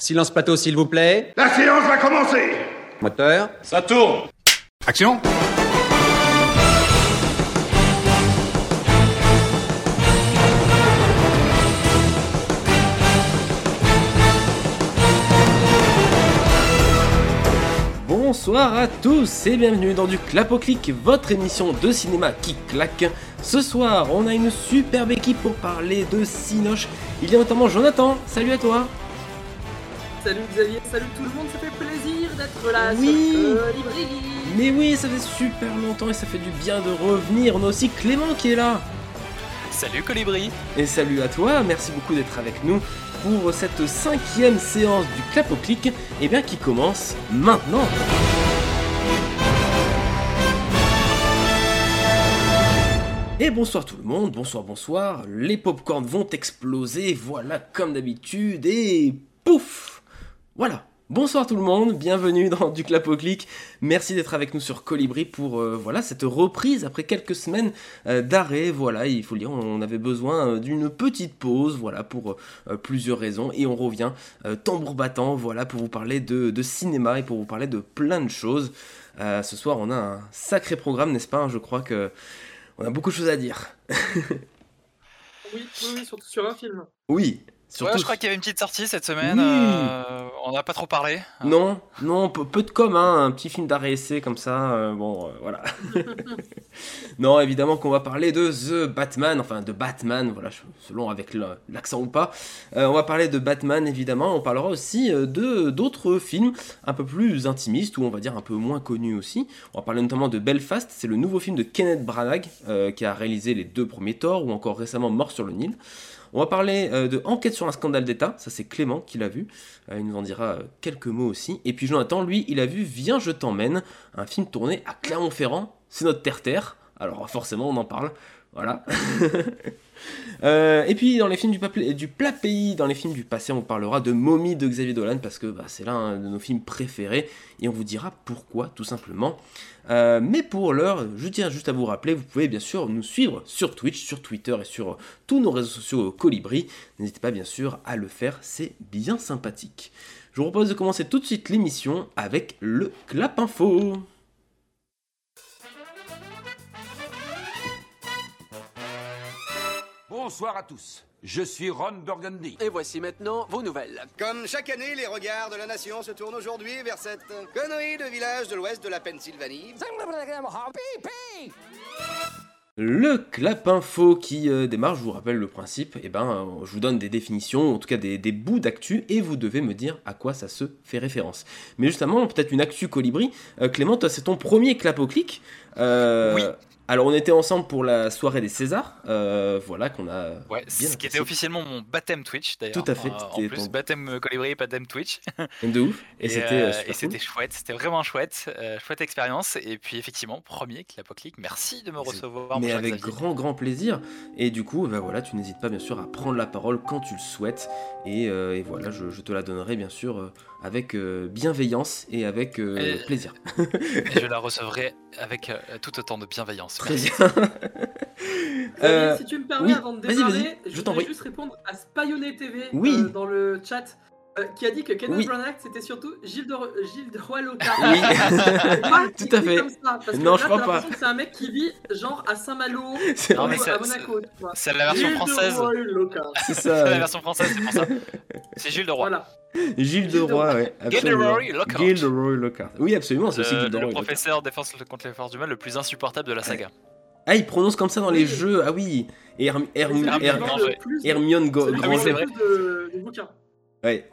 Silence plateau, s'il vous plaît. La séance va commencer Moteur. Ça tourne Action Bonsoir à tous et bienvenue dans du Clap au Clic, votre émission de cinéma qui claque. Ce soir, on a une superbe équipe pour parler de Cinoche. Il y a notamment Jonathan, salut à toi. Salut Xavier, salut tout le monde, ça fait plaisir d'être là Oui. sur Colibri. Mais oui, ça fait super longtemps et ça fait du bien de revenir. On a aussi Clément qui est là. Salut Colibri Et salut à toi, merci beaucoup d'être avec nous pour cette cinquième séance du Clap au Clic, et bien qui commence maintenant. Et bonsoir tout le monde, bonsoir, bonsoir. Les popcorns vont exploser, voilà comme d'habitude, et pouf Voilà. Bonsoir tout le monde, bienvenue dans du clap au clic. Merci d'être avec nous sur Colibri pour euh, voilà cette reprise après quelques semaines euh, d'arrêt. Voilà, il faut le dire, on avait besoin euh, d'une petite pause, voilà pour euh, plusieurs raisons, et on revient tambour battant, voilà pour vous parler de, de cinéma et pour vous parler de plein de choses. Ce soir, on a un sacré programme, n'est-ce pas Je crois que on a beaucoup de choses à dire. Oui, oui, oui, surtout sur un film. Oui, Ouais, je crois qu'il y avait une petite sortie cette semaine, Oui. euh, on n'a pas trop parlé. Non, non, peu, de com, hein, un petit film d'arrêt essai comme ça, euh, bon, euh, voilà. non, évidemment qu'on va parler de The Batman, enfin de Batman, voilà, selon avec l'accent ou pas. On va parler de Batman, évidemment, on parlera aussi de d'autres films un peu plus intimistes, ou on va dire un peu moins connus aussi. On va parler notamment de Belfast, c'est le nouveau film de Kenneth Branagh, qui a réalisé les deux premiers Thor, ou encore récemment Mort sur le Nil. On va parler euh, de Enquête sur un scandale d'État, ça c'est Clément qui l'a vu, Euh, il nous en dira euh, quelques mots aussi. Et puis Jonathan, lui, il a vu Viens je t'emmène, un film tourné à Clermont-Ferrand, c'est notre terre-terre, alors forcément on en parle, voilà. Euh, et puis dans les films du, plat pays, dans les films du passé, on parlera de Mommy de Xavier Dolan parce que bah, c'est l'un de nos films préférés et on vous dira pourquoi tout simplement. Euh, mais pour l'heure, je tiens juste à vous rappeler, vous pouvez bien sûr nous suivre sur Twitch, sur Twitter et sur tous nos réseaux sociaux Colibri. N'hésitez pas bien sûr à le faire, c'est bien sympathique. Je vous propose de commencer tout de suite l'émission avec le clap info. Bonsoir à tous. Je suis Ron Burgundy. Et voici maintenant vos nouvelles. Comme chaque année, les regards de la nation se tournent aujourd'hui vers cette connerie de village de l'ouest de la Pennsylvanie. Le clap info qui euh, démarre, je vous rappelle le principe, et ben, euh, je vous donne des définitions, en tout cas des, des bouts d'actu, et vous devez me dire à quoi ça se fait référence. Mais justement, peut-être une actu colibri. Euh, Clément, toi, c'est ton premier clap au clic. Euh, Oui. Alors, on était ensemble pour la soirée des Césars, euh, voilà, qu'on a. Ouais, bien ce qui était officiellement mon baptême Twitch d'ailleurs. Tout à fait, en plus, ton- baptême Colibri, baptême Twitch. De ouf. Et, c'était euh, euh, et chouette, c'était vraiment chouette, euh, chouette expérience. Et puis effectivement, premier Clapoclic, merci de me recevoir. Mais avec Xavier. grand grand plaisir. Et du coup, ben voilà, tu n'hésites pas bien sûr à prendre la parole quand tu le souhaites. Et, et voilà, je, je te la donnerai bien sûr avec bienveillance et avec Et- plaisir. Et je la recevrai avec tout autant de bienveillance. Très bien. Euh, si tu me permets, oui, avant de démarrer, je je voudrais juste répondre à Spionnet TV Oui. euh, dans le chat. Euh, qui a dit que Kenneth Oui. Branagh c'était surtout Gilles de, Gilles de Roy-Locard. Oui. C'est pas Tout à fait. Comme ça, parce que Non, là, je crois pas. C'est un mec qui vit genre à Saint-Malo ça- à Monaco. C'est la version Gilles française. C'est ça. la version française, c'est pour ça. C'est Gilles de Roy. Voilà. Gilles de Roy, Roy. ouais. Gilles de absolument. Roy Lockhart. Gilles de Roy Lockhart. Oui, absolument, c'est aussi Le, Gilles de le Roy Lockhart. professeur défense contre les forces du mal le plus insupportable de la saga. Ah, il prononce comme ça dans les Oui. jeux. Ah oui. Et Herm- Herm- C'est lui qui Her- Herm- vend Granger. le plus de- Hermione oui, le Granger. Ouais,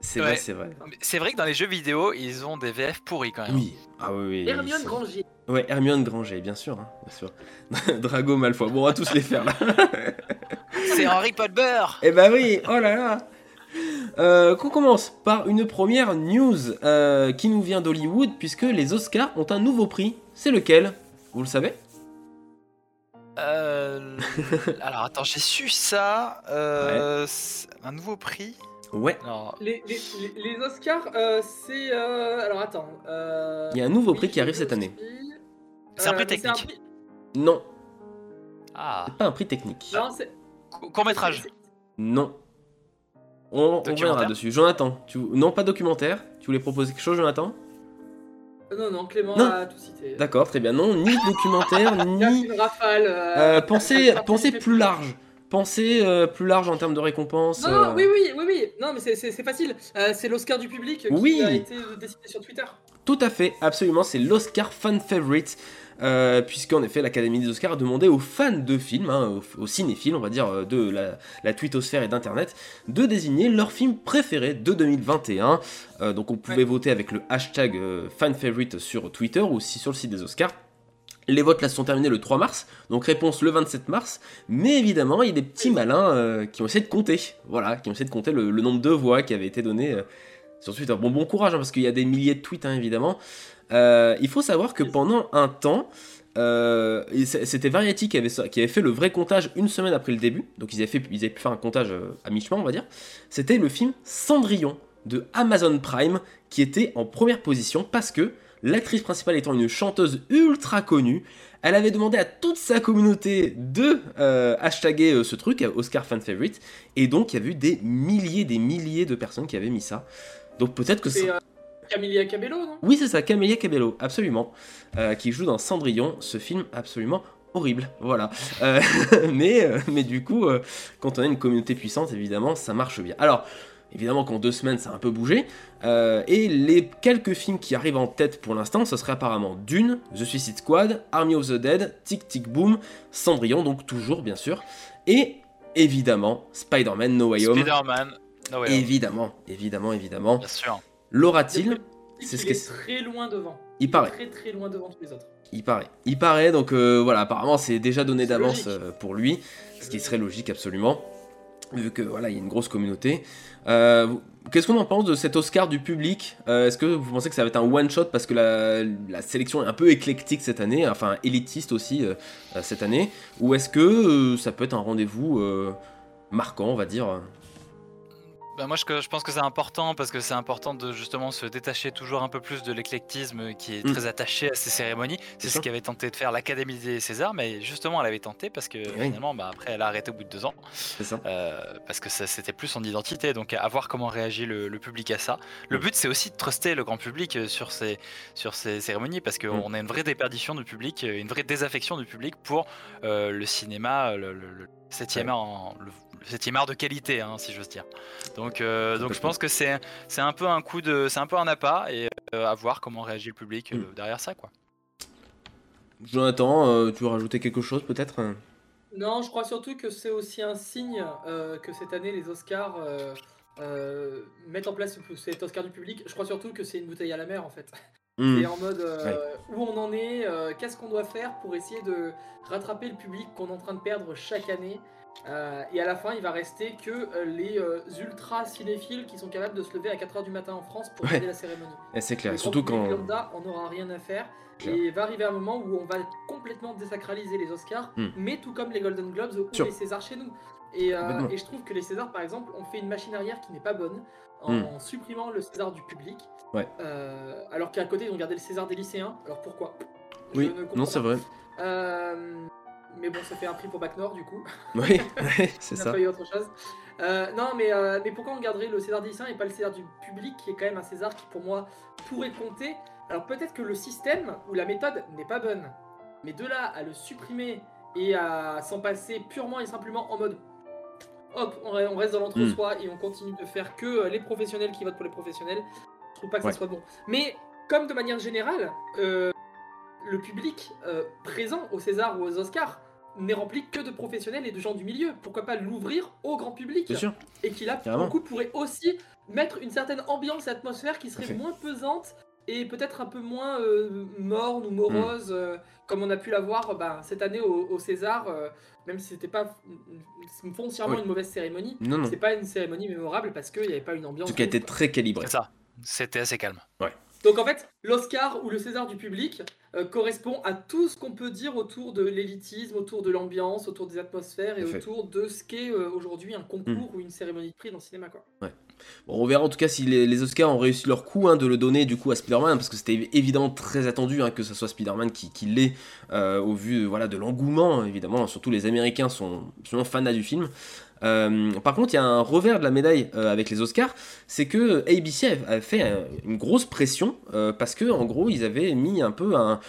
c'est Ouais. vrai, c'est vrai. C'est vrai que dans les jeux vidéo, ils ont des VF pourris quand même. Oui. Ah oui, oui. Hermione Granger. Ouais, Hermione Granger, bien sûr, hein, bien sûr. Drago Malfoy. Bon, on va tous les faire là. C'est Harry Potter Eh bah oui, oh là là Euh, Qu'on commence par une première news euh, qui nous vient d'Hollywood puisque les Oscars ont un nouveau prix. C'est lequel? Vous le savez? Euh, alors attends, j'ai su ça. Euh, Un nouveau prix? Ouais, Alors, Les, les, les, les Oscars, euh, c'est. euh, alors attends. euh, il y a un nouveau prix qui arrive cette année. C'est un prix technique. prix- Non, Ah, pas un prix technique. Non, c'est. court métrage. Non, On, reviendra dessus. Jonathan, tu... non pas documentaire. Tu voulais proposer quelque chose, Jonathan? Non, non, Clément Non. a tout cité. D'accord, très bien. Non, ni documentaire, Il y a ni. une rafale. euh, Euh, pensez, pensez plus large. Pensez euh, plus large en termes de récompense. Non, non, euh, oui, oui, oui, oui. Non, mais c'est- facile. Euh, c'est l'Oscar du public qui Oui. a été décidé sur Twitter. Tout à fait, absolument, c'est l'Oscar Fan Favorite. Euh, puisqu'en effet l'Académie des Oscars a demandé aux fans de films, hein, aux, aux cinéphiles, on va dire, de la, la twittosphère et d'internet, de désigner leur film préféré de 2021. Euh, donc on pouvait Ouais. voter avec le hashtag euh, fan favorite sur Twitter ou aussi sur le site des Oscars. Les votes là sont terminés le 3 mars, donc réponse le 27 mars. Mais évidemment, il y a des petits malins euh, qui ont essayé de compter. Voilà, qui ont essayé de compter le, le nombre de voix qui avait été donné euh, sur Twitter. Bon, bon courage, hein, parce qu'il y a des milliers de tweets, hein, évidemment. Euh, il faut savoir que pendant un temps, euh, c'était Variety qui avait, ça- qui avait fait le vrai comptage une semaine après le début. Donc ils avaient, fait, ils avaient pu faire un comptage à mi-chemin, on va dire. C'était le film Cendrillon de Amazon Prime qui était en première position parce que l'actrice principale étant une chanteuse ultra connue, elle avait demandé à toute sa communauté de euh, hashtaguer euh, ce truc, Oscar Fan Favorite, et donc il y a eu des milliers, des milliers de personnes qui avaient mis ça. Donc peut-être que C'est ça... euh, Camilla Cabello, non? Oui, c'est ça, Camélia Cabello, absolument, euh, qui joue dans Cendrillon, ce film absolument horrible, voilà. Euh, mais, mais du coup, euh, quand on a une communauté puissante, évidemment, ça marche bien. Alors, évidemment qu'en deux semaines, ça a un peu bougé, euh, et les quelques films qui arrivent en tête pour l'instant, ce serait apparemment Dune, The Suicide Squad, Army of the Dead, Tic Tic Boom, Cendrillon, donc toujours, bien sûr, et évidemment, Spider-Man No Way Home. Spider-Man. No Way Home, Évidemment, évidemment, évidemment. bien sûr. L'aura-t-il C'est ce il que est c'est. très loin devant. Il paraît. Très très loin devant tous les autres. Il paraît. Il paraît, donc euh, voilà, apparemment c'est déjà donné d'avance euh, pour lui, ce qui serait logique absolument, vu que voilà, il y a une grosse communauté. Euh, Qu'est-ce qu'on en pense de cet Oscar du public? Euh, Est-ce que vous pensez que ça va être un one-shot parce que la, sélection est un peu éclectique cette année, enfin élitiste aussi euh, cette année, ou est-ce que ça peut être un rendez-vous marquant, on va dire? Bah, moi, je, je pense que c'est important parce que c'est important de justement se détacher toujours un peu plus de l'éclectisme qui est Mm. très attaché à ces cérémonies. C'est ce qu'avait tenté de faire l'Académie des Césars, mais justement, elle avait tenté parce que Oui. finalement, bah, après, elle a arrêté au bout de deux ans ça euh, parce que ça c'était plus son identité. Donc, à voir comment réagit le, le public à ça. Le Mm. but, c'est aussi de truster le grand public euh, sur ces, sur ces cérémonies parce Mm. qu'on a une vraie déperdition du public, euh, une vraie désaffection du public pour euh, le cinéma, le, le- le septième Ouais. art, en- le, art de qualité, hein, si j'ose dire. Donc, euh, donc je pense que c'est c'est un peu un coup de, c'est un peu un appât et euh, à voir comment réagit le public euh, Mm. derrière ça, quoi. Jonathan, euh, tu veux rajouter quelque chose peut-être Non, je crois surtout que c'est aussi un signe euh, que cette année les Oscars euh, euh, mettent en place ce- cet Oscar du public. Je crois surtout que c'est une bouteille à la mer en fait. Hmm. Et en mode euh, où on en est, euh, qu'est-ce qu'on doit faire pour essayer de rattraper le public qu'on est en train de perdre chaque année. Euh, et à la fin, il va rester que euh, les euh, ultra cinéphiles qui sont capables de se lever à 4h du matin en France pour Ouais. regarder la cérémonie. Eh, C'est clair, Le surtout quand... lambda, on n'aura rien à faire. Clair. Et va arriver un moment où on va complètement désacraliser les Oscars, Hmm. mais tout comme les Golden Globes ou Sûr. les Césars chez nous. Et, euh, et je trouve que les Césars, par exemple, ont fait une machine arrière qui n'est pas bonne en supprimant le César du public. Hmm. Ouais. Alors qu'à côté, ils ont gardé le César des lycéens. Alors pourquoi? Je Oui, non c'est vrai. Euh, mais bon, ça fait un prix pour Bac Nord du coup. Oui, c'est On ça. pas eu autre chose. Euh, non, mais, euh, mais pourquoi on garderait le César des et pas le César du public, qui est quand même un César qui, pour moi, pourrait compter? Alors peut-être que le système ou la méthode n'est pas bonne, mais de là à le supprimer et à s'en passer purement et simplement en mode hop, on re- on reste dans l'entre-soi et on continue de faire que euh, les professionnels qui votent pour les professionnels, je trouve pas que Ouais. ça soit bon. Mais comme de manière générale, euh, le public euh, présent au César ou aux Oscars n'est rempli que de professionnels et de gens du milieu. Pourquoi pas l'ouvrir au grand public sûr. Et qui là, pour le coup, pourrait aussi mettre une certaine ambiance et atmosphère qui serait moins pesante et peut-être un peu moins euh, morne ou morose, euh, comme on a pu l'avoir bah, cette année au, au César, euh, même si c'était pas foncièrement Oui. une mauvaise cérémonie. Non, non. C'est pas une cérémonie mémorable parce qu'il n'y avait pas une ambiance. Ouf, été quoi. très calibré. C'est ça. C'était assez calme. Donc en fait, l'Oscar ou le César du public euh, correspond à tout ce qu'on peut dire autour de l'élitisme, autour de l'ambiance, autour des atmosphères et autour de ce qu'est euh, aujourd'hui un concours ou une cérémonie de prix dans le cinéma. Quoi. Bon, on verra en tout cas si les, les Oscars ont réussi leur coup hein, de le donner du coup à Spider-Man, parce que c'était évidemment très attendu hein, que ce soit Spider-Man qui, qui l'ait euh, au vu voilà, de l'engouement, évidemment. Surtout les Américains sont absolument fanats du film. Euh, par contre, il y a un revers de la médaille euh, avec les Oscars, c'est que ABC a, fait une grosse pression euh, parce que en gros, ils avaient mis un peu un,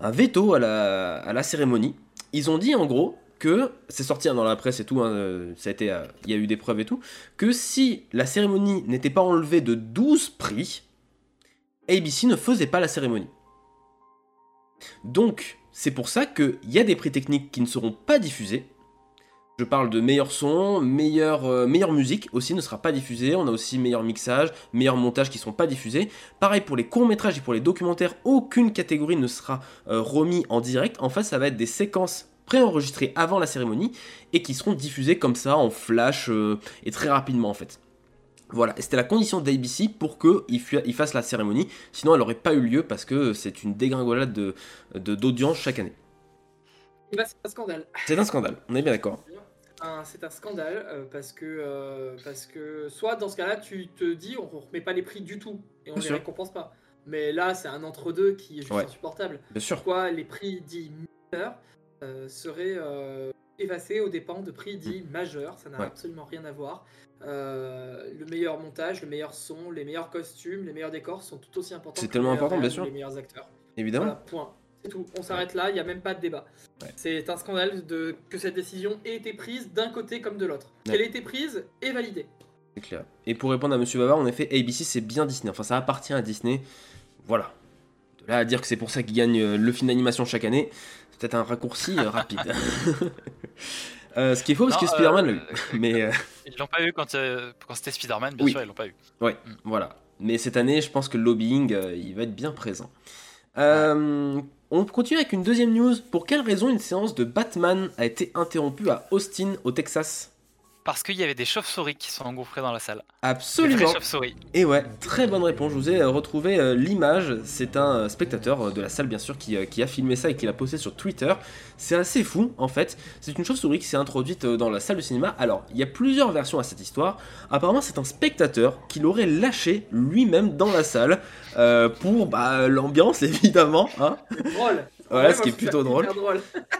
veto à la, cérémonie. Ils ont dit en gros que c'est sorti hein, dans la presse et tout, hein, ça a été, il y a eu des preuves et tout, que si la cérémonie n'était pas enlevée de 12 prix, ABC ne faisait pas la cérémonie. Donc, c'est pour ça qu'il y a des prix techniques qui ne seront pas diffusés. Je parle de meilleur son, meilleure, euh, meilleure musique aussi ne sera pas diffusée. On a aussi meilleur mixage, meilleur montage qui ne seront pas diffusés. Pareil pour les courts-métrages et pour les documentaires, aucune catégorie ne sera euh, remis en direct. En fait, ça va être des séquences préenregistrées avant la cérémonie et qui seront diffusées comme ça en flash euh, et très rapidement en fait. Voilà, c'était la condition d'ABC pour qu'il il fasse la cérémonie, sinon elle n'aurait pas eu lieu parce que c'est une dégringolade de, de- d'audience chaque année. Bah, c'est un scandale. C'est un scandale, on est bien d'accord. Un- C'est un scandale euh, parce que euh, parce que soit dans ce cas-là tu te dis on remet pas les prix du tout et on Bien les sûr. récompense pas. Mais là c'est un entre-deux qui est juste Ouais. insupportable. Bien sûr. Pourquoi les prix dits mineurs euh, seraient effacés aux dépens de prix dits majeurs? Ça n'a Ouais. absolument rien à voir. Euh, le meilleur montage, le meilleur son, les meilleurs costumes, les meilleurs décors sont tout aussi importants. C'est tellement important, bien sûr. Les meilleurs acteurs. Évidemment. Voilà, point. C'est tout. On s'arrête là, il n'y a même pas de débat. Ouais. C'est un scandale de, que cette décision ait été prise d'un côté comme de l'autre. Ouais. Qu'elle ait été prise et validée. C'est clair. Et pour répondre à Monsieur Bavard, en effet, ABC c'est bien Disney. Enfin, ça appartient à Disney. Voilà. De là à dire que c'est pour ça qu'ils gagnent euh, le film d'animation chaque année, c'est peut-être un raccourci euh, rapide. Euh, ce qui est faux, parce que Spider-Man euh, l'a eu. Mais euh, Ils l'ont pas eu quand, euh, quand c'était Spider-Man, bien Oui. sûr, ils l'ont pas eu. voilà. Mais cette année, je pense que le lobbying, euh, il va être bien présent. Euh, on continue avec une deuxième news. Pour quelle raison une séance de Batman a été interrompue à Austin, au Texas? Parce qu'il y avait des chauves-souris qui sont engouffrés dans la salle. Absolument. Et ouais, très bonne réponse. Je vous ai euh, retrouvé euh, l'image. C'est un euh, spectateur euh, de la salle, bien sûr, qui, euh, qui a filmé ça et qui l'a posté sur Twitter. C'est assez fou, en fait. C'est une chauve-souris qui s'est introduite euh, dans la salle de cinéma. Alors, il y a plusieurs versions à cette histoire. Apparemment, c'est un spectateur qui l'aurait lâché lui-même dans la salle euh, pour bah, l'ambiance, évidemment. hein. Voilà, Ouais, ce qui est plutôt drôle.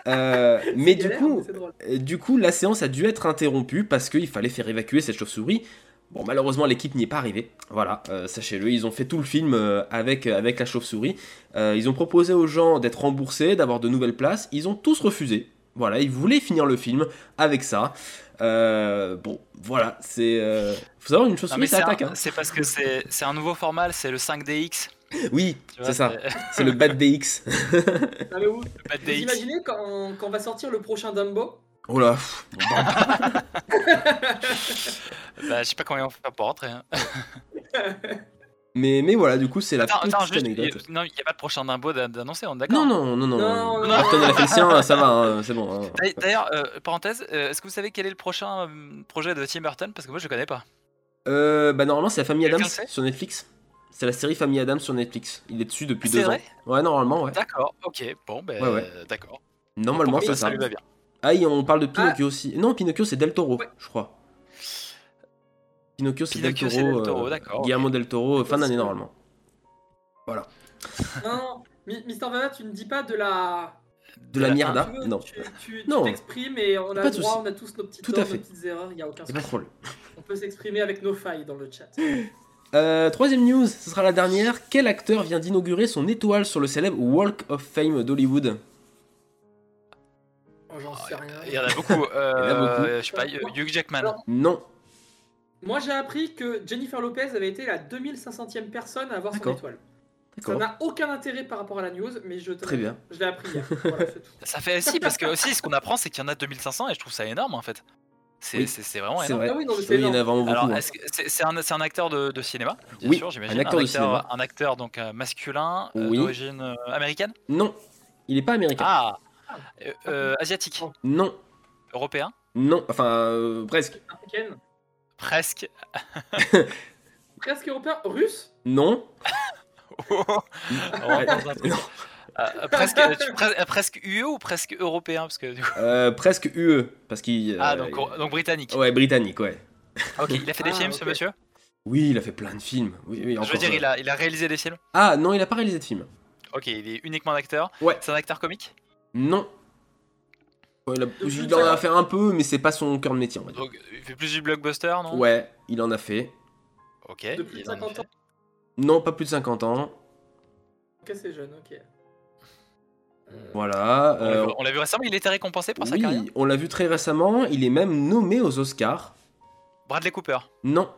Euh, mais du galère, coup, euh, du coup, la séance a dû être interrompue parce qu'il fallait faire évacuer cette chauve-souris. Bon, malheureusement, l'équipe n'y est pas arrivée. Voilà, euh, sachez-le, ils ont fait tout le film euh, avec, avec la chauve-souris. Euh, ils ont proposé aux gens d'être remboursés, d'avoir de nouvelles places. Ils ont tous refusé. Voilà, ils voulaient finir le film avec ça. Euh, bon, voilà, c'est. euh, Faut savoir, une ça c'est attaque. un, hein. c'est parce que c'est c'est un nouveau format, c'est le 5DX. Oui, c'est ça. c'est- le Bad DX. Non, mais vous, Le Bad vous DX. imaginez quand, quand va sortir le prochain Dumbo Oh là, bah, je sais pas comment ils vont faire pour rentrer. hein. mais, mais voilà, du coup, c'est la Attends, petite attends, juste, anecdote. y- non, il n'y a pas de prochain Dumbo d'an- d'annoncer, on est d'accord Non, non, non, non. Non, non, Barton, a fait le sien, ça va, hein, c'est bon. hein. D'ailleurs- euh, parenthèse, euh, est-ce que vous savez quel est le prochain euh, projet de Tim Burton? Parce que moi je connais pas. Euh, bah normalement c'est la famille Adams sur Netflix. C'est la série Famille Adams sur Netflix. Il est dessus depuis deux ans. Ouais, normalement, ouais. D'accord, ok, bon, ben Ouais, ouais. euh, d'accord. Normalement, ça, ça. lui va bien. Ah, on parle de Pinocchio aussi. Non, Pinocchio, c'est Del Toro, Ouais. je crois. Pinocchio, c'est Del Toro. Del Toro, euh, d'accord, Guillermo Del Toro, fin d'année normalement. Non, non, Mi- Mister Vava, tu ne dis pas de la. De la la- mierda Tu veux, Non, Tu, tu- tu Non. t'exprimes et on a le droit, on a tous nos petites Tout à fait. nos petites erreurs, il n'y a aucun problème. On peut s'exprimer avec nos failles dans le chat. Euh, troisième news, ce sera la dernière. Quel acteur vient d'inaugurer son étoile sur le célèbre Walk of Fame d'Hollywood? Oh, J'en sais rien. Il y en a beaucoup. Euh, beaucoup. Je sais pas, Hugh Jackman. Alors, Non. Moi, j'ai appris que Jennifer Lopez avait été la 2500e personne à avoir son étoile. Ça n'a aucun intérêt par rapport à la news, mais je te Très bien. Je l'ai appris hier. Voilà, c'est tout. Ça fait aussi, parce que aussi, ce qu'on apprend, c'est qu'il y en a 2500 et je trouve ça énorme en fait. C'est Oui. vraiment C'est énorme. vrai. Ah oui, non, c'est Oui, il y en a vraiment beaucoup. Alors, hein. est-ce que c'est c'est un, c'est un acteur de, de cinéma, bien Oui, sûr, j'imagine. un acteur de cinéma. Un acteur donc euh, masculin, euh, d'origine euh, américaine? Non. Il est pas américain. Ah Euh, euh, Asiatique? Non. Européen? Non. Enfin, euh, presque. Africaine? Presque. Presque européen? Russe? Non. On rentre dans un truc. Euh, presque, tu- pres- euh, presque UE ou presque européen parce que, du coup- Euh, presque UE. Parce qu'il. Ah, euh, donc, donc britannique. Ouais, britannique, ouais. Ok, il a fait des Ah, films, ce monsieur? Oui, il a fait plein de films. Oui, oui, Je veux dire, euh, il a, il a réalisé des films? Ah, non, il a pas réalisé de film. Ok, il est uniquement un acteur? Ouais. C'est un acteur comique? Non. Ouais, il, a- en a 50. fait un peu, mais c'est pas son cœur de métier, on va dire. Donc, il fait plus du blockbuster, non? Ouais, il en a fait. Ok. De plus de il en a 50 fait. ans? Non, pas plus de 50 ans. Ok, c'est jeune, ok. Euh, Voilà. On l'a euh, vu- On l'a vu récemment, il était récompensé pour sa oui, carrière. on l'a vu très récemment. Il est même nommé aux Oscars. Bradley Cooper. Non.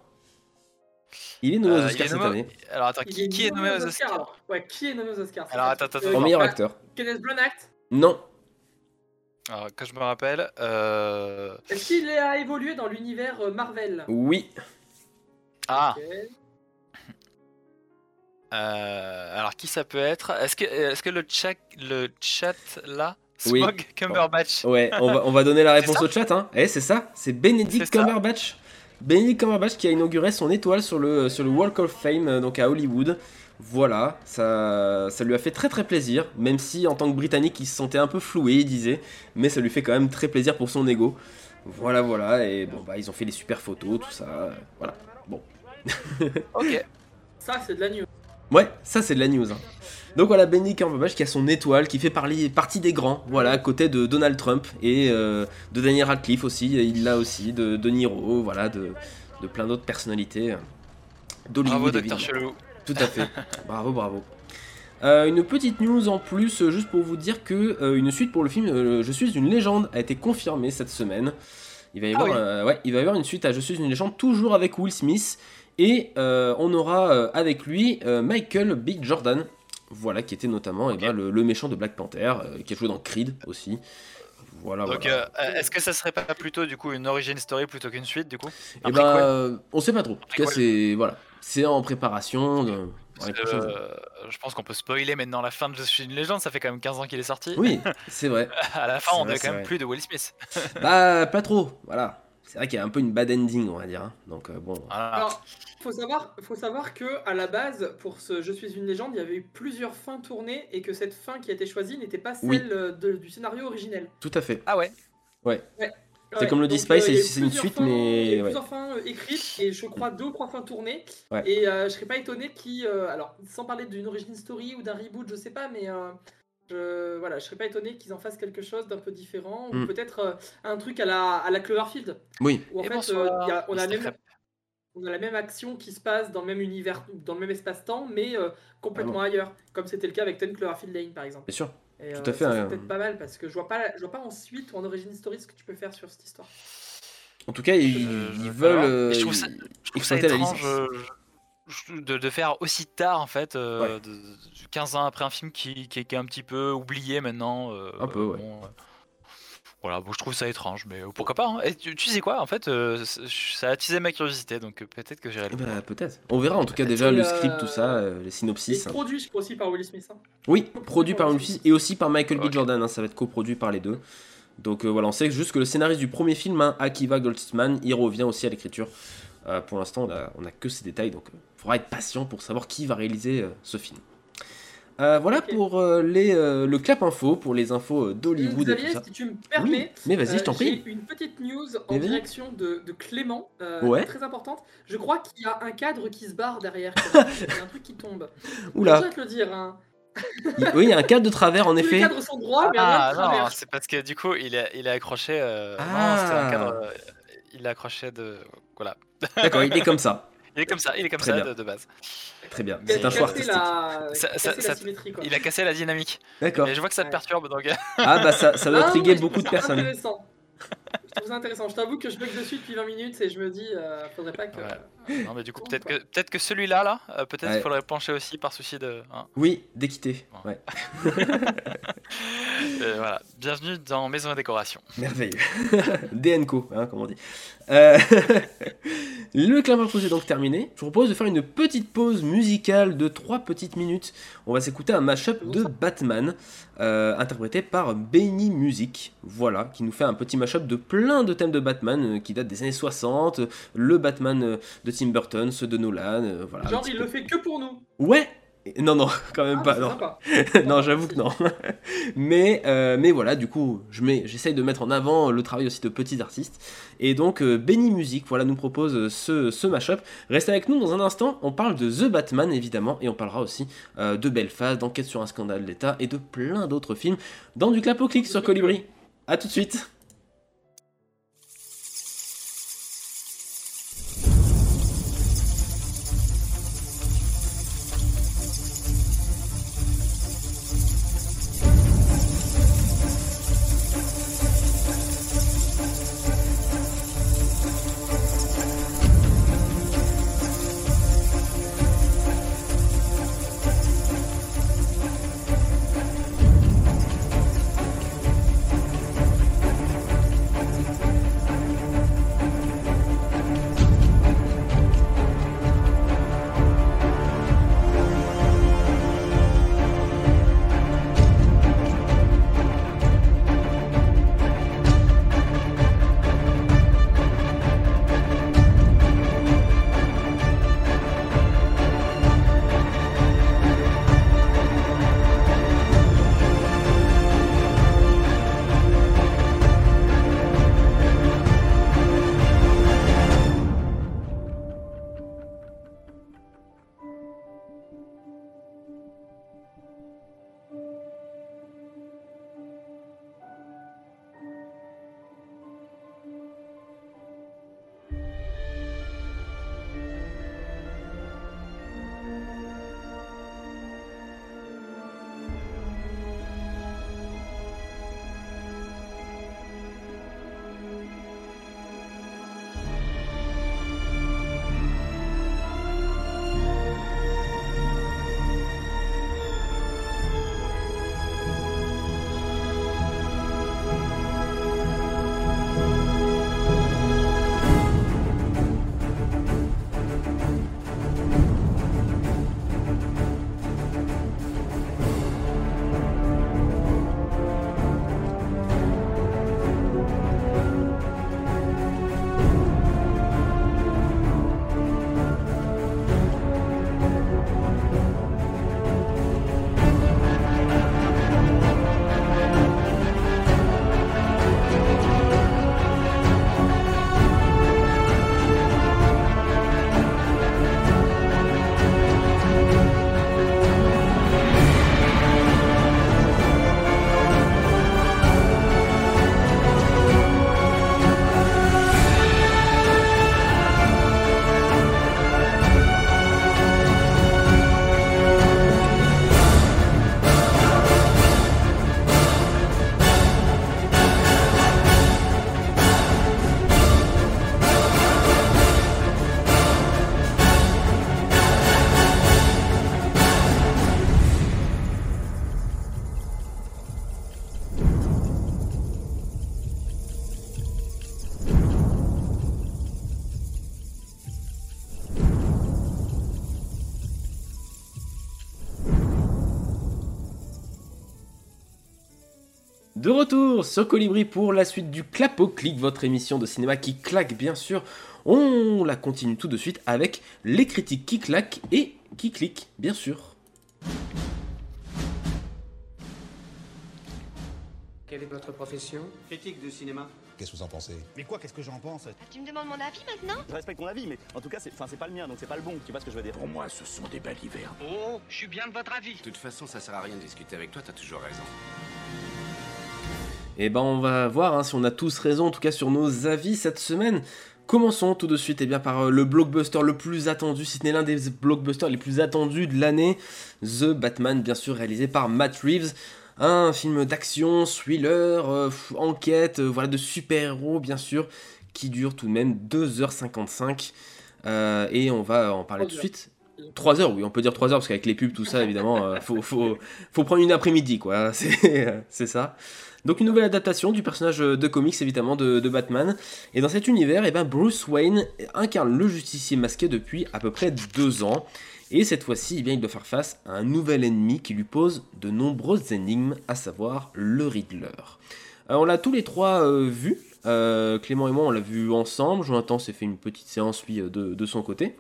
Il est nommé Euh, aux il Oscars cette année. Alors attends, qui, qui est nommé aux Oscars Ouais, qui est nommé aux Oscars Alors, attends, attends, euh, attends. En meilleur euh, acteur. Kenneth Branagh. Non. Alors, que je me rappelle, euh... Est-ce qu'il a évolué dans l'univers euh, Marvel? Oui. Ah. Euh, alors qui ça peut être? Est-ce que, est-ce que le chat, le chat là, Oui. Cumberbatch? Ouais, on va, on va donner la C'est réponse au chat. Hein. Eh, c'est ça. C'est Benedict. Cumberbatch. Benedict Cumberbatch qui a inauguré son étoile sur le, sur le Walk of Fame euh, donc à Hollywood. Voilà, ça, ça lui a fait très très plaisir, même si en tant que Britannique il se sentait un peu floué, il disait, mais ça lui fait quand même très plaisir pour son ego. Voilà, voilà, et bon bah ils ont fait des super photos, tout ça, euh, voilà. Bon, Ok. Ça, c'est de la news. Ouais, ça c'est de la news. hein. Donc voilà, Benedict Cumberbatch qui a son étoile, qui fait parler- partie des grands, voilà, à côté de Donald Trump et euh, de Daniel Radcliffe aussi, il l'a aussi, de, de Niro, voilà, de, de plein d'autres personnalités euh. Bravo. Docteur Chelou. Tout à fait. bravo, bravo. Euh, une petite news en plus, juste pour vous dire que euh, une suite pour le film Je suis une légende a été confirmée cette semaine. Il va y Ah avoir, oui. ouais, il va y avoir une suite à Je suis une légende, toujours avec Will Smith. Et euh, on aura euh, avec lui euh, Michael B. Jordan, voilà, qui était notamment eh ben, le, le méchant de Black Panther, qui a joué dans Creed aussi. Voilà, Donc, voilà. euh, est-ce que ça serait pas plutôt du coup une origin story plutôt qu'une suite du coup? Eh ben, on sait pas trop. En tout cas, c'est voilà, c'est en préparation. de- euh, je pense qu'on peut spoiler maintenant la fin de Je suis une légende, ça fait quand même 15 ans qu'il est sorti. Oui, c'est vrai. À la fin, on vrai, a c'est quand même vrai. plus de Will Smith. Bah, pas trop, voilà. C'est vrai qu'il y a un peu une bad ending, on va dire. hein. Donc, euh, bon. Voilà. Alors, faut savoir, faut savoir que à la base, pour ce Je suis une légende, il y avait eu plusieurs fins tournées et que cette fin qui a été choisie n'était pas celle Oui. euh, de- du scénario originel. Tout à fait. Ah ouais C'est comme le dit donc, Spice, il y a eu c'est une suite, fins- mais Il y a eu ouais. plusieurs fins euh, écrites et je crois deux ou trois fins tournées. Ouais. Et euh, je serais pas étonné qui, alors sans parler d'une origin story ou d'un reboot, je sais pas, mais euh, je, voilà, je serais pas étonné qu'ils en fassent quelque chose d'un peu différent Mm. ou peut-être euh, un truc à la, à la Cloverfield. Oui, Où en Et fait, bonsoir, euh, y a- on, a même, on a la même action qui se passe dans le même univers, dans le même espace-temps, mais euh, complètement ailleurs. Comme c'était le cas avec Ten Cloverfield Lane, par exemple. bien sûr. Et, Tout euh, à fait, c'est hein. peut-être pas mal parce que je vois pas, je vois pas ensuite ou en origin story ce que tu peux faire sur cette histoire. En tout cas, ils, veulent. euh, je trouve ça- Je trouve ça étrange euh, de, de faire aussi tard en fait, euh, Ouais. de- de- 15 ans après un film qui, qui est- qui est un petit peu oublié maintenant. euh, Un peu, ouais. bon, euh, voilà, bon, je trouve ça étrange, mais euh, pourquoi pas. hein. Et tu, tu sais quoi, en fait, euh, ça a attisé ma curiosité, donc peut-être que j'irai le Eh ben, peut-être. On verra en tout cas déjà le script, tout ça, euh, les synopsis. produit, je crois aussi par Will Smith. hein. Oui, produit par Will Smith et aussi par Michael B. Ok. Jordan. hein, ça va être coproduit par les deux. Donc euh, voilà, on sait juste que le scénariste du premier film, hein, Akiva Goldsman, il revient aussi à l'écriture. Euh, pour l'instant, on a, on a que ces détails, donc il faudra être patient pour savoir qui va réaliser euh, ce film. Euh, voilà pour euh, les, euh, le clap info, pour les infos d'Hollywood et tout ça. si tu me Oui, permets, mais vas-y, je t'en prie. J'ai une petite news en Mais direction de, de Clément, euh, Ouais. très importante. Je crois qu'il y a un cadre qui se barre derrière. Il y a un truc qui tombe. Je Oula, vais te le dire. Hein. Il- oui, il y a un cadre de travers en Tous les effet. cadres sont droits, mais Ah rien de non, c'est parce que du coup, il est, il est accroché. euh, non, Ah. c'était un cadre. euh, il est accroché de. Voilà. D'accord, il est comme ça. Il est comme ça, il est comme Très ça bien. de, de base. Très bien, c'est un choix artistique. la, Ça- ça- la ça- symétrie, quoi. Il a cassé la dynamique. D'accord. Mais je vois que ça te perturbe, donc. euh, Ah bah ça, ça doit Ah, intriguer beaucoup trouve de ça personnes. Intéressant. Je trouve ça intéressant. Je t'avoue que je bug dessus depuis 20 minutes et je me dis, euh, faudrait pas que. Ouais. Non, mais du coup, peut-être que, peut que celui-là, là, euh, peut-être Ouais. il faudrait pencher aussi par souci de. hein. Oui, d'équité. Ouais. Euh, voilà. Bienvenue dans Maison et Décoration. Merveilleux. DNCO, hein, comme on dit. Euh, le clap info est donc terminé. Je vous propose de faire une petite pause musicale de 3 petites minutes. On va s'écouter un mashup de Batman, euh, interprété par Benny Music. Voilà, qui nous fait un petit mashup de plein de thèmes de Batman euh, qui datent des années 60. Le Batman euh, de Tim Burton, ceux de Nolan. voilà, Genre, il peu. le fait que pour nous. Ouais non, non, quand même Ah, pas. Non. sympa. non, j'avoue que non. mais, euh, mais voilà, du coup, je mets, j'essaye de mettre en avant le travail aussi de petits artistes. Et donc, euh, Benny Music, voilà, nous propose ce, ce mashup. Restez avec nous dans un instant. On parle de The Batman, évidemment, et on parlera aussi euh, de Belfast, d'Enquête sur un scandale d'État et de plein d'autres films dans du clap au clic sur Colibri. À tout de suite. Retour sur Colibri pour la suite du Clap au clic, votre émission de cinéma qui claque bien sûr. On la continue tout de suite avec les critiques qui claquent et qui cliquent bien sûr. Quelle est votre profession? Critique de cinéma. Qu'est-ce que vous en pensez? Mais quoi, qu'est-ce que j'en pense? Tu me demandes mon avis maintenant? Je respecte ton avis, mais en tout cas, c'est, enfin, c'est pas le mien, donc c'est pas le bon. Tu vois ce que je veux dire Pour moi, ce sont des balivernes. Oh, je suis bien de votre avis. De toute façon, ça sert à rien de discuter avec toi, t'as toujours raison. Et ben on va voir hein, si on a tous raison, en tout cas sur nos avis cette semaine. Commençons tout de suite et bien, par euh, le blockbuster le plus attendu, si ce n'est l'un des blockbusters les plus attendus de l'année, The Batman, bien sûr réalisé par Matt Reeves. Un film d'action, thriller, euh, enquête, euh, voilà, de super-héros bien sûr, qui dure tout de même 2h55. Euh, et on va en parler tout de suite. 3 heures, oui, on peut dire 3 heures, parce qu'avec les pubs, tout ça, évidemment, faut, faut, faut prendre une après-midi, quoi. C'est ça. Donc une nouvelle adaptation du personnage de comics, évidemment, de, Batman. Et dans cet univers, eh ben, Bruce Wayne incarne le justicier masqué depuis à peu près 2 ans. Et cette fois-ci, eh il doit faire face à un nouvel ennemi qui lui pose de nombreuses énigmes, à savoir le Riddler. Euh, on l'a tous les trois euh, vu. Euh, Clément et moi, on l'a vu ensemble. Jonathan s'est fait une petite séance, lui, euh, de son côté.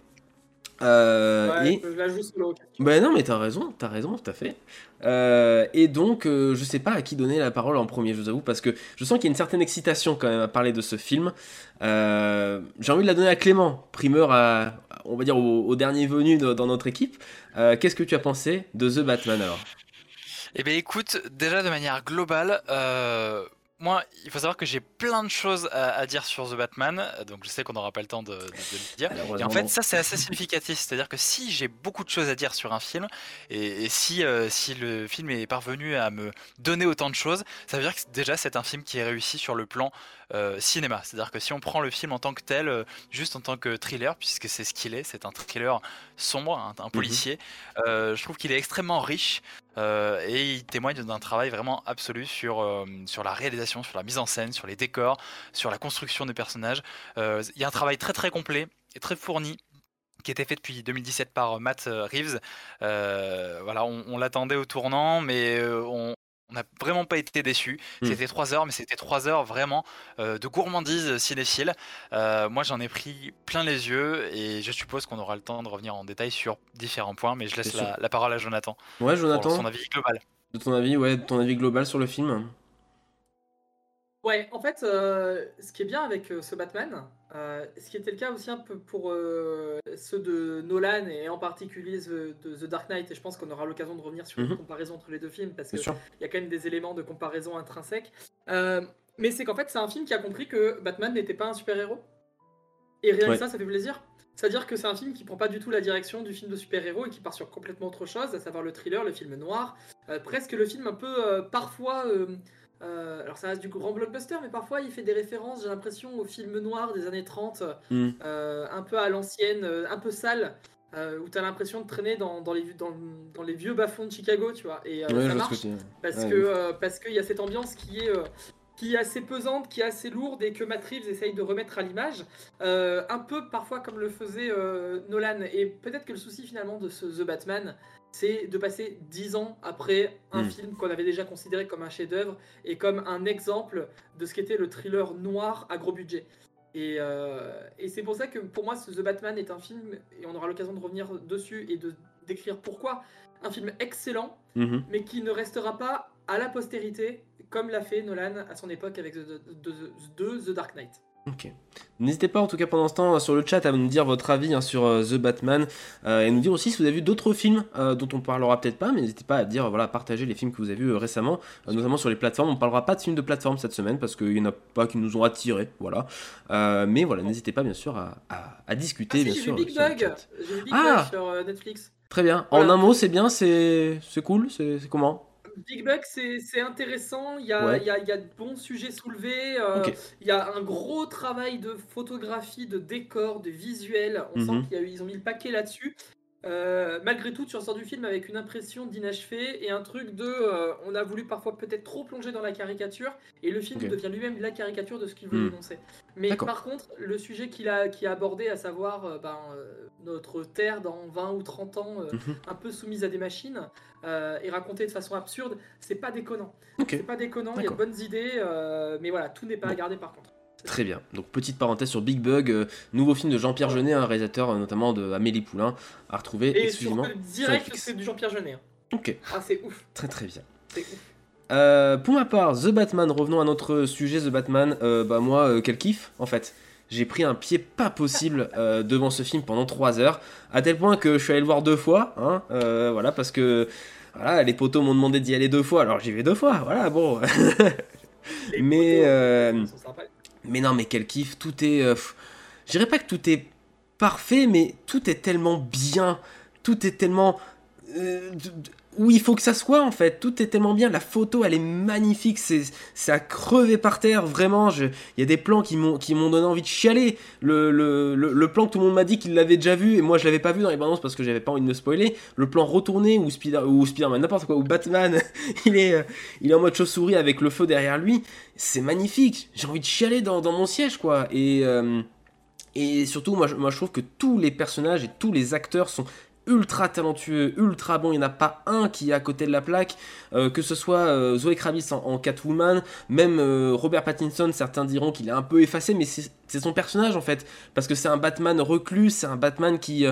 Euh, Ouais, et... je la joue solo. Ben non, mais t'as raison, t'as raison, tout à fait. Euh, et donc, euh, je sais pas à qui donner la parole en premier, je vous avoue, parce que je sens qu'il y a une certaine excitation quand même à parler de ce film. Euh, J'ai envie de la donner à Clément, primeur à, on va dire, au, au dernier venu de- dans notre équipe. Euh, Qu'est-ce que tu as pensé de The Batman alors? Eh bien écoute, déjà de manière globale, euh, moi, il faut savoir que j'ai plein de choses à, à dire sur The Batman, donc je sais qu'on n'aura pas le temps de, de- de le dire. Et en fait, ça c'est assez significatif, c'est-à-dire que si j'ai beaucoup de choses à dire sur un film, et, et si, euh, si le film est parvenu à me donner autant de choses, ça veut dire que déjà c'est un film qui est réussi sur le plan euh, cinéma. C'est-à-dire que si on prend le film en tant que tel, euh, juste en tant que thriller, puisque c'est ce qu'il est, c'est un thriller sombre, un, un policier, je trouve qu'il est extrêmement riche. Euh, et il témoigne d'un travail vraiment absolu sur, euh, sur la réalisation, sur la mise en scène, sur les décors, sur la construction des personnages. Euh, Il y a un travail très très complet et très fourni qui était fait depuis 2017 par Matt Reeves. Voilà, on, l'attendait au tournant, mais on on n'a vraiment pas été déçus. Hmm. C'était trois heures, mais c'était trois heures vraiment euh, de gourmandise cinéphile. Euh, moi, j'en ai pris plein les yeux et je suppose qu'on aura le temps de revenir en détail sur différents points, mais je laisse la, la parole à Jonathan Ouais, pour Jonathan, son avis global. de ton avis, ouais, de ton avis global sur le film Ouais, en fait, euh, ce qui est bien avec euh, ce Batman, euh, ce qui était le cas aussi un peu pour euh, ceux de Nolan et en particulier The, de The Dark Knight, et je pense qu'on aura l'occasion de revenir sur une Mhm. comparaison entre les deux films parce qu'il y a quand même des éléments de comparaison intrinsèques. Euh, mais c'est qu'en fait, c'est un film qui a compris que Batman n'était pas un super-héros. Et rien Ouais. que ça, ça fait plaisir. C'est-à-dire que c'est un film qui prend pas du tout la direction du film de super-héros et qui part sur complètement autre chose, à savoir le thriller, le film noir, euh, presque le film un peu euh, parfois. euh, alors ça reste du grand blockbuster, mais parfois il fait des références, j'ai l'impression, au film noir des années 30, Hmm. un peu à l'ancienne, un peu sale, où t'as l'impression de traîner dans, dans les, dans, dans les vieux bas-fonds de Chicago, tu vois. Et Ouais, ça marche que tu parce Ouais, qu'il y a cette ambiance qui est qui est assez pesante, qui est assez lourde et que Matt Reeves essaye de remettre à l'image, Euh, un peu parfois comme le faisait euh, Nolan. Et peut-être que le souci finalement de ce The Batman, c'est de passer dix ans après un Mm. film qu'on avait déjà considéré comme un chef-d'œuvre et comme un exemple de ce qu'était le thriller noir à gros budget. Et, euh, et c'est pour ça que pour moi, ce The Batman est un film, et on aura l'occasion de revenir dessus et de décrire pourquoi, un film excellent, Mhm. mais qui ne restera pas à la postérité, comme l'a fait Nolan à son époque avec The, The- The- The- The Dark Knight. Ok. N'hésitez pas en tout cas pendant ce temps sur le chat à nous dire votre avis hein, sur euh, The Batman euh, et nous dire aussi si vous avez vu d'autres films euh, dont on parlera peut-être pas, mais n'hésitez pas à dire voilà partager les films que vous avez vus récemment, notamment sur les plateformes. On parlera pas de films de plateforme cette semaine parce qu'il y en a pas qui nous ont attirés, voilà. Mais voilà, n'hésitez pas bien sûr à, à- à discuter Ah si, bien j'ai vu Big sur le Bug, chat. j'ai vu Big Ah Bug sur Netflix. Très bien. Voilà. En un mot, c'est bien, c'est cool, c'est comment? Big Bug, c'est c'est intéressant, il y, a, Ouais. il, y a, il y a de bons sujets soulevés, euh, il y a un gros travail de photographie, de décor, de visuel, on Mhm. sent qu'ils ont mis le paquet là-dessus. Euh, malgré tout, tu ressors du film avec une impression d'inachevé et un truc de... euh, on a voulu parfois peut-être trop plonger dans la caricature et le film devient lui-même la caricature de ce qu'il veut dénoncer. Mais D'accord. par contre, le sujet qu'il a, abordé, à savoir euh, ben, notre Terre dans 20 ou 30 ans, Mhm. un peu soumise à des machines, et raconté de façon absurde, c'est pas déconnant. C'est pas déconnant, il y a de bonnes idées, mais voilà, tout n'est pas à garder par contre. Très bien. Donc petite parenthèse sur Big Bug, euh, nouveau film de Jean-Pierre Jeunet, un réalisateur euh, notamment de Amélie Poulain, à retrouver Et exclusivement sur, direct, c'est du Jean-Pierre Jeunet. hein. Ok, Ah, c'est ouf, très très bien. c'est ouf. Euh, pour ma part, The Batman, revenons à notre sujet The Batman. Bah moi, quel kiff en fait. J'ai pris un pied pas possible devant ce film pendant 3 heures, à tel point que je suis allé le voir deux fois, hein, voilà, parce que voilà, les potos m'ont demandé d'y aller deux fois, alors j'y vais deux fois, voilà, bon. Mais, Mais non, mais quel kiff, tout est... euh, je dirais pas que tout est parfait, mais tout est tellement bien, tout est tellement... euh, où il faut que ça soit en fait, tout est tellement bien, la photo elle est magnifique, c'est c'est à crever par terre, vraiment, il y a des plans qui m'ont qui m'ont donné envie de chialer, le, plan que tout le monde m'a dit qu'il l'avait déjà vu, et moi je l'avais pas vu dans les bandes parce que j'avais pas envie de me spoiler, le plan retourné où, Spider, ou Spider-Man, n'importe quoi, où Batman, il est, euh, il est en mode chauve-souris avec le feu derrière lui, c'est magnifique. J'ai envie de chialer dans, mon siège, quoi. Et, euh, surtout, moi moi, je trouve que tous les personnages et tous les acteurs sont ultra talentueux, ultra bons. Il n'y en a pas un qui est à côté de la plaque. Euh, que ce soit euh, Zoé Kravitz en, en Catwoman, même euh, Robert Pattinson, certains diront qu'il est un peu effacé, mais c'est son personnage en fait. Parce que c'est un Batman reclus, c'est un Batman qui,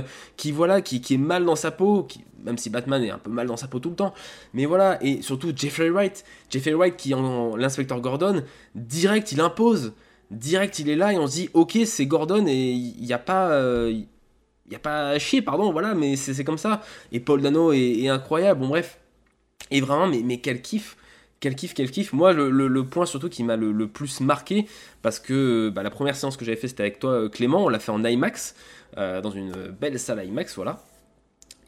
voilà, qui, est mal dans sa peau, même si Batman est un peu mal dans sa peau tout le temps. Mais voilà, et surtout Jeffrey Wright. Jeffrey Wright qui en l'inspecteur Gordon, direct il impose. Direct il est là et on se dit ok c'est Gordon et il n'y a pas... y a pas à chier, pardon, voilà, mais c'est comme ça. Et Paul Dano est, incroyable, bon bref. Et vraiment, mais, mais quel kiff, quel kiff, quel kiff. Moi, le, le- point surtout qui m'a le, le plus marqué, parce que bah, la première séance que j'avais fait, c'était avec toi, euh, Clément. On l'a fait en IMAX, euh, dans une belle salle IMAX, voilà.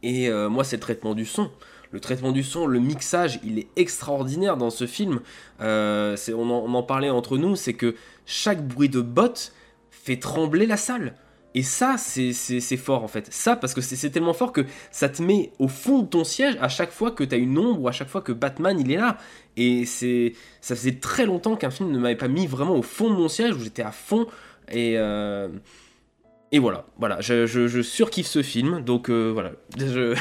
Et euh, moi, c'est le traitement du son. Le traitement du son, le mixage, il est extraordinaire dans ce film. Euh, on, en, on en parlait entre nous, c'est que chaque bruit de botte fait trembler la salle. Et ça, c'est fort en fait. Ça, parce que c'est tellement fort que ça te met au fond de ton siège à chaque fois que tu as une ombre ou à chaque fois que Batman il est là. Et c'est ça faisait très longtemps qu'un film ne m'avait pas mis vraiment au fond de mon siège où j'étais à fond. Et, euh, voilà, voilà, je surkiffe ce film. Donc euh, voilà, je,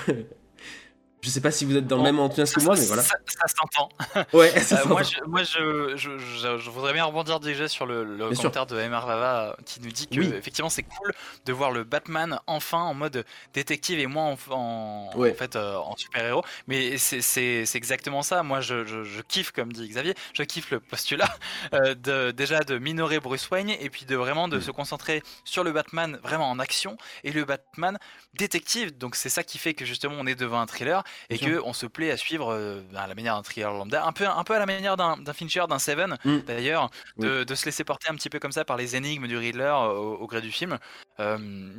je sais pas si vous êtes dans le même enthousiasme que moi, mais voilà. Ça, ça s'entend. Ouais, ça Euh, moi, je, moi je, je, je- voudrais bien rebondir déjà sur le, le sûr. commentaire de MR Vava euh, qui nous dit que Oui. effectivement c'est cool de voir le Batman enfin en mode détective et moins en, en, Ouais. en fait euh, en super héros. Mais c'est- exactement ça. Moi je, kiffe comme dit Xavier, je kiffe le postulat euh, de, déjà de minorer Bruce Wayne et puis de vraiment de Mm. se concentrer sur le Batman vraiment en action et le Batman détective. Donc c'est ça qui fait que justement on est devant un thriller et que on se plaît à suivre euh, à la manière d'un thriller lambda, un peu, un peu à la manière d'un Fincher, d'un Seven Mm. d'ailleurs, de, de se laisser porter un petit peu comme ça par les énigmes du Riddler euh, au, au gré du film. Euh,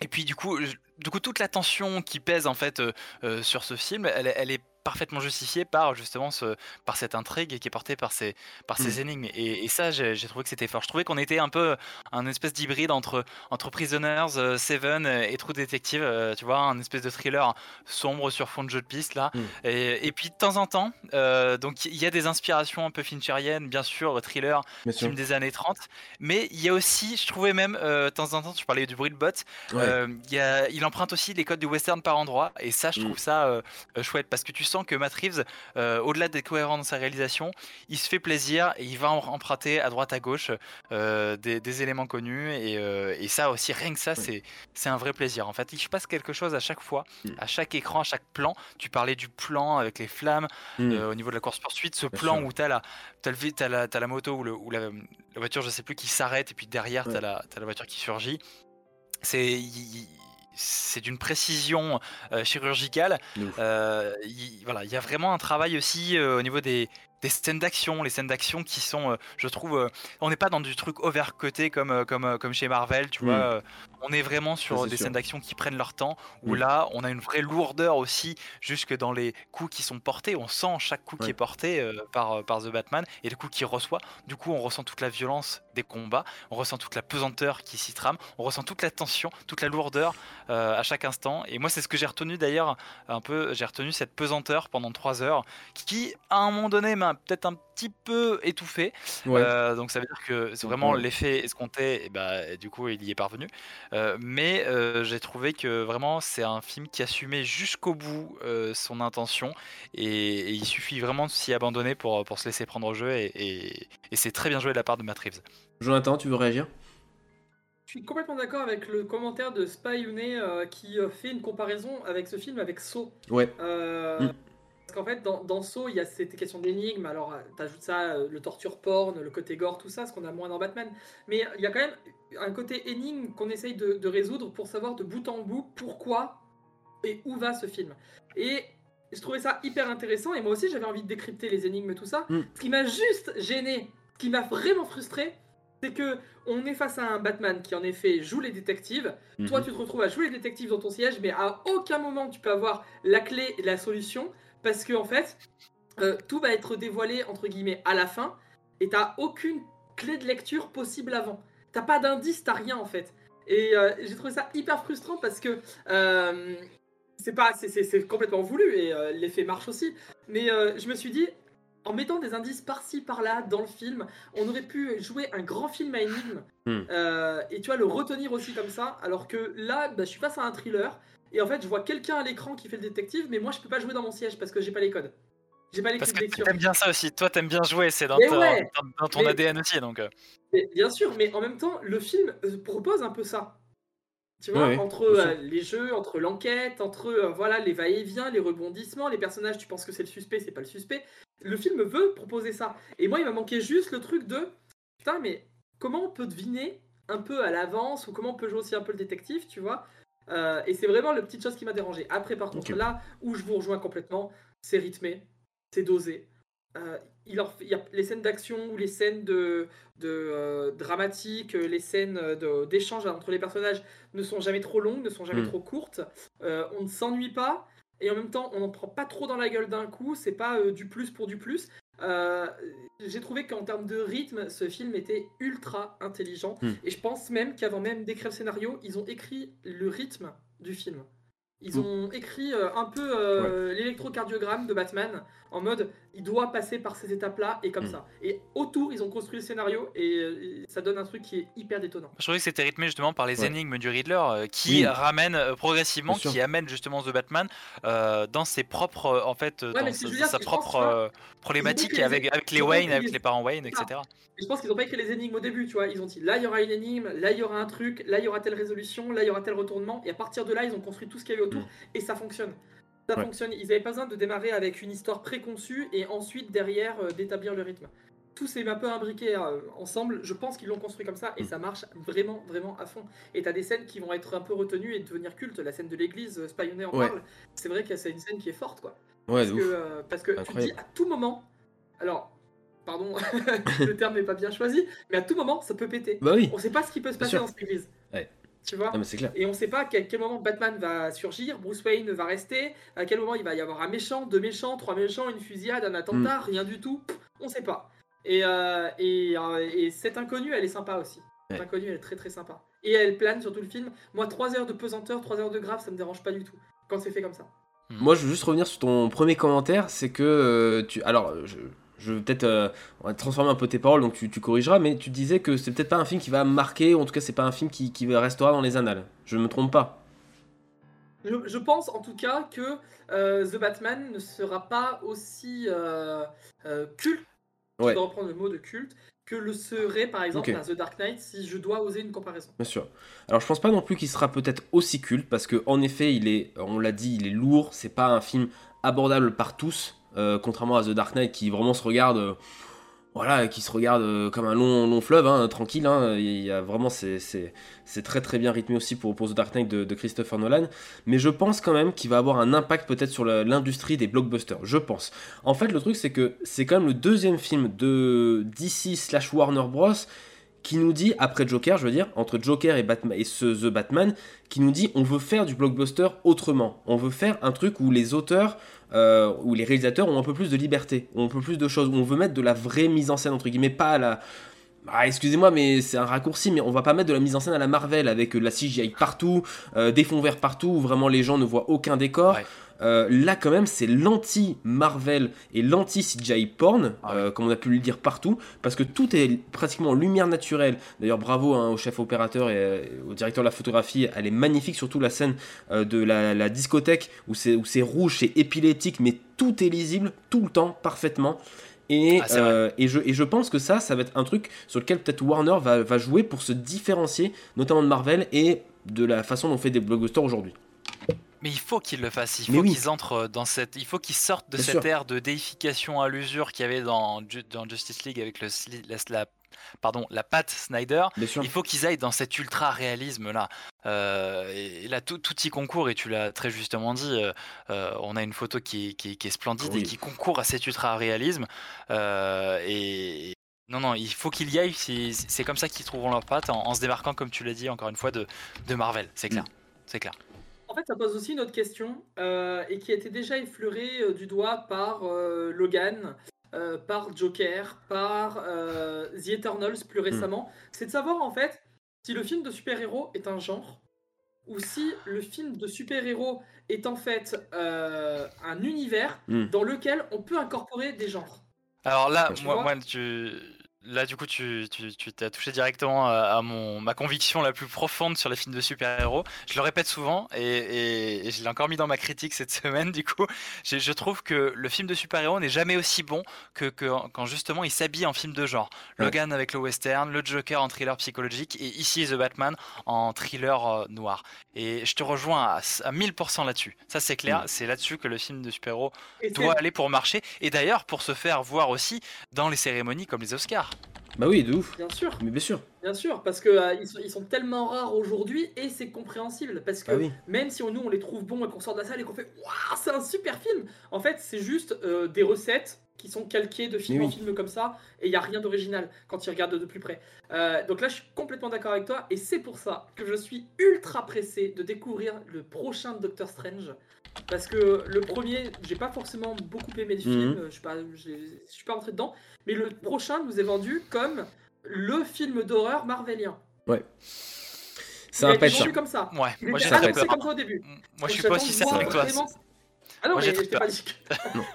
et puis du coup, je- du coup, toute la tension qui pèse en fait euh, euh, sur ce film, elle est parfaitement justifiée par justement ce, par cette intrigue qui est portée par ces, par ces énigmes. Et, et ça, j'ai trouvé que c'était fort. Je trouvais qu'on était un peu un espèce d'hybride entre, entre Prisoners, euh, Seven euh, et True Detective, euh, tu vois, un espèce de thriller sombre sur fond de jeu de piste là. Mm. Et, et puis de temps en temps, donc il y a des inspirations un peu fincheriennes, bien sûr, thriller, Bien sûr. film des années 30, mais il y a aussi, je trouvais même, de temps en temps, tu parlais du bruit de botte, Ouais. il emprunte aussi les codes du western par endroit, et ça, je Mm. trouve ça chouette, parce que tu sens que Matt Reeves, euh, au-delà des cohérents dans sa réalisation, il se fait plaisir et il va emprunter à droite à gauche euh, des, des éléments connus, et, euh, et ça aussi, rien que ça, c'est c'est un vrai plaisir. En fait, il se passe quelque chose à chaque fois, Mm. à chaque écran, à chaque plan. Tu parlais du plan avec les flammes, Mm. au niveau de la course-poursuite, ce Bien plan sûr. où tu as la, t'as le, t'as la, moto ou, le- ou la, la voiture, je sais plus, qui s'arrête, et puis derrière, tu as, la, t'as la voiture qui surgit. C'est. C'est d'une précision euh, chirurgicale. Euh, il, voilà, il y a vraiment un travail aussi euh, au niveau des, des scènes d'action, les scènes d'action qui sont, euh, je trouve, euh, on n'est pas dans du truc overcoté comme, euh, comme, comme chez Marvel, tu Mm. vois. euh, on est vraiment sur des sûr. scènes d'action qui prennent leur temps, où Mm. là, on a une vraie lourdeur aussi, jusque dans les coups qui sont portés. On sent chaque coup qui est porté par, par The Batman et le coup qu'il reçoit. Du coup, on ressent toute la violence des combats, on ressent toute la pesanteur qui s'y trame, on ressent toute la tension, toute la lourdeur à chaque instant. Et moi, c'est ce que j'ai retenu d'ailleurs, un peu, j'ai retenu cette pesanteur pendant trois heures, qui, à un moment donné, m'a peut-être un petit peu étouffé. Ouais. Euh, donc ça veut dire que c'est vraiment Ouais. l'effet escompté, et bah, du coup il y est parvenu. Euh, mais euh, j'ai trouvé que vraiment c'est un film qui assumait jusqu'au bout euh, son intention et, et il suffit vraiment de s'y abandonner pour, pour se laisser prendre au jeu et, et- et c'est très bien joué de la part de Matt Reeves. Jonathan, tu veux réagir? Je suis complètement d'accord avec le commentaire de Spy Une euh, qui euh, fait une comparaison avec ce film avec Saw. Ouais. Euh, Mm. Parce qu'en fait, dans, dans Saw, il y a cette question d'énigme. Alors, euh, t'ajoutes ça, euh, le torture porn, le côté gore, tout ça, ce qu'on a moins dans Batman. Mais il y a quand même un côté énigme qu'on essaye de, de résoudre pour savoir de bout en bout pourquoi et où va ce film. Et je trouvais ça hyper intéressant. Et moi aussi, j'avais envie de décrypter les énigmes tout ça. Mm. Ce qui m'a juste gêné, ce qui m'a vraiment frustré, c'est que on est face à un Batman qui en effet joue les détectives. Toi, Mhm. tu te retrouves à jouer les détectives dans ton siège, mais à aucun moment tu peux avoir la clé et la solution parce que en fait, euh, tout va être dévoilé entre guillemets à la fin et t'as aucune clé de lecture possible avant. T'as pas d'indice, t'as rien en fait. Et euh, j'ai trouvé ça hyper frustrant parce que euh, c'est pas, c'est- complètement voulu et l'effet marche aussi. Mais je me suis dit, en mettant des indices par-ci par-là dans le film, on aurait pu jouer un grand film à énigme Hmm. euh, et tu vois le retenir aussi comme ça. Alors que là, bah, je suis face à un thriller et en fait, je vois quelqu'un à l'écran qui fait le détective, mais moi, je peux pas jouer dans mon siège parce que j'ai pas les codes. J'ai pas les Parce de que t'aimes bien ça aussi, toi t'aimes bien jouer, c'est dans, ouais. ton Mais- ADN aussi donc. euh. Mais bien sûr, mais en même temps, le film euh, propose un peu ça. Tu vois, Ouais, entre euh, les jeux, entre l'enquête, entre euh, voilà les va-et-vient, les rebondissements, les personnages, tu penses que c'est le suspect, c'est pas le suspect. Le film veut proposer ça. Et moi, il m'a manqué juste le truc de putain, mais comment on peut deviner un peu à l'avance ou comment on peut jouer aussi un peu le détective, tu vois? Euh, Et c'est vraiment la petite chose qui m'a dérangé. Après, par contre, là où je vous rejoins complètement, c'est rythmé, c'est dosé. euh, il, leur fait- il y a les scènes d'action ou les scènes de, de euh, dramatiques, les scènes d'échange entre les personnages ne sont jamais trop longues, ne sont jamais Mm. trop courtes. On ne s'ennuie pas et en même temps on n'en prend pas trop dans la gueule d'un coup. C'est pas du plus pour du plus. J'ai trouvé qu'en termes de rythme, ce film était ultra intelligent Mm. et je pense même qu'avant même d'écrire le scénario, ils ont écrit le rythme du film. Ils Mm. ont écrit euh, un peu euh, l'électrocardiogramme de Batman en mode il doit passer par ces étapes-là et comme Mm. ça. Et autour, ils ont construit le scénario et, euh, ça donne un truc qui est hyper détonnant. Je trouvais que c'était rythmé justement par les Ouais. énigmes du Riddler euh, qui Oui. ramènent euh, progressivement, qui amènent justement The Batman euh, dans ses propres, euh, en fait, Ouais, dans sa, dire, que propre euh, problématique avec, les Wayne, avec les- parents Wayne, Ah. etc. Et je pense qu'ils n'ont pas écrit les énigmes au début, tu vois. Ils ont dit là il y aura une énigme, là il y aura un truc, là il y aura telle résolution, là il y aura tel retournement. Et à partir de là, ils ont construit tout ce qu'il y avait autour Mm. et ça fonctionne. Ça Ouais. fonctionne. Ils n'avaient pas besoin de démarrer avec une histoire préconçue et ensuite derrière euh, d'établir le rythme. Tout s'est un peu imbriqué euh, ensemble. Je pense qu'ils l'ont construit comme ça et Mm. ça marche vraiment, vraiment à fond. Et t'as des scènes qui vont être un peu retenues et devenir cultes. La scène de l'église, euh, Spionner en Ouais. parle. C'est vrai que c'est une scène qui est forte, quoi. Ouais, Parce que, ouf. euh, parce que tu te dis à tout moment, alors, pardon, le terme n'est pas bien choisi, mais à tout moment, ça peut péter. Bah oui. On sait pas ce qui peut se passer dans cette église. Tu vois Non, mais c'est clair. Et on sait pas à quel quel moment Batman va surgir, Bruce Wayne va rester, à quel moment il va y avoir un méchant, deux méchants, trois méchants, une fusillade, un Mm. attentat, rien du tout. Pff, On sait pas. Et, euh, et, euh, et cette inconnue, elle est sympa aussi. Cette Ouais. inconnue, elle est très très sympa. Et elle plane sur tout le film. Moi, 3 heures de pesanteur, 3 heures de grave, ça me dérange pas du tout. Quand c'est fait comme ça. Moi, je veux juste revenir sur ton premier commentaire, c'est que euh, tu. Alors, je, je vais peut-être euh, transformer un peu tes paroles, donc tu, tu corrigeras, mais tu disais que c'est peut-être pas un film qui va marquer, ou en tout cas, c'est pas un film qui, qui restera dans les annales. Je me trompe pas. Je, je pense en tout cas que euh, The Batman ne sera pas aussi euh, euh, culte, Ouais. je dois reprendre le mot de culte, que le serait par exemple The Dark Knight si je dois oser une comparaison. Bien sûr. Alors je pense pas non plus qu'il sera peut-être aussi culte parce que en effet il est, on l'a dit, il est lourd. C'est pas un film abordable par tous, contrairement à The Dark Knight qui vraiment se regarde, euh, voilà, qui se regarde euh, comme un long, long fleuve, hein, tranquille. hein. Il y a vraiment c'est, très très bien rythmé aussi pour, The Dark Knight de, Christopher Nolan. Mais je pense quand même qu'il va avoir un impact peut-être sur l'industrie des blockbusters. Je pense. En fait le truc c'est que c'est quand même le deuxième film de DC slash Warner Bros qui nous dit, après Joker, je veux dire, entre Joker et, Batman, The Batman, qui nous dit on veut faire du blockbuster autrement. On veut faire un truc où les auteurs, euh, où les réalisateurs ont un peu plus de liberté, ont un peu plus de choses, où on veut mettre de la vraie mise en scène, entre guillemets, pas à la. Ah, excusez-moi, mais c'est un raccourci, mais on va pas mettre de la mise en scène à la Marvel avec euh, la CGI partout, euh, des fonds verts partout, où vraiment les gens ne voient aucun décor. Euh, là, quand même, c'est l'anti-Marvel et l'anti-CGI porn, euh, comme on a pu le dire partout, parce que tout est pratiquement en lumière naturelle. D'ailleurs, bravo hein, au chef opérateur et euh, au directeur de la photographie, elle est magnifique, surtout la scène de la, la discothèque où c'est rouge, c'est épileptique, mais tout est lisible tout le temps, parfaitement. Et, Ah, euh, et, je, et je pense que ça, ça va être un truc sur lequel peut-être Warner va, va jouer pour se différencier, notamment de Marvel et de la façon dont on fait des blockbusters aujourd'hui. Mais il faut qu'ils le fassent, il faut oui. qu'ils entrent dans cette, il faut qu'ils sortent de Bien cette sûr. ère de déification à l'usure qu'il y avait dans, Ju- dans Justice League avec le, la, la- pardon, la patte Snyder. Il faut qu'ils aillent dans cet ultra réalisme là. Euh, et, là, tout, tout y concourt. Et tu l'as très justement dit. euh, euh, on a une photo qui est, qui est- qui est splendide Oui. et qui concourt à cet ultra réalisme. Euh, et non, non, il faut qu'il y aille. C'est comme ça qu'ils trouveront leur patte en, en se démarquant, comme tu l'as dit encore une fois, de, de Marvel. C'est clair. C'est clair. En fait, ça pose aussi une autre question euh, et qui a été déjà effleurée euh, du doigt par euh, Logan, euh, par Joker, par euh, The Eternals plus récemment. C'est de savoir en fait si le film de super-héros est un genre ou si le film de super-héros est en fait euh, un univers Mm. dans lequel on peut incorporer des genres. Alors là, Tu moi, vois moi, tu, là, du coup, tu, tu, tu t'as touché directement à, mon, ma conviction la plus profonde sur les films de super-héros. Je le répète souvent et, et- et je l'ai encore mis dans ma critique cette semaine. Du coup, je, je trouve que le film de super-héros n'est jamais aussi bon que, que quand justement il s'habille en film de genre. Ouais. Logan avec le western, le Joker en thriller psychologique et ici The Batman en thriller euh, noir. Et je te rejoins à, à 1000% là-dessus. Ça, c'est clair. Mm. C'est là-dessus que le film de super-héros doit aller pour marcher et d'ailleurs pour se faire voir aussi dans les cérémonies comme les Oscars. Bah oui, de ouf. Bien sûr. Mais bien sûr. Bien sûr, parce que euh, ils, sont, ils sont tellement rares aujourd'hui et c'est compréhensible parce que Ah oui. même si on- nous on les trouve bons et qu'on sort de la salle et qu'on fait waouh c'est un super film, en fait c'est juste euh, des recettes qui sont calqués de film Mais en oui. film comme ça, et il n'y a rien d'original quand tu regardes de plus près. Euh, donc là, je suis complètement d'accord avec toi, et c'est pour ça que je suis ultra pressé de découvrir le prochain Doctor Strange. Parce que le premier, j'ai pas forcément beaucoup aimé le film, Mhm. je suis pas, je suis pas rentré dedans, mais le prochain nous est vendu comme le film d'horreur marvelien. Ça Il a va pas être ça. comme ça. Ouais, Il moi j'ai ça comme ça au début. Moi je suis pas aussi certain avec toi. Ah non, Moi, j'ai mais très je t'ai pas dit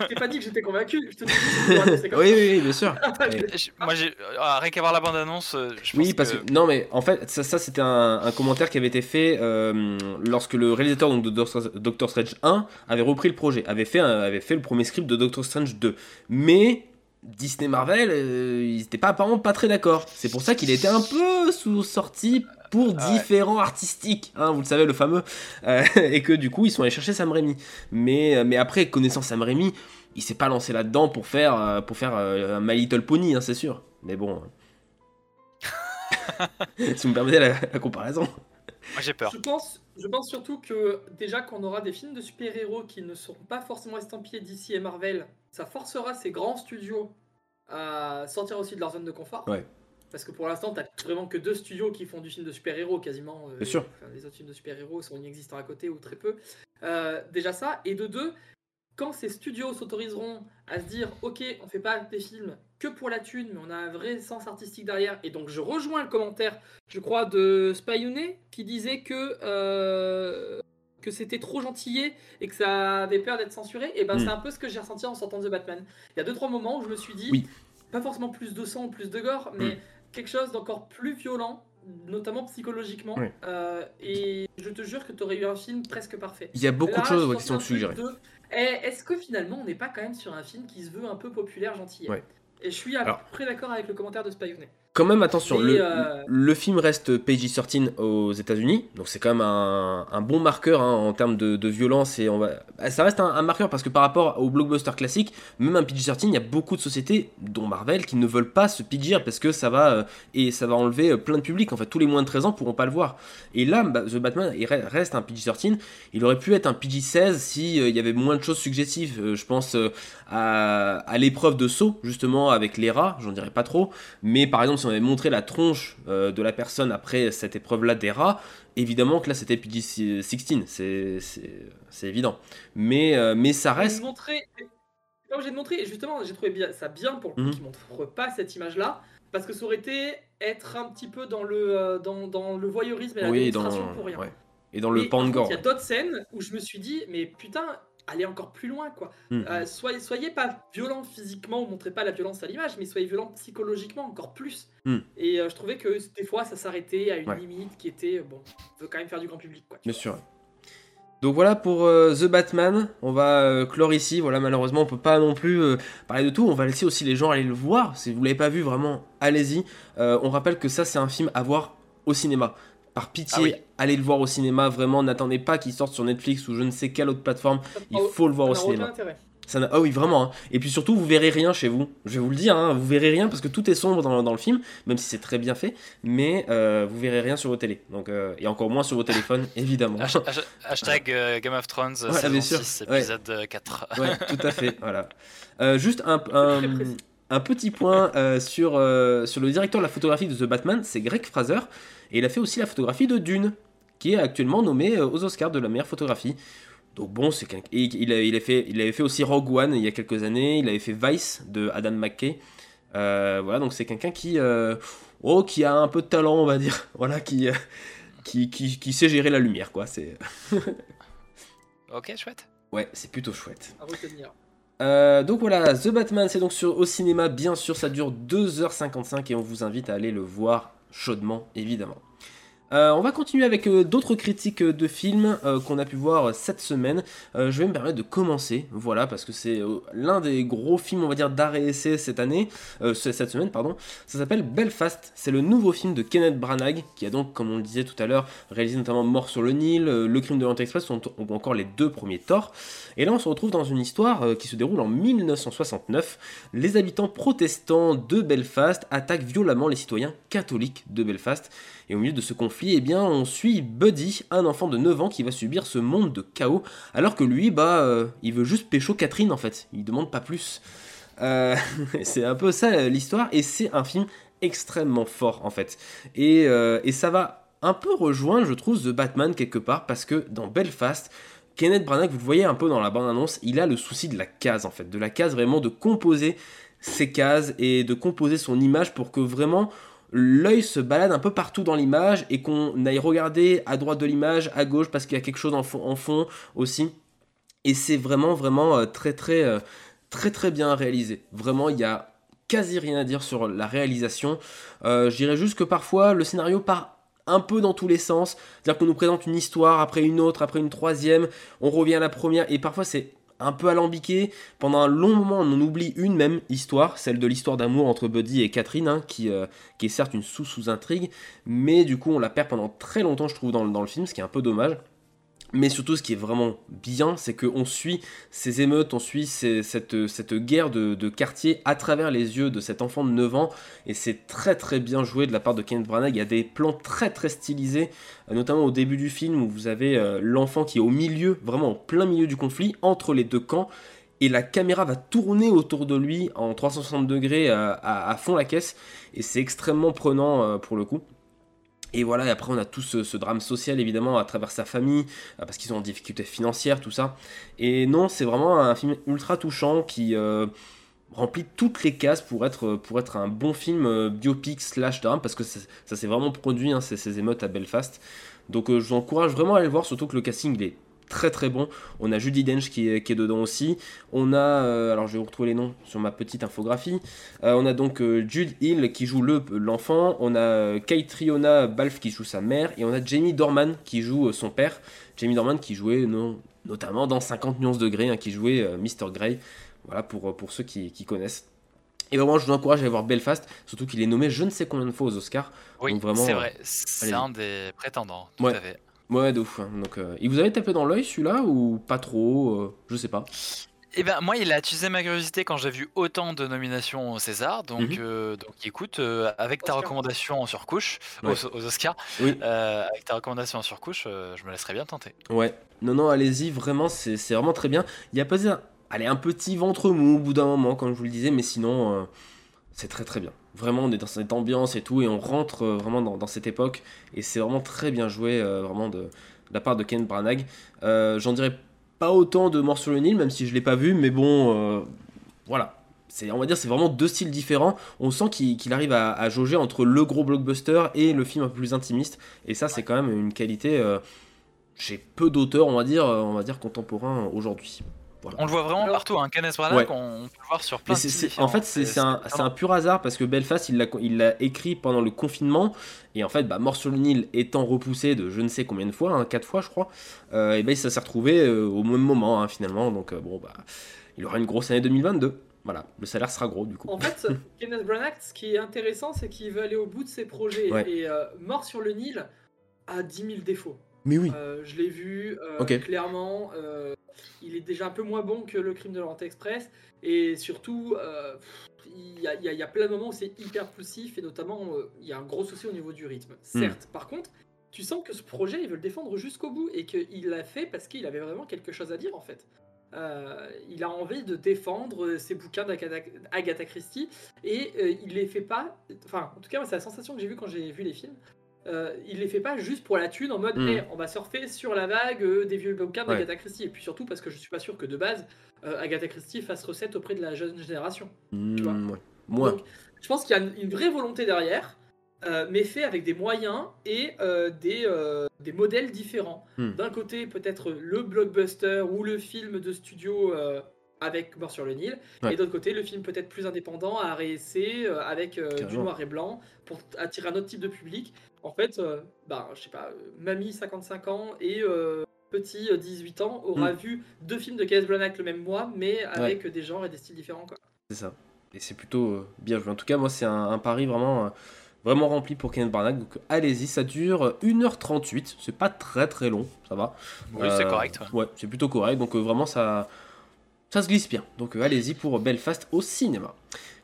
que pas dit que j'étais convaincu. Je te dis juste que c'est comme Oui, oui, oui, bien sûr. Je- Moi j'ai ah, rien qu'à voir la bande annonce, je pense Oui, parce que... non, mais en fait, ça, ça c'était un, un commentaire qui avait été fait euh, lorsque le réalisateur donc, de Doctor, Doctor Strange 1 avait repris le projet, avait fait, un- avait fait le premier script de Doctor Strange 2. Mais Disney Marvel, euh, ils n'étaient pas apparemment pas très d'accord. C'est pour ça qu'il était un peu sous sorti pour Ah ouais. différents artistiques, hein, vous le savez, le fameux, euh, et que du coup ils sont allés chercher Sam Raimi. Mais, mais après, connaissant Sam Raimi, il s'est pas lancé là-dedans pour faire, euh, pour faire euh, un My Little Pony, hein, c'est sûr. Mais bon. si vous me permettez la, la comparaison. Moi j'ai peur. Je pense, je pense surtout que déjà qu'on aura des films de super-héros qui ne seront pas forcément estampillés d'ici et Marvel, ça forcera ces grands studios à sortir aussi de leur zone de confort. Ouais. Parce que pour l'instant, t'as vraiment que deux studios qui font du film de super-héros quasiment. euh, Bien sûr. enfin, les autres films de super-héros sont inexistants à côté ou très peu. Euh, déjà ça. Et de deux, quand ces studios s'autoriseront à se dire ok on fait pas des films que pour la thune mais on a un vrai sens artistique derrière et donc je rejoins le commentaire je crois de Spayouné qui disait que euh, que c'était trop gentillé et que ça avait peur d'être censuré et ben Mm. c'est un peu ce que j'ai ressenti en sortant The Batman il y a deux trois moments où je me suis dit Oui. pas forcément plus de sang ou plus de gore mais Mm. Quelque chose d'encore plus violent notamment psychologiquement Oui. Euh, et je te jure que tu aurais eu un film presque parfait Il y a beaucoup Là, de choses ouais, qui sont suggérées. de- Eh, Est-ce que finalement on n'est pas quand même sur un film qui se veut un peu populaire, gentil? Ouais. Et je suis à Alors- peu près d'accord avec le commentaire de Spayounet. Quand même, attention, le, euh, le film reste PG-13 aux États-Unis, donc c'est quand même un, un bon marqueur hein, en termes de, de violence et on va, bah, ça reste un, un marqueur parce que par rapport au blockbuster classique, même un PG-13, il y a beaucoup de sociétés, dont Marvel, qui ne veulent pas se PG parce que ça va euh, et ça va enlever euh, plein de public. En fait, tous les moins de 13 ans pourront pas le voir. Et là, bah, The Batman il re- reste un PG-13. Il aurait pu être un PG-16 si euh, il y avait moins de choses suggestives. Je pense à, à l'épreuve de saut justement avec les rats, j'en dirais pas trop. Mais par exemple, si on avait montré la tronche euh, de la personne après cette épreuve-là des rats, évidemment que là c'était PG-16, c'est- évident. Mais, euh, mais ça reste. c'est pas obligé de montrer, justement j'ai trouvé bien, ça bien pour coup Mhm. qu'ils montrent pas cette image-là, parce que ça aurait été être un petit peu dans le, euh, dans, dans le voyeurisme et la Oui, dans, démonstration pour rien. ouais. Et dans le Pangor. Il y a d'autres scènes où je me suis dit, mais putain, allez encore plus loin quoi. Mhm. Euh, soyez, soyez pas violent physiquement montrez pas la violence à l'image, mais soyez violent psychologiquement encore plus. Hmm. Et euh, je trouvais que des fois ça s'arrêtait à une Ouais. limite qui était euh, bon, on veut quand même faire du grand public quoi. Bien vois. sûr. Donc voilà pour euh, The Batman, on va euh, clore ici, voilà malheureusement on peut pas non plus euh, parler de tout, on va laisser aussi les gens aller le voir, si vous l'avez pas vu vraiment, allez-y. On rappelle que ça c'est un film à voir au cinéma. Par pitié, Ah oui. allez le voir au cinéma, vraiment n'attendez pas qu'il sorte sur Netflix ou je ne sais quelle autre plateforme, il Oh, faut le voir au ça n'a aucun cinéma. intérêt. Ça n'a- ah oui, vraiment. hein. Et puis surtout, vous verrez rien chez vous. Je vais vous le dire, hein, vous verrez rien parce que tout est sombre dans, dans le film, même si c'est très bien fait, mais euh, vous verrez rien sur vos télés. Donc, euh, et encore moins sur vos téléphones, évidemment. Hasht- hasht- Hashtag euh, Game of Thrones, Ouais, saison bien sûr. 6, Ouais. épisode euh, 4. Ouais, tout à fait. Voilà. Euh, juste un, un, un petit point euh, sur, euh, sur le directeur de la photographie de The Batman, c'est Greg Fraser, et il a fait aussi la photographie de Dune, qui est actuellement nommé euh, aux Oscars de la meilleure photographie. Donc bon, c'est quelqu'un- et il, a- il, a fait, il avait fait aussi Rogue One il y a quelques années, il avait fait Vice de Adam McKay. Euh, voilà, donc c'est quelqu'un qui, euh, oh, qui a un peu de talent, on va dire. Voilà, qui, euh, qui, qui, qui sait gérer la lumière, quoi. C'est, ok, chouette. ouais, c'est plutôt chouette. À retenir. Euh, donc voilà, The Batman, c'est donc sur, au cinéma, bien sûr, ça dure 2h55 et on vous invite à aller le voir chaudement, évidemment. Euh, on va continuer avec euh, d'autres critiques euh, de films qu'on a pu voir cette semaine. Je vais me permettre de commencer, voilà, parce que c'est l'un des gros films, on va dire, d'art et essai cette année, ce- cette semaine, pardon. Ça s'appelle Belfast, c'est le nouveau film de Kenneth Branagh, qui a donc, comme on le disait tout à l'heure, réalisé notamment Mort sur le Nil, Le crime de l'Orient Express, ou ou encore les deux premiers Thor. Et là, on se retrouve dans une histoire qui se déroule en 1969. Les habitants protestants de Belfast attaquent violemment les citoyens catholiques de Belfast. Et au milieu de ce conflit, eh bien, on suit Buddy, un enfant de 9 ans qui va subir ce monde de chaos, alors que lui, bah, euh, il veut juste pécho Catherine en fait. Il demande pas plus. Euh, c'est un peu ça l'histoire, et c'est un film extrêmement fort en fait. Et, euh, et ça va un peu rejoindre, je trouve, The Batman quelque part, parce que dans Belfast, Kenneth Branagh, vous le voyez un peu dans la bande-annonce, il a le souci de la case en fait, de la case vraiment de composer ses cases et de composer son image pour que vraiment l'œil se balade un peu partout dans l'image et qu'on aille regarder à droite de l'image, à gauche parce qu'il y a quelque chose en fond, aussi. Et c'est vraiment vraiment euh, très très euh, très très bien réalisé. Vraiment, il y a quasi rien à dire sur la réalisation. Euh, je dirais juste que parfois le scénario part un peu dans tous les sens. C'est-à-dire qu'on nous présente une histoire, après une autre, après une troisième, on revient à la première, et parfois c'est un peu alambiqué. Pendant un long moment, on oublie une même histoire, celle de l'histoire d'amour entre Buddy et Catherine, hein, qui, euh, qui est certes une sous-sous-intrigue, mais du coup on la perd pendant très longtemps, je trouve, dans le film, ce qui est un peu dommage. Mais surtout, ce qui est vraiment bien, c'est qu'on suit ces émeutes, on suit cette, guerre de, quartier à travers les yeux de cet enfant de 9 ans. Et c'est très très bien joué de la part de Kenneth Branagh. Il y a des plans très très stylisés, notamment au début du film où vous avez euh, l'enfant qui est au milieu, vraiment en plein milieu du conflit, entre les deux camps. Et la caméra va tourner autour de lui en 360 degrés euh, à, à fond la caisse. Et c'est extrêmement prenant euh, pour le coup. Et voilà, et après on a tout ce, drame social évidemment à travers sa famille, euh, parce qu'ils sont en difficulté financière, tout ça. Et non, c'est vraiment un film ultra touchant qui euh, remplit toutes les cases pour être, être un bon film euh, biopic slash drame, parce que ça, s'est vraiment produit, hein, ces, émeutes à Belfast. Donc euh, je vous encourage vraiment à aller le voir, surtout que le casting est très très bon. On a Judy Dench qui est, qui est dedans aussi. On a, euh, alors je vais vous retrouver les noms sur ma petite infographie. Euh, on a donc euh, Jude Hill qui joue le l'enfant. On a Kaitriona Balfe qui joue sa mère. Et on a Jamie Dorman qui joue son père. Jamie Dorman qui jouait non, notamment dans 50 nuances degrés, hein, qui jouait Mr. Grey. Voilà pour, pour ceux qui, qui connaissent. Et vraiment, je vous encourage à aller voir Belfast, surtout qu'il est nommé je ne sais combien de fois aux Oscars. Oui, c'est vrai. C'est un des prétendants, tout Ouais. à fait. Ouais, de ouf. hein. Donc, euh, il vous avait tapé dans l'œil celui-là ou pas trop euh, Je sais pas? Eh ben moi, il a attisé ma curiosité quand j'ai vu autant de nominations au César. Donc, euh, donc écoute, euh, avec ta Oscar. recommandation en surcouche, Ouais. aux, aux Oscars, Oui. euh, avec ta recommandation en surcouche, euh, je me laisserai bien tenter. Ouais. Non, non, allez-y, vraiment, c'est c'est vraiment très bien. Il y a pas un, allez, un petit ventre mou au bout d'un moment, comme je vous le disais, mais sinon, euh, c'est très très bien. Vraiment, on est dans cette ambiance et tout, et on rentre euh, vraiment dans, cette époque, et c'est vraiment très bien joué, euh, vraiment, de, la part de Ken Branagh. Euh, J'en dirais pas autant de Mort sur le Nil, même si je l'ai pas vu, mais bon, voilà. On va dire, c'est vraiment deux styles différents. On sent qu'il arrive à, jauger entre le gros blockbuster et le film un peu plus intimiste, et ça, c'est quand même une qualité. chez peu d'auteurs, on va dire, on va dire contemporains aujourd'hui. Voilà. On le voit vraiment partout, hein. Kenneth Branagh, Ouais. on, on peut le voir sur plein de c'est- en fait, c'est un, c'est un pur hasard parce que Belfast, il l'a il l'a écrit pendant le confinement. Et en fait, bah, Mort sur le Nil étant repoussé de je ne sais combien de fois, hein, quatre fois, je crois, euh, et ben ça s'est retrouvé euh, au même moment, hein, finalement. Donc, euh, bon, bah, il aura une grosse année 2022. Voilà, le salaire sera gros du coup. En fait, Kenneth Branagh, ce qui est intéressant, c'est qu'il veut aller au bout de ses projets. Ouais. Et euh, Mort sur le Nil a 10 000 défauts. Mais oui. Euh, je l'ai vu, euh, clairement. Il est déjà un peu moins bon que le crime de l'Orient Express. Et surtout, euh, il y, a- il y a- il y a plein de moments où c'est hyper poussif. Et notamment, euh, il y a un gros souci au niveau du rythme. Hmm. Certes, par contre, tu sens que ce projet, il veut le défendre jusqu'au bout. Et qu'il l'a fait parce qu'il avait vraiment quelque chose à dire, en fait. Euh, il a envie de défendre ses bouquins d'Agatha Agatha Christie et il les fait pas. Enfin, en tout cas, c'est la sensation que j'ai vue quand j'ai vu les films. Euh, il les fait pas juste pour la thune en mode Mm. Hey, on va surfer sur la vague euh, des vieux bouquins Ouais. d'Agatha Christie et puis surtout parce que je suis pas sûr que de base euh, Agatha Christie fasse recette auprès de la jeune génération. tu vois. Hmm, ouais. Moi, Donc, je pense qu'il y a une, vraie volonté derrière, euh, mais fait avec des moyens et des, des modèles différents. Hmm. D'un côté, peut-être le blockbuster ou le film de studio avec Mort sur le Nil, Ouais. et d'autre côté, le film peut-être plus indépendant à réessayer euh, avec euh, du noir et blanc pour attirer un autre type de public. En fait, euh, bah, je sais pas, euh, mamie 55 ans et euh, petit euh, 18 ans aura Hmm. vu deux films de Kenneth Branagh le même mois, mais avec des genres et des styles différents. Quoi. c'est ça. Et c'est plutôt euh, bien joué. En tout cas, moi, c'est un, un pari vraiment, euh, vraiment rempli pour Kenneth Branagh. Donc, allez-y, ça dure euh, 1h38. C'est pas très très long, ça va. Oui, c'est Euh, correct. ouais. Ouais, c'est plutôt correct. Donc, euh, vraiment, ça, ça se glisse bien. Donc, euh, allez-y pour Belfast au cinéma.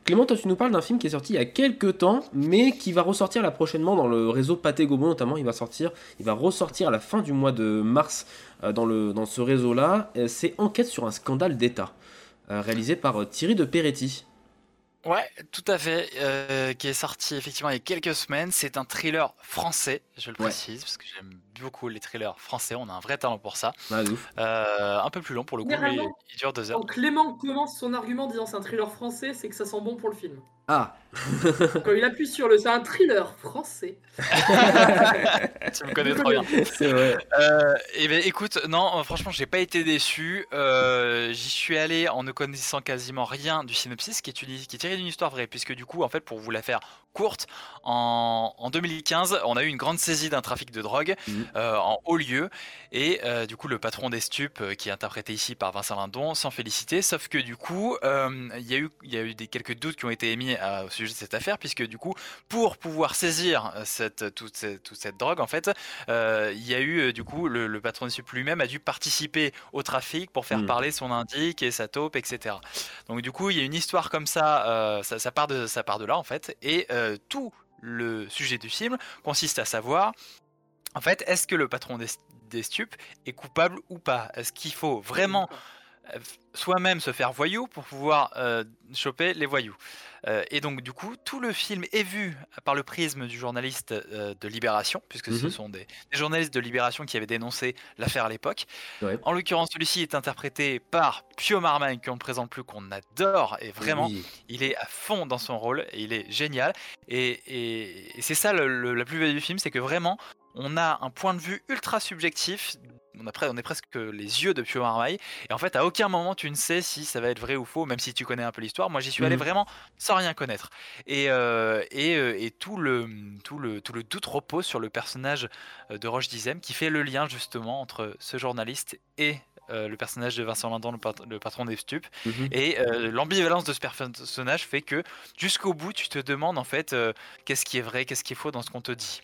Clément, toi, tu nous parles d'un film qui est sorti il y a quelques temps, mais qui va ressortir là prochainement dans le réseau Pathé notamment. Il va sortir, il va ressortir à la fin du mois de mars euh, dans, dans ce réseau-là. Euh, c'est Enquête sur un scandale d'État. euh, réalisé par Thierry de Peretti. Ouais, tout à fait, euh, qui est sorti effectivement il y a quelques semaines. C'est un thriller français, je le Ouais. précise, parce que j'aime beaucoup les thrillers français. On a un vrai talent pour ça. Ah, ouf. Euh, un peu plus long pour le coup, mais il dure deux heures. Quand Clément commence son argument en disant c'est un thriller français, c'est que ça sent bon pour le film. Ah, Quand il appuie sur le c'est un thriller français. tu me connais trop bien. c'est vrai. Euh, et ben écoute, non, euh, franchement, j'ai pas été déçu. Euh, J'y suis allé en ne connaissant quasiment rien du synopsis, qui est, une- qui est tiré d'une histoire vraie, puisque du coup, en fait, pour vous la faire courte, en, en 2015, on a eu une grande saisie d'un trafic de drogue Mhm. euh, en haut lieu, et euh, du coup, le patron des stupes, euh, qui est interprété ici par Vincent Lindon, s'en félicitait. Sauf que du coup, il y a eu, y a eu des quelques doutes qui ont été émis au sujet de cette affaire, puisque du coup, pour pouvoir saisir cette, toute, cette, toute cette drogue, en fait, il y a eu du coup le, le patron de Sup lui-même a dû participer au trafic pour faire Mm. parler son indique et sa taupe, etc. Donc du coup il y a une histoire comme ça, ça, ça part de là en fait, et euh, tout le sujet du film consiste à savoir en fait est-ce que le patron des, stupes est coupable ou pas? Est-ce qu'il faut vraiment euh, soi-même se faire voyou pour pouvoir euh, choper les voyous. Euh, et donc du coup, tout le film est vu par le prisme du journaliste euh, de Libération, puisque ce Mhm. sont des, des journalistes de Libération qui avaient dénoncé l'affaire à l'époque. Ouais. En l'occurrence, celui-ci est interprété par Pio Marmagne, qu'on ne présente plus, qu'on adore, et vraiment, Oui. il est à fond dans son rôle, et il est génial. Et, et- et c'est ça le- le- la plus-value du film, c'est que vraiment, on a un point de vue ultra subjectif. On, a pre- on est presque les yeux de Pio Marmaille. Et en fait, à aucun moment tu ne sais si ça va être vrai ou faux, même si tu connais un peu l'histoire. Moi, j'y suis allé Mhm. vraiment sans rien connaître. Et, euh, et, euh, et tout, le, tout, le, tout le doute repose sur le personnage euh, de Roche Dizem qui fait le lien justement entre ce journaliste et euh, le personnage de Vincent Lindon, le, pat- le patron des stupes. Mhm. Et euh, l'ambivalence de ce personnage fait que jusqu'au bout, tu te demandes en fait euh, qu'est-ce qui est vrai, qu'est-ce qui est faux dans ce qu'on te dit.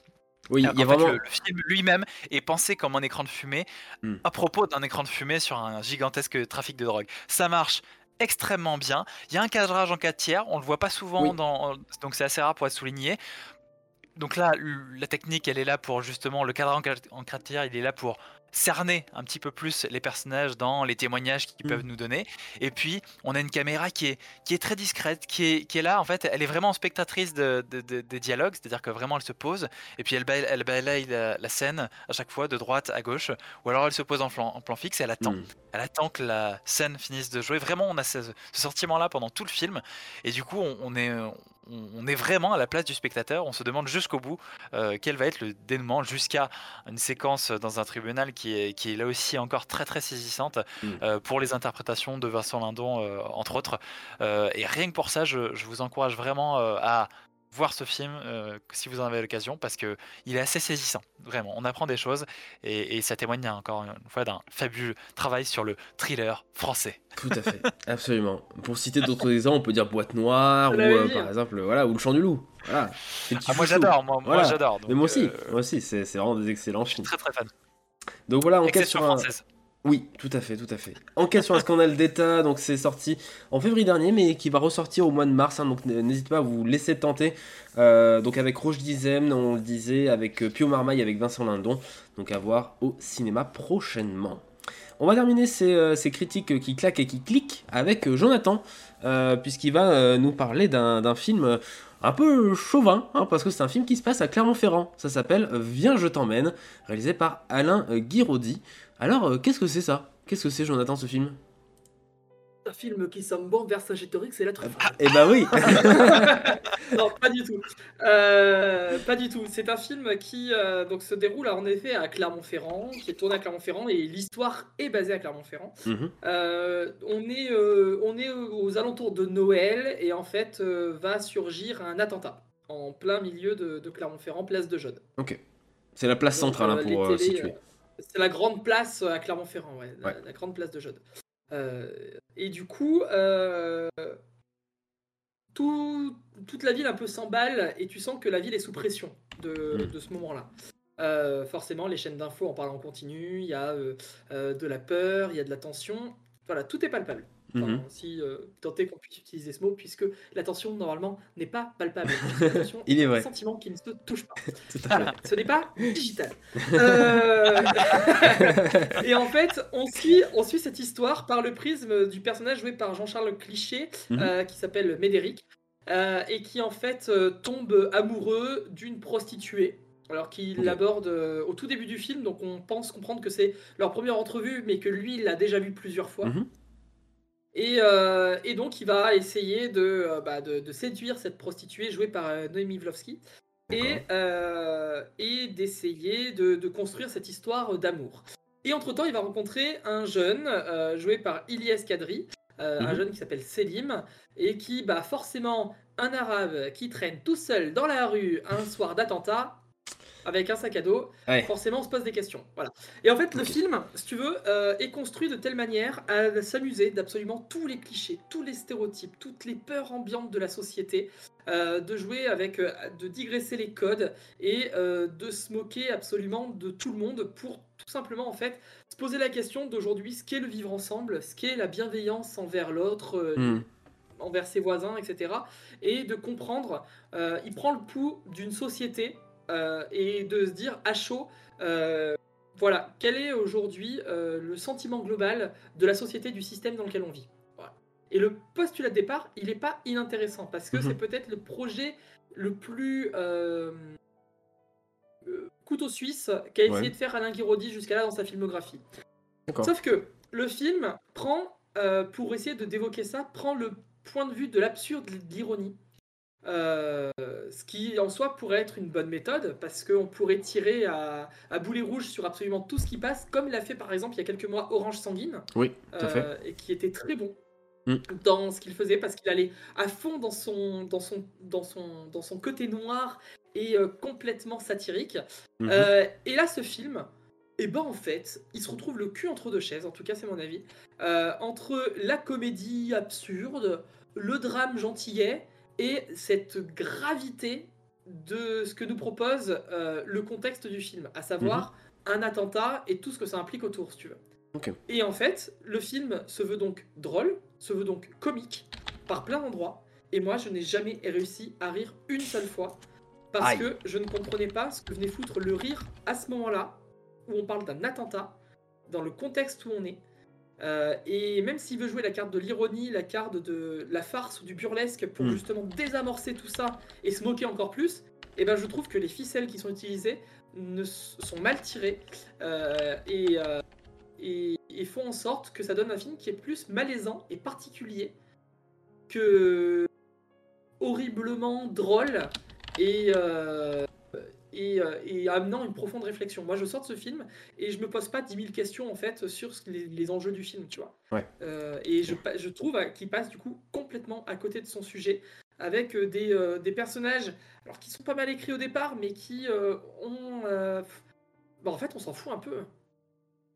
Oui, il y a fait, le, le film lui-même est pensé comme un écran de fumée Hmm. à propos d'un écran de fumée sur un gigantesque trafic de drogue. Ça marche extrêmement bien. Il y a un cadrage en 4 tiers, on le voit pas souvent, Oui. dans, donc c'est assez rare pour être souligné. Donc là, la technique, elle est là pour justement le cadrage en 4 en 4 tiers, il est là pour cerner un petit peu plus les personnages dans les témoignages qu'ils Mm. peuvent nous donner. Et puis, on a une caméra qui est, qui est très discrète, qui est, qui est là, en fait, elle est vraiment spectatrice de, de- de- des dialogues, c'est-à-dire que vraiment elle se pose, et puis elle, balaye- elle balaye la, la scène à chaque fois de droite à gauche, ou alors elle se pose en plan, en plan fixe et elle attend. Mm. Elle attend que la scène finisse de jouer. Vraiment, on a ce, ce sentiment-là pendant tout le film. Et du coup, on, on est, on, on est vraiment à la place du spectateur. On se demande jusqu'au bout euh, quel va être le dénouement jusqu'à une séquence dans un tribunal qui est, qui est là aussi encore très très saisissante Mm. euh, pour les interprétations de Vincent Lindon, euh, entre autres. Et rien que pour ça, je, je vous encourage vraiment à voir ce film euh, si vous en avez l'occasion parce que il est assez saisissant vraiment on apprend des choses et, et ça témoigne encore une fois d'un fabuleux travail sur le thriller français Tout à fait, absolument. Pour citer d'autres exemples, on peut dire Boîte Noire, ou euh, par exemple, voilà, ou Le Chant du Loup. Voilà. Ah, moi j'adore moi, j'adore Mais moi aussi, euh, moi aussi, c'est c'est vraiment des excellents je suis films. très très fan Donc voilà, enquête Exception sur un... française Oui, tout à fait, tout à fait. Enquête sur un scandale d'État, donc c'est sorti en février dernier, mais qui va ressortir au mois de mars, hein, donc n'hésitez pas à vous laisser tenter. Euh, donc avec Roche Dizem, on le disait, avec euh, Pio Marmaille, avec Vincent Lindon, donc à voir au cinéma prochainement. On va terminer ces, euh, critiques qui claquent et qui cliquent avec Jonathan, puisqu'il va nous parler d'un film un peu chauvin, hein, parce que c'est un film qui se passe à Clermont-Ferrand. Ça s'appelle Viens, je t'emmène, réalisé par Alain Guiraudy. Alors, euh, qu'est-ce que c'est ça? Qu'est-ce que c'est, Jonathan, ce film? Un film qui sent bon Vercingétorix, c'est la truffe. Eh bah oui non, pas du tout. Euh, pas du tout. C'est un film qui euh, donc se déroule en effet à Clermont-Ferrand, qui est tourné à Clermont-Ferrand et l'histoire est basée à Clermont-Ferrand. Mhm. Euh, on, est, on est aux alentours de Noël et en fait va surgir un attentat en plein milieu de, de Clermont-Ferrand, place de Jaude. Ok. C'est la place Donc, centrale hein, euh, pour situer. Euh, C'est la grande place à Clermont-Ferrand, ouais, la, Ouais. la grande place de Jaude. Euh, et du coup, euh, tout- toute la ville un peu s'emballe et tu sens que la ville est sous pression de, Mm. de ce moment-là. Euh, forcément, les chaînes d'infos en parlent en continu, il y a euh, euh, de la peur, il y a de la tension. Voilà, tout est palpable. Enfin, Mhm. si euh, tant est qu'on puisse utiliser ce mot, puisque l'attention normalement n'est pas palpable. L'attention Il est vrai. un sentiment qui ne se touche pas. Voilà, ce n'est pas digital. Euh, et en fait, on suit, on suit cette histoire par le prisme du personnage joué par Jean-Charles Cliché, Mhm. euh, qui s'appelle Médéric, et qui en fait tombe amoureux d'une prostituée. Alors qu'il Ok. l'aborde euh, au tout début du film, donc on pense comprendre que c'est leur première entrevue, mais que lui, il l'a déjà vu plusieurs fois. Et, euh, et donc, il va essayer de, euh, bah, de, de séduire cette prostituée jouée par euh, Noémie Vlovsky et, et d'essayer de, de construire cette histoire d'amour. Et entre-temps, il va rencontrer un jeune joué par Ilyes Kadri, un Mhm. jeune qui s'appelle Selim, et qui, bah, forcément, un arabe qui traîne tout seul dans la rue un soir d'attentat, avec un sac à dos, Ouais. forcément on se pose des questions. Voilà. Et en fait, le film, si tu veux, euh, est construit de telle manière à s'amuser d'absolument tous les clichés, tous les stéréotypes, toutes les peurs ambiantes de la société, euh, de jouer avec, euh, de digresser les codes et de se moquer absolument de tout le monde pour tout simplement en fait se poser la question d'aujourd'hui ce qu'est le vivre ensemble, ce qu'est la bienveillance envers l'autre, Mhm. envers ses voisins, etc. Et de comprendre, euh, il prend le pouls d'une société et de se dire à chaud, euh, voilà, quel est aujourd'hui euh, le sentiment global de la société, du système dans lequel on vit? Voilà. Et le postulat de départ, il n'est pas inintéressant parce que Mhm. c'est peut-être le projet le plus euh, euh, couteau suisse qu'a essayé Ouais. de faire Alain Guiraudy jusqu'à là dans sa filmographie. Sauf que le film prend, euh, pour essayer de d'évoquer ça, prend le point de vue de l'absurde, de l'ironie. Euh, ce qui en soi pourrait être une bonne méthode parce qu'on pourrait tirer à, à boulet rouge sur absolument tout ce qui passe, comme l'a fait par exemple il y a quelques mois Orange Sanguine, Oui, tout à fait. euh, et qui était très bon Mm. dans ce qu'il faisait parce qu'il allait à fond dans son, dans son, dans son, dans son côté noir et euh, complètement satirique. Mhm. Et là, ce film, et ben en fait, il se retrouve le cul entre deux chaises, en tout cas c'est mon avis, entre la comédie absurde, le drame gentillet et cette gravité de ce que nous propose euh, le contexte du film, à savoir un attentat et tout ce que ça implique autour, si tu veux. Et en fait, le film se veut donc drôle, se veut donc comique, par plein d'endroits, et moi je n'ai jamais réussi à rire une seule fois, parce Aïe. que je ne comprenais pas ce que venait foutre le rire à ce moment-là, où on parle d'un attentat, dans le contexte où on est. Euh, et même s'il veut jouer la carte de l'ironie, la carte de la farce ou du burlesque pour Mm. justement désamorcer tout ça et se moquer encore plus, et ben je trouve que les ficelles qui sont utilisées ne sont mal tirées euh, et, euh, et, et font en sorte que ça donne un film qui est plus malaisant et particulier que horriblement drôle et, et, euh, et amenant une profonde réflexion. Moi, je sors de ce film et je me pose pas 10 000 questions en fait sur les, les enjeux du film, tu vois. Ouais. Euh, et je, trouve qu'il passe du coup complètement à côté de son sujet avec euh, des, euh, des personnages alors qui sont pas mal écrits au départ, mais qui euh, ont. euh, bah, en fait, on s'en fout un peu.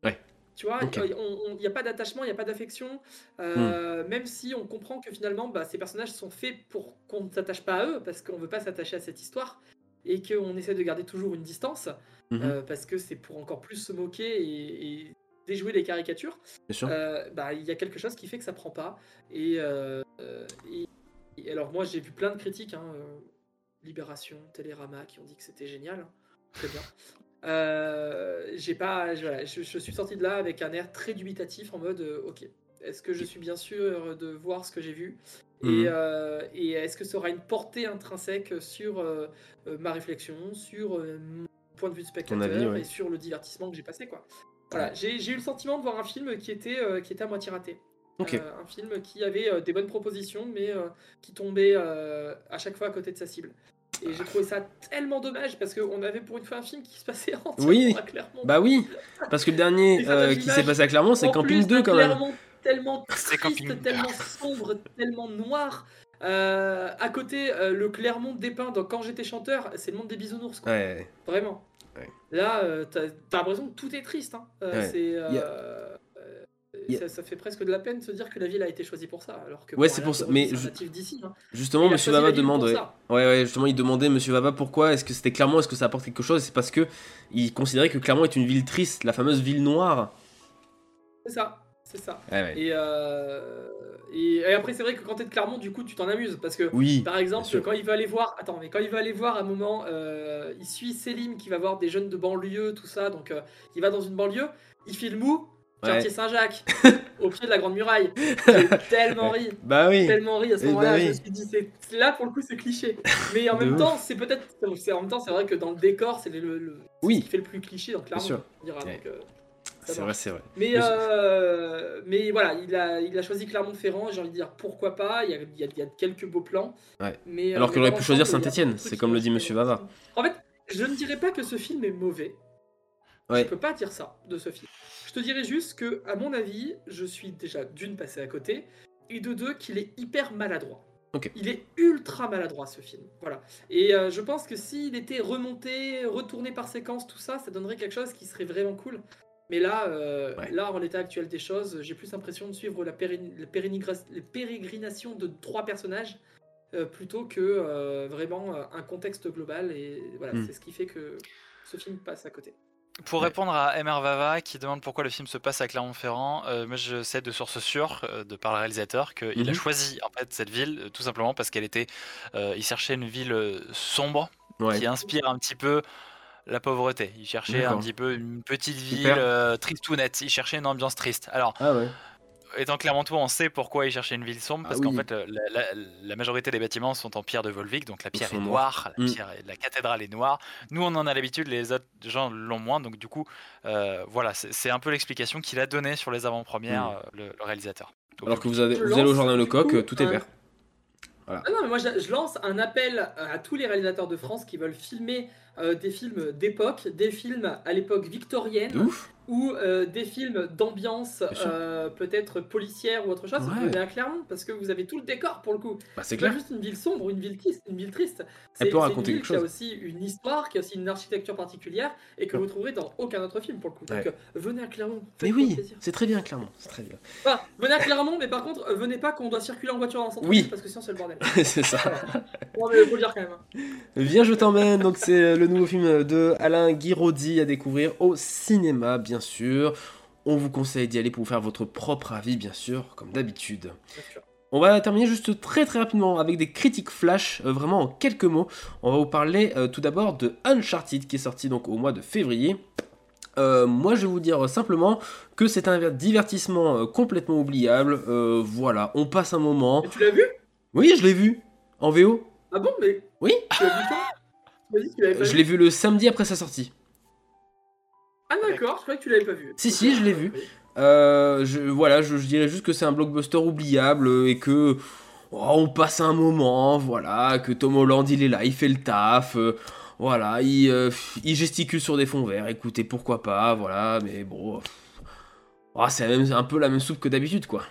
Ouais. Tu vois, il n'y a pas d'attachement, il n'y a pas d'affection, euh, même si on comprend que finalement, bah, ces personnages sont faits pour qu'on ne s'attache pas à eux, parce qu'on veut pas s'attacher à cette histoire, et qu'on essaie de garder toujours une distance, Mhm. euh, parce que c'est pour encore plus se moquer et, et déjouer les caricatures. Sûr. Euh, bah, il y a quelque chose qui fait que ça prend pas. Et, euh, et- et alors moi j'ai vu plein de critiques, hein, euh, Libération, Télérama, qui ont dit que c'était génial, hein. très bien. J'ai pas, je, voilà, je- je suis sorti de là avec un air très dubitatif en mode, ok, est-ce que je suis bien sûr de voir ce que j'ai vu? Mhm. et, euh, et est-ce que ça aura une portée intrinsèque sur euh, euh, ma réflexion, sur euh, mon point de vue de spectateur avis, ouais. et sur le divertissement que j'ai passé quoi. Voilà, j'ai eu le sentiment de voir un film qui était, qui était à moitié raté. Un film qui avait des bonnes propositions, mais qui tombait à chaque fois à côté de sa cible. Et j'ai trouvé ça tellement dommage parce qu'on avait pour une fois un film qui se passait entièrement Oui. à Clermont. Bah oui, parce que le dernier euh, qui s'est passé à Clermont, c'est Camping plus 2 d'un quand même. Clermont tellement triste, tellement sombre, tellement noir. Euh, à côté, euh, le Clermont dépeint dans Quand j'étais chanteur, c'est le monde des bisounours, quoi. Ouais, Vraiment. Ouais. Là, euh, t'as l'impression que tout est triste. Hein. Euh, c'est, ça, ça fait presque de la peine de se dire que la ville a été choisie pour ça. Alors que, Ouais, c'est pour ça, mais je- hein. justement, Il Monsieur Vava demande. Ouais. ouais, ouais, justement, il demandait Monsieur Vava pourquoi est-ce que c'était Clermont, est-ce que ça apporte quelque chose? C'est parce que il considérait que Clermont est une ville triste, la fameuse ville noire. C'est ça. C'est ça. Ouais. Et, euh, Et, et après, c'est vrai que quand t'es de Clermont, du coup, tu t'en amuses. Parce que, Oui. par exemple, quand il va aller voir. Attends, mais quand il va aller voir à un moment, euh, il suit Céline qui va voir des jeunes de banlieue, tout ça. Donc, euh, il va dans une banlieue, il filme où? Ouais. Quartier Saint-Jacques, au pied de la Grande Muraille. J'ai tellement ri. Bah oui. tellement ri à ce Eh moment-là. bah Je oui. me suis dit, c'est là pour le coup, c'est cliché. Mais en même ouf. temps, c'est peut-être. c'est- En même temps, c'est vrai que dans le décor, c'est le, le- Oui. ce qui fait le plus cliché. Donc, clairement, sûr. on dira. Ouais. Donc, euh, ça C'est vrai, c'est vrai. Mais, euh, mais voilà, il a, il a choisi Clermont-Ferrand. J'ai envie de dire pourquoi pas. Il y a, il y a- il y a quelques beaux plans. Ouais. Mais, Alors euh, qu'il mais aurait pu choisir de c'est comme le dit Monsieur Vava. En fait, je ne dirais pas que ce film est mauvais. Ouais. Je peux pas dire ça de ce film. Je te dirais juste que, à mon avis, je suis déjà d'une passé à côté, et de deux qu'il est hyper maladroit. Ok. Il est ultra maladroit ce film. Voilà. Et euh, je pense que s'il était remonté, retourné par séquence, tout ça, ça donnerait quelque chose qui serait vraiment cool. Mais là, euh, Ouais. là, en l'état actuel des choses, j'ai plus l'impression de suivre la, périn- la pérégrinations de trois personnages euh, plutôt que euh, vraiment euh, un contexte global. Et voilà, Hmm. c'est ce qui fait que ce film passe à côté. Pour Ouais. répondre à MR Vava qui demande pourquoi le film se passe à Clermont-Ferrand, euh, moi je sais de source sûre, euh, de par le réalisateur, qu'il a Mhm. choisi en fait cette ville euh, tout simplement parce qu'elle était, euh, il cherchait une ville sombre Ouais. qui inspire un petit peu la pauvreté. Il cherchait un petit peu une petite ville euh, tristounette. Il cherchait une ambiance triste. Alors Ah ouais. étant Clermontois, on sait pourquoi il cherchait une ville sombre, Ah parce qu'en oui. fait, la, la- la majorité des bâtiments sont en pierre de Volvic, donc la pierre sont est noire, la, Mm. pierre cathédrale est noire. Nous, on en a l'habitude, les autres gens l'ont moins, donc du coup, euh, voilà, c'est un peu l'explication qu'il a donnée sur les avant-premières, Mm. euh, le, le réalisateur. Donc, Alors que vous, avez- vous allez au Jardin Lecoq, tout est vert. Ah non, mais moi je, je lance un appel à tous les réalisateurs de France qui veulent filmer euh, des films d'époque, des films à l'époque victorienne, ouf. ou euh, des films d'ambiance Bien euh, peut-être policière ou autre chose. Ouais. À Clermont parce que vous avez tout le décor pour le coup. Bah, c'est clair. juste une ville sombre une ville triste. Une ville triste. Elle C'est peut c'est raconter une ville qui a aussi une histoire, qui a aussi une architecture particulière et que Ouais. vous trouverez dans aucun autre film pour le coup. Donc Ouais. venez à Clermont. Mais oui, c'est très bien, clairement. C'est très bien. Enfin, venez à Clermont, mais par contre, venez pas qu'on doit circuler en voiture dans le centre Oui. parce que sinon c'est le bordel. c'est ça. Non, mais faut le dire quand même. hein. Viens, je t'emmène. Donc, c'est le nouveau film de Alain Guiraudy à découvrir au cinéma, bien sûr. On vous conseille d'y aller pour vous faire votre propre avis, bien sûr, comme d'habitude. On va terminer juste très très rapidement avec des critiques flash, euh, vraiment en quelques mots. On va vous parler euh, tout d'abord de Uncharted qui est sorti donc au mois de février. Euh, moi je vais vous dire simplement que c'est un divertissement complètement oubliable. Voilà, on passe un moment. Et tu l'as vu? Oui, je l'ai vu en VO. Ah bon, mais. Oui. Tu l'as vu quand Je l'ai vu le samedi après sa sortie. Ah d'accord, je croyais que tu l'avais pas vu. Si, si, je l'ai vu. Euh, je, voilà, je, je dirais juste que c'est un blockbuster oubliable et que oh, on passe un moment, voilà, que Tom Holland il est là, il fait le taf, euh, voilà, il, euh, il gesticule sur des fonds verts. Écoutez, pourquoi pas, voilà, mais bon, oh, c'est un peu la même soupe que d'habitude, quoi.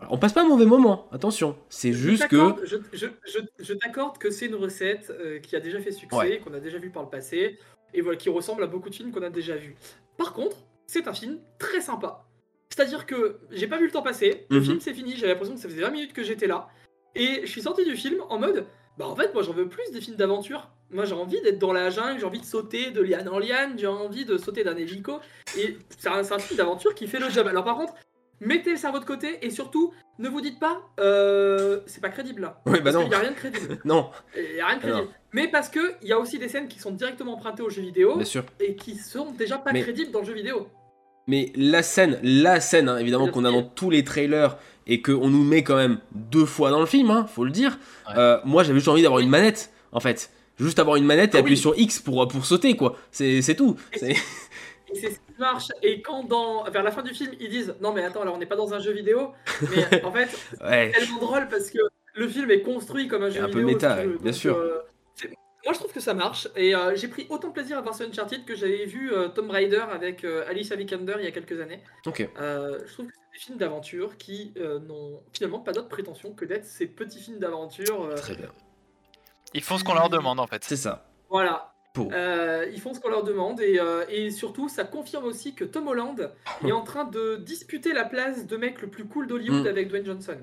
Voilà, on passe pas un mauvais moment, attention. C'est juste que Je, je, je, je t'accorde que c'est une recette euh, qui a déjà fait succès, Ouais. qu'on a déjà vu par le passé, et voilà, qui ressemble à beaucoup de films qu'on a déjà vus. Par contre, c'est un film très sympa. C'est-à-dire que j'ai pas vu le temps passer, le Mhm. film c'est fini, j'avais l'impression que ça faisait 20 minutes que j'étais là, et je suis sorti du film en mode, bah en fait moi j'en veux plus des films d'aventure. Moi j'ai envie d'être dans la jungle, j'ai envie de sauter de liane en liane, j'ai envie de sauter d'un hélico, et c'est un, c'est un film d'aventure qui fait le job. Alors par contre, mettez le cerveau de côté, et surtout, ne vous dites pas, euh, c'est pas crédible là. Oui, bah Parce non. qu'il y a rien de crédible. non, Il y a rien de crédible. Mais parce que il y a aussi des scènes qui sont directement empruntées aux jeux vidéo bien sûr. et qui sont déjà pas Mais- crédibles dans le jeu vidéo. Mais la scène, la scène, hein, évidemment, qu'on a dans tous les trailers et qu'on nous met quand même deux fois dans le film, hein, faut le dire. Ouais. Euh, moi, j'avais juste envie d'avoir une manette, en fait. Juste avoir une manette et Ah appuyer oui. sur X pour, pour sauter, quoi. C'est c'est tout. C'est- Marche. Et quand dans, vers la fin du film, ils disent non mais attends, alors on n'est pas dans un jeu vidéo, mais en fait, Ouais. c'est tellement drôle parce que le film est construit comme un jeu un peu vidéo. méta, bien Donc, sûr. euh, moi je trouve que ça marche et euh, j'ai pris autant de plaisir à voir ce Uncharted que j'avais vu euh, Tomb Raider avec euh, Alicia Vikander il y a quelques années. Ok. Euh, je trouve que c'est des films d'aventure qui euh, n'ont finalement pas d'autre prétention que d'être ces petits films d'aventure. euh, Très bien. Ils font ce qu'on leur demande en fait. C'est ça. Voilà. Pour. Euh, ils font ce qu'on leur demande et, euh, et surtout ça confirme aussi que Tom Holland est en train de disputer la place de mec le plus cool d'Hollywood Mm. avec Dwayne Johnson.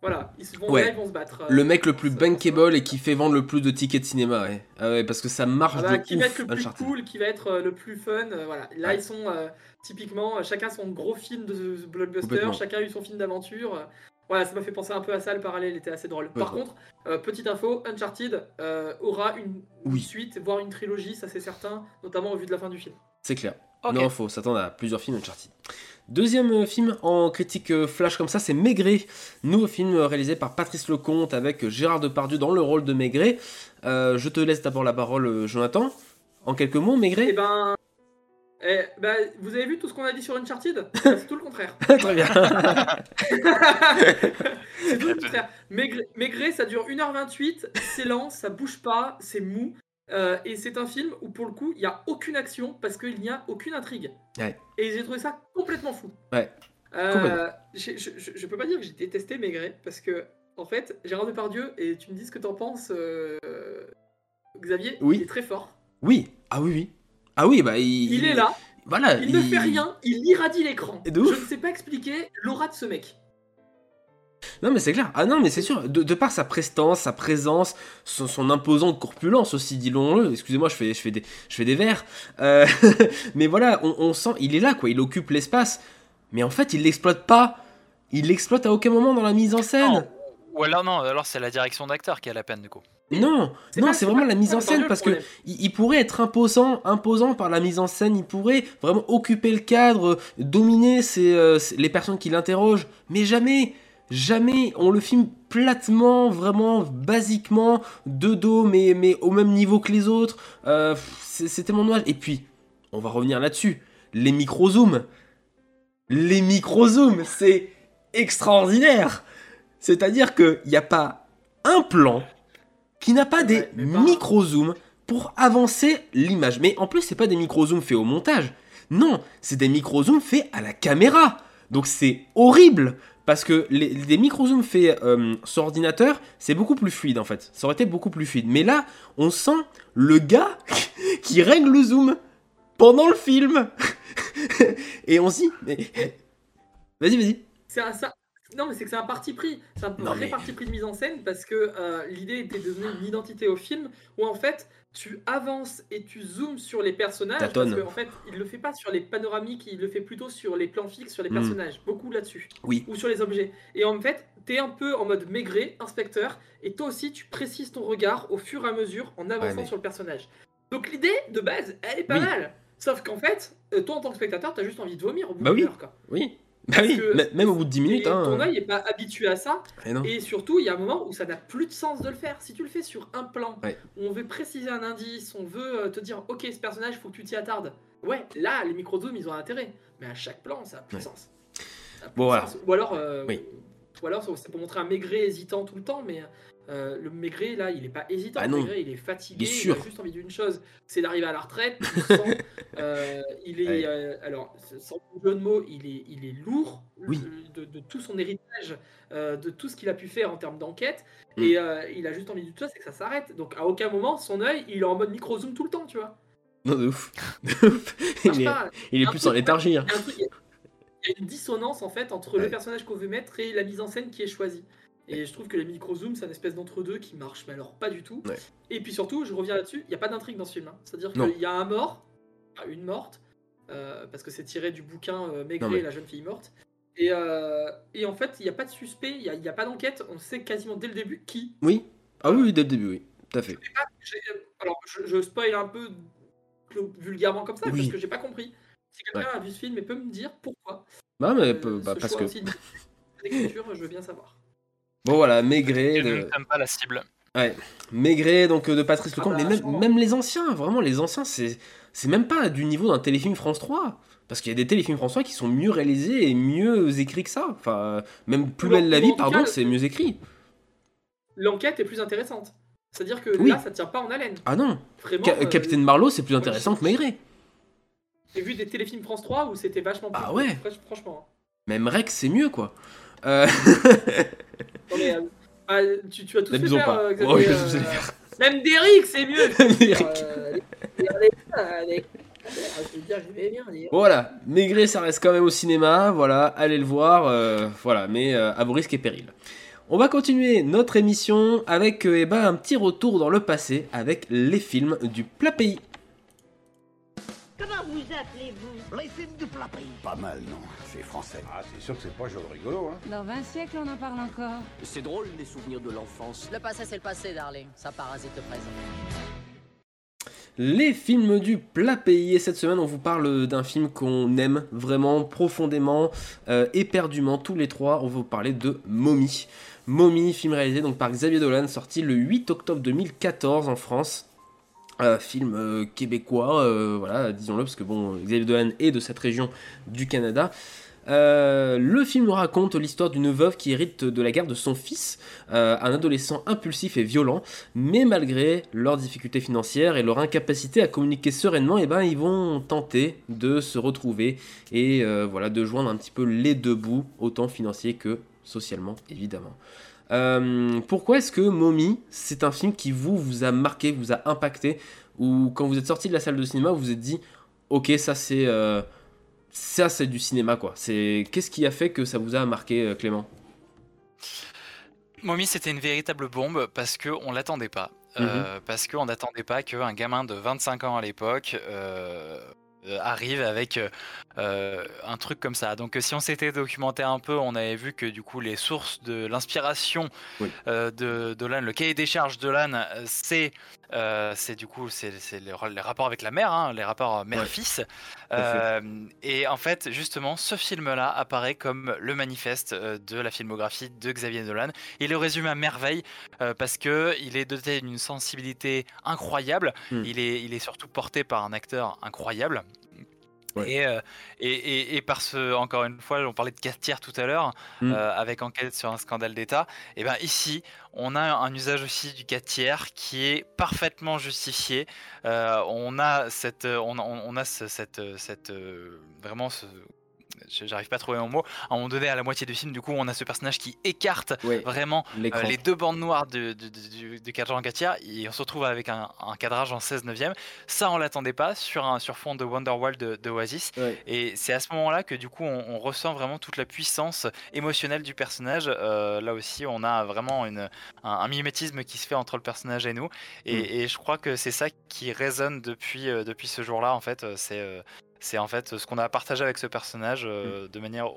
Voilà, ils se vont, Ouais. là, ils vont se battre. euh, Le mec le plus ça- bankable et qui fait vendre le plus de tickets de cinéma, ouais. Ah ouais, parce que ça marche Ah bah, de qui va ouf, être le plus Uncharted. cool, qui va être le plus fun. euh, voilà. Là, Ouais. ils sont typiquement chacun son gros film de, blockbuster, chacun a eu son film d'aventure. Voilà, ça m'a fait penser un peu à ça, le parallèle était assez drôle. Par Ouais. contre, euh, petite info, Uncharted euh, aura une, Oui. suite, voire une trilogie, ça c'est certain, notamment au vu de la fin du film. C'est clair. Ok. Non, faut s'attendre à plusieurs films Uncharted. Deuxième euh, film en critique flash comme ça, c'est Maigret. Nouveau film réalisé par Patrice Lecomte avec Gérard Depardieu dans le rôle de Maigret. Euh, je te laisse d'abord la parole, Jonathan. En quelques mots, Et Maigret ben. Eh, bah, vous avez vu tout ce qu'on a dit sur Uncharted? Bah, C'est tout le contraire. Très bien. c'est tout le contraire. Maigret, Maigret, ça dure 1h28, c'est lent, ça bouge pas, c'est mou. euh, et c'est un film où pour le coup, il n'y a aucune action parce qu'il n'y a aucune intrigue. Ouais. Et j'ai trouvé ça complètement fou. Ouais. Euh, je, je- je peux pas dire que j'ai détesté Maigret parce que, en fait, Gérard Depardieu, et tu me dis ce que t'en penses, euh, Xavier, Oui. il est très fort. Oui. Ah oui, oui. Ah oui, bah il, Il est là, Voilà. il ne fait rien, il irradie l'écran. Et de Je ouf. ne sais pas expliquer l'aura de ce mec. Non mais c'est clair. Ah non mais c'est sûr. De, de par sa prestance, sa présence, son, son imposante corpulence aussi, dis-le. Excusez-moi, je fais, je fais des, je fais des vers. Euh, mais voilà, on, on sent, il est là quoi. Il occupe l'espace. Mais en fait, il l'exploite pas. Il l'exploite à aucun moment dans la mise en scène. Non. Ou alors non, alors c'est la direction d'acteur qui a la peine du coup. Non, non, c'est vraiment la mise en scène parce que il, il pourrait être imposant, imposant par la mise en scène. Il pourrait vraiment occuper le cadre, dominer ses, euh, les personnes qui l'interrogent. Mais jamais, jamais, on le filme platement, vraiment basiquement, de dos, mais, mais au même niveau que les autres. Euh, c'est tellement dommage. Et puis, on va revenir là-dessus. Les micro-zooms. Les micro-zooms, c'est extraordinaire. C'est-à-dire qu'il n'y a pas un plan qui n'a pas des pas- micro-zooms pour avancer l'image. Mais en plus, c'est pas des micro-zooms faits au montage. Non, c'est des micro-zooms faits à la caméra. Donc c'est horrible. Parce que les, des micro-zooms faits euh, sur ordinateur, c'est beaucoup plus fluide en fait. Ça aurait été beaucoup plus fluide. Mais là, on sent le gars qui règle le zoom pendant le film. Et on se dit, mais... Vas-y, vas-y. C'est ça- Non, mais c'est que c'est un parti pris. C'est un vrai mais- parti pris de mise en scène parce que euh, l'idée était de donner une identité au film où en fait tu avances et tu zoomes sur les personnages. Parce qu'en fait, il le fait pas sur les panoramiques, il le fait plutôt sur les plans fixes, sur les Mm. personnages. Beaucoup là-dessus. Oui. Ou sur les objets. Et en fait, t'es un peu en mode maigret, inspecteur, et toi aussi tu précises ton regard au fur et à mesure en avançant mais- sur le personnage. Donc l'idée de base, elle est pas Oui. mal. Sauf qu'en fait, euh, toi en tant que spectateur, t'as juste envie de vomir au bout Bah oui. heure, quoi. Oui. Bah oui, même au bout de 10 minutes. Hein. ton œil est pas habitué à ça. Et surtout, il y a un moment où ça n'a plus de sens de le faire. Si tu le fais sur un plan, Ouais. où on veut préciser un indice, on veut euh, te dire, ok, ce personnage, faut que tu t'y attardes. Ouais, là, les micro-zooms, ils ont intérêt. Mais à chaque plan, ça a plus de sens. Bon, voilà. sens. Ou alors, euh, Oui. Ou alors, c'est pour montrer un maigret hésitant tout le temps, mais euh, le maigret, là, il est pas hésitant. Ah le non. maigret, il est fatigué. Il est Il, sûr. a juste envie d'une chose, c'est d'arriver à la retraite. il sent, euh, il est, Ouais. euh, alors, sans jeu de mots, il est, il est lourd Oui. de, de tout son héritage, de tout ce qu'il a pu faire en termes d'enquête. Mm. Et il a juste envie d'une chose, c'est que ça s'arrête. Donc à aucun moment, son œil, il est en mode micro-zoom tout le temps, tu vois. Non, de ouf. Il, est, il plus en léthargie. hein. Il y a une dissonance en fait entre Ouais. le personnage qu'on veut mettre et la mise en scène qui est choisie. Et je trouve que les micro-zooms, c'est une espèce d'entre-deux qui marche, mais alors pas du tout. Ouais. Et puis surtout, je reviens là-dessus, il n'y a pas d'intrigue dans ce film. hein. C'est-à-dire qu'il y a un mort, une morte, euh, parce que c'est tiré du bouquin euh, Maigret, mais- la jeune fille morte. Et, euh, et en fait, il n'y a pas de suspect, il n'y a, pas d'enquête, on sait quasiment dès le début qui. Oui. Ah oui, oui, dès le début, oui. Tout à fait. J'ai- Alors, je, je spoil un peu vulgairement comme ça, Oui. parce que j'ai pas compris. Si quelqu'un a vu ce film et peut me dire pourquoi. Bah, mais euh, bah, ce parce choix que. d'écriture, je veux bien savoir. Bon, voilà, Maigret. Je de- pas la cible. Maigret, donc euh, de Patrice Lecomte, Ah mais bah, même, les anciens, vraiment, les anciens, c'est c'est même pas du niveau d'un téléfilm France 3. Parce qu'il y a des téléfilms France 3 qui sont mieux réalisés et mieux écrits que ça. Enfin, euh, même Plus belle la vie, pardon, cas, c'est mieux écrit. L'enquête est plus intéressante. C'est-à-dire que Oui. là, ça tient pas en haleine. Ah non, Vraiment. Ca- euh, Captain Marlowe, c'est plus intéressant que Maigret. J'ai vu des téléfilms France 3 où c'était vachement plus. Ah ouais. fr- Franchement. Même Rex, c'est mieux, quoi. Euh, Non, mais, euh, ah, tu, tu as tous faire. pas. euh, Oh, oui, je euh, les faire. Même Derrick, c'est mieux. Derrick. Euh. Voilà, Maigret, ça reste quand même au cinéma, voilà, allez le voir, euh, voilà, mais euh, à vos risques et périls. On va continuer notre émission avec euh, eh ben, un petit retour dans le passé avec les films du plat pays. Comment vous appelez-vous? Les films du plat pays. Pas mal, non C'est français. Ah, c'est sûr que c'est pas joli rigolo, hein. Dans 20 siècles, on en parle encore. C'est drôle, les souvenirs de l'enfance. Le passé, c'est le passé, darling. Ça parasite le présent. Les films du plat pays. Et cette semaine, on vous parle d'un film qu'on aime vraiment profondément, euh, éperdument, tous les trois. On va vous parler de Mommy. Mommy, film réalisé donc par Xavier Dolan, sorti le 8 octobre 2014 en France. Film euh, québécois, euh, voilà, disons-le, parce que bon, Xavier Dolan est de cette région du Canada. Euh, le film raconte l'histoire d'une veuve qui hérite de la garde de son fils, un adolescent impulsif et violent, mais malgré leurs difficultés financières et leur incapacité à communiquer sereinement, et ben ils vont tenter de se retrouver et voilà de joindre un petit peu les deux bouts, autant financier que socialement évidemment. Euh, pourquoi est-ce que Mommy, c'est un film qui vous, vous a marqué, vous a impacté, ou quand vous êtes sorti de la salle de cinéma, vous vous êtes dit, ok, ça c'est euh, ça c'est du cinéma quoi. C'est qu'est-ce qui a fait que ça vous a marqué, euh, Clément? Mommy, c'était une véritable bombe parce que on l'attendait pas. Euh, parce qu'on n'attendait pas qu'un gamin de 25 ans à l'époque euh, arrive avec euh, euh, un truc comme ça. Donc euh, si on s'était documenté un peu, on avait vu que du coup les sources de l'inspiration Oui. euh, de Dolan, le cahier des charges de Dolan, euh, c'est euh, c'est du coup c'est les, ra- les rapports avec la mère, hein, les rapports mère-fils. Euh, et en fait, justement, ce film-là apparaît comme le manifeste euh, de la filmographie de Xavier Dolan. Il le résume à merveille euh, parce que il est doté d'une sensibilité incroyable. Mm. Il est il est surtout porté par un acteur incroyable. Ouais. Et, euh, et, et, et par ce, encore une fois, on parlait de Catière tout à l'heure, Mm. euh, avec enquête sur un scandale d'État. Et ben ici, on a un usage aussi du 4 tiers qui est parfaitement justifié. Euh, on a cette, on, a ce- cette, cette, euh, vraiment ce, j'arrive pas à trouver mon mot. À un moment donné, à la moitié du film, du coup, on a ce personnage qui écarte vraiment euh, les deux bandes noires de, de- de- du, du cadran 4 tiers et on se retrouve avec un, un cadrage en 16 neuvième. Ça, on l'attendait pas sur un sur fond de Wonderwall de, de Oasis. Et c'est à ce moment-là que du coup, on, on ressent vraiment toute la puissance émotionnelle du personnage. Euh, là aussi, on a vraiment une, un, un mimétisme qui se fait entre le personnage et nous. Et, Mm. et je crois que c'est ça qui résonne depuis, euh, depuis ce jour-là. En fait, c'est c'est en fait ce qu'on a partagé avec ce personnage Mm. euh, de manière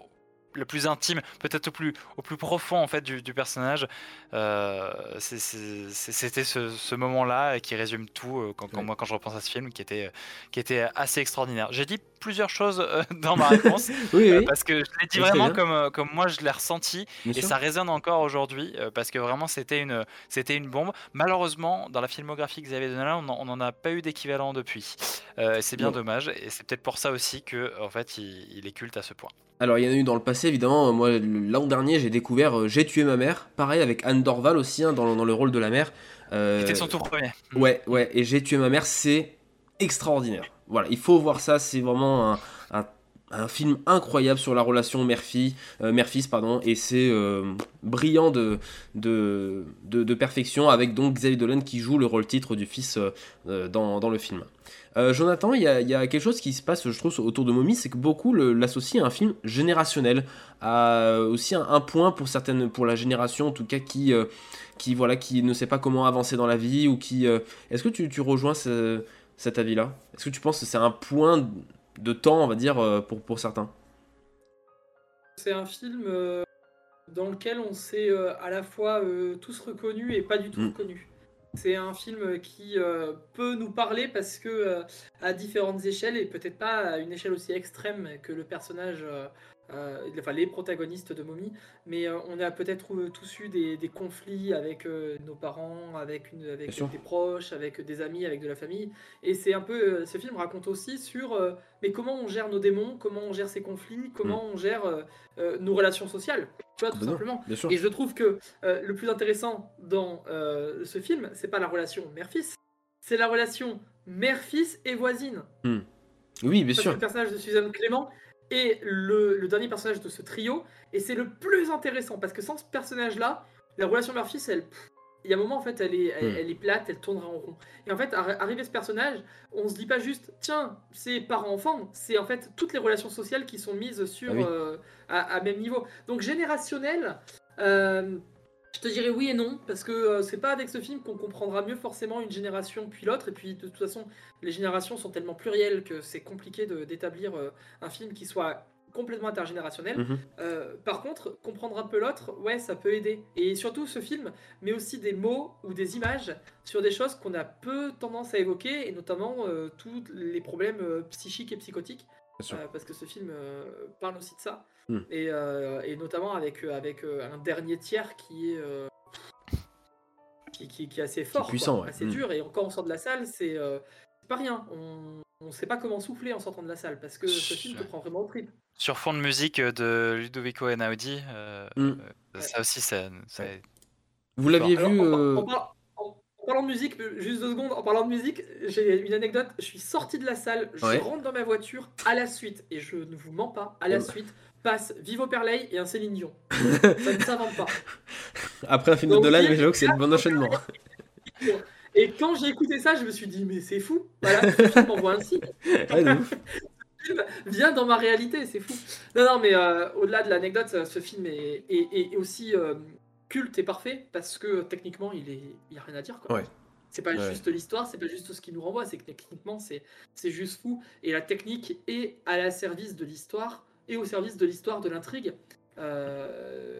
le plus intime, peut-être au plus, au plus profond en fait du, du personnage. Euh, C'était ce, ce moment-là qui résume tout euh, quand, moi quand je repense à ce film qui était, qui était assez extraordinaire. J'ai dit plusieurs choses euh, dans ma réponse Oui, euh, oui, parce que je l'ai dit vraiment comme, euh, comme moi je l'ai ressenti bien et sûr. ça résonne encore aujourd'hui euh, parce que vraiment c'était une, c'était une bombe. Malheureusement, dans la filmographie que Xavier Dolan, on n'en a pas eu d'équivalent depuis. Euh, c'est bien Non. dommage et c'est peut-être pour ça aussi que en fait il, il est culte à ce point. Alors il y en a eu dans le passé évidemment, moi l'an dernier j'ai découvert euh, J'ai tué ma mère, pareil avec Anne Dorval aussi hein, dans, dans le rôle de la mère. Euh, C'était son tout premier. Ouais, ouais, et J'ai tué ma mère, c'est extraordinaire. Voilà, il faut voir ça, c'est vraiment un, un- film incroyable sur la relation euh, mère-fils, pardon, et c'est euh, brillant de, de, de, perfection avec donc Xavier Dolan qui joue le rôle titre du fils euh, dans, dans le film. Jonathan, il y a, y a quelque chose qui se passe, je trouve, autour de Mommy, c'est que beaucoup l'associent à un film générationnel, à aussi un, un point pour certaines, pour la génération en tout cas qui, qui voilà, qui ne sait pas comment avancer dans la vie ou qui. Est-ce que tu, tu rejoins ce- cet avis-là Est-ce que tu penses que c'est un point de temps, on va dire, euh, pour, pour certains? C'est un film euh, dans lequel on s'est euh, à la fois euh, tous reconnus et pas du tout Mm. reconnus. C'est un film qui peut nous parler parce que à différentes échelles et peut-être pas à une échelle aussi extrême que le personnage, euh, enfin les protagonistes de Mommy, mais euh, on a peut-être euh, tous eu des, des conflits avec nos parents, avec, une, avec Bien sûr. des proches, avec des amis, avec de la famille. Et c'est un peu, ce film raconte aussi sur, mais comment on gère nos démons, comment on gère ces conflits, comment on gère nos relations sociales, tu vois, tout Ben non, simplement. Sûr. Et je trouve que le plus intéressant dans ce film, c'est pas la relation mère-fils, c'est la relation mère-fils et voisine. Oui, bien Parce que sûr. le personnage de Suzanne Clément est le, le dernier personnage de ce trio, et c'est le plus intéressant, parce que sans ce personnage-là, la relation mère-fils, elle... pff, Il y a un moment, en fait, elle est, elle, Hmm. elle est plate, elle tournera en rond. Et en fait, arri- arrivé ce personnage, on se dit pas juste, tiens, c'est parent-enfant, c'est en fait toutes les relations sociales qui sont mises sur, Ah oui. euh, à, à même niveau. Donc, générationnel, euh, Je te dirais oui et non, parce que euh, c'est pas avec ce film qu'on comprendra mieux forcément une génération puis l'autre, et puis de toute façon, les générations sont tellement plurielles que c'est compliqué d'établir euh, un film qui soit complètement intergénérationnel. Mhm. Euh, par contre, comprendre un peu l'autre, ouais, ça peut aider. Et surtout, ce film met aussi des mots ou des images sur des choses qu'on a peu tendance à évoquer, et notamment euh, tous les problèmes euh, psychiques et psychotiques. Euh, parce que ce film euh, parle aussi de ça. Hmm. Et, euh, et notamment avec, avec euh, un dernier tiers qui est, euh, qui, qui- qui est assez fort, quoi, puissant, ouais. assez Hmm. dur. Et quand on sort de la salle, c'est euh, pas rien. On ne sait pas comment souffler en sortant de la salle parce que ce film te prend vraiment au trip. Sur fond de musique de Ludovico Einaudi, euh, Mm. euh, ça aussi, ça, ça- Vous l'aviez vu euh, en par- en- en parlant de musique, juste deux secondes, en parlant de musique, j'ai une anecdote. Je suis sorti de la salle, je Ouais. rentre dans ma voiture, à la suite, et je ne vous mens pas, à la Ouais. suite, passe Vivo Perley et un Céline Dion. ça ne s'invente pas. après un film de Donc, mais j'avoue que c'est le bon enchaînement. Et quand j'ai écouté ça, je me suis dit, mais c'est fou. Voilà, ce film m'envoie un signe. Ouais, vient dans ma réalité, c'est fou. Non, non, mais euh, au-delà de l'anecdote, ce ce film est, est- est aussi euh, culte et parfait parce que techniquement, il est, il y a rien à dire. Quoi. Ouais. C'est pas Ouais. juste l'histoire, c'est pas juste ce qui nous renvoie, c'est que techniquement, c'est c'est juste fou. Et la technique est à la service de l'histoire et au service de l'histoire de l'intrigue. Euh,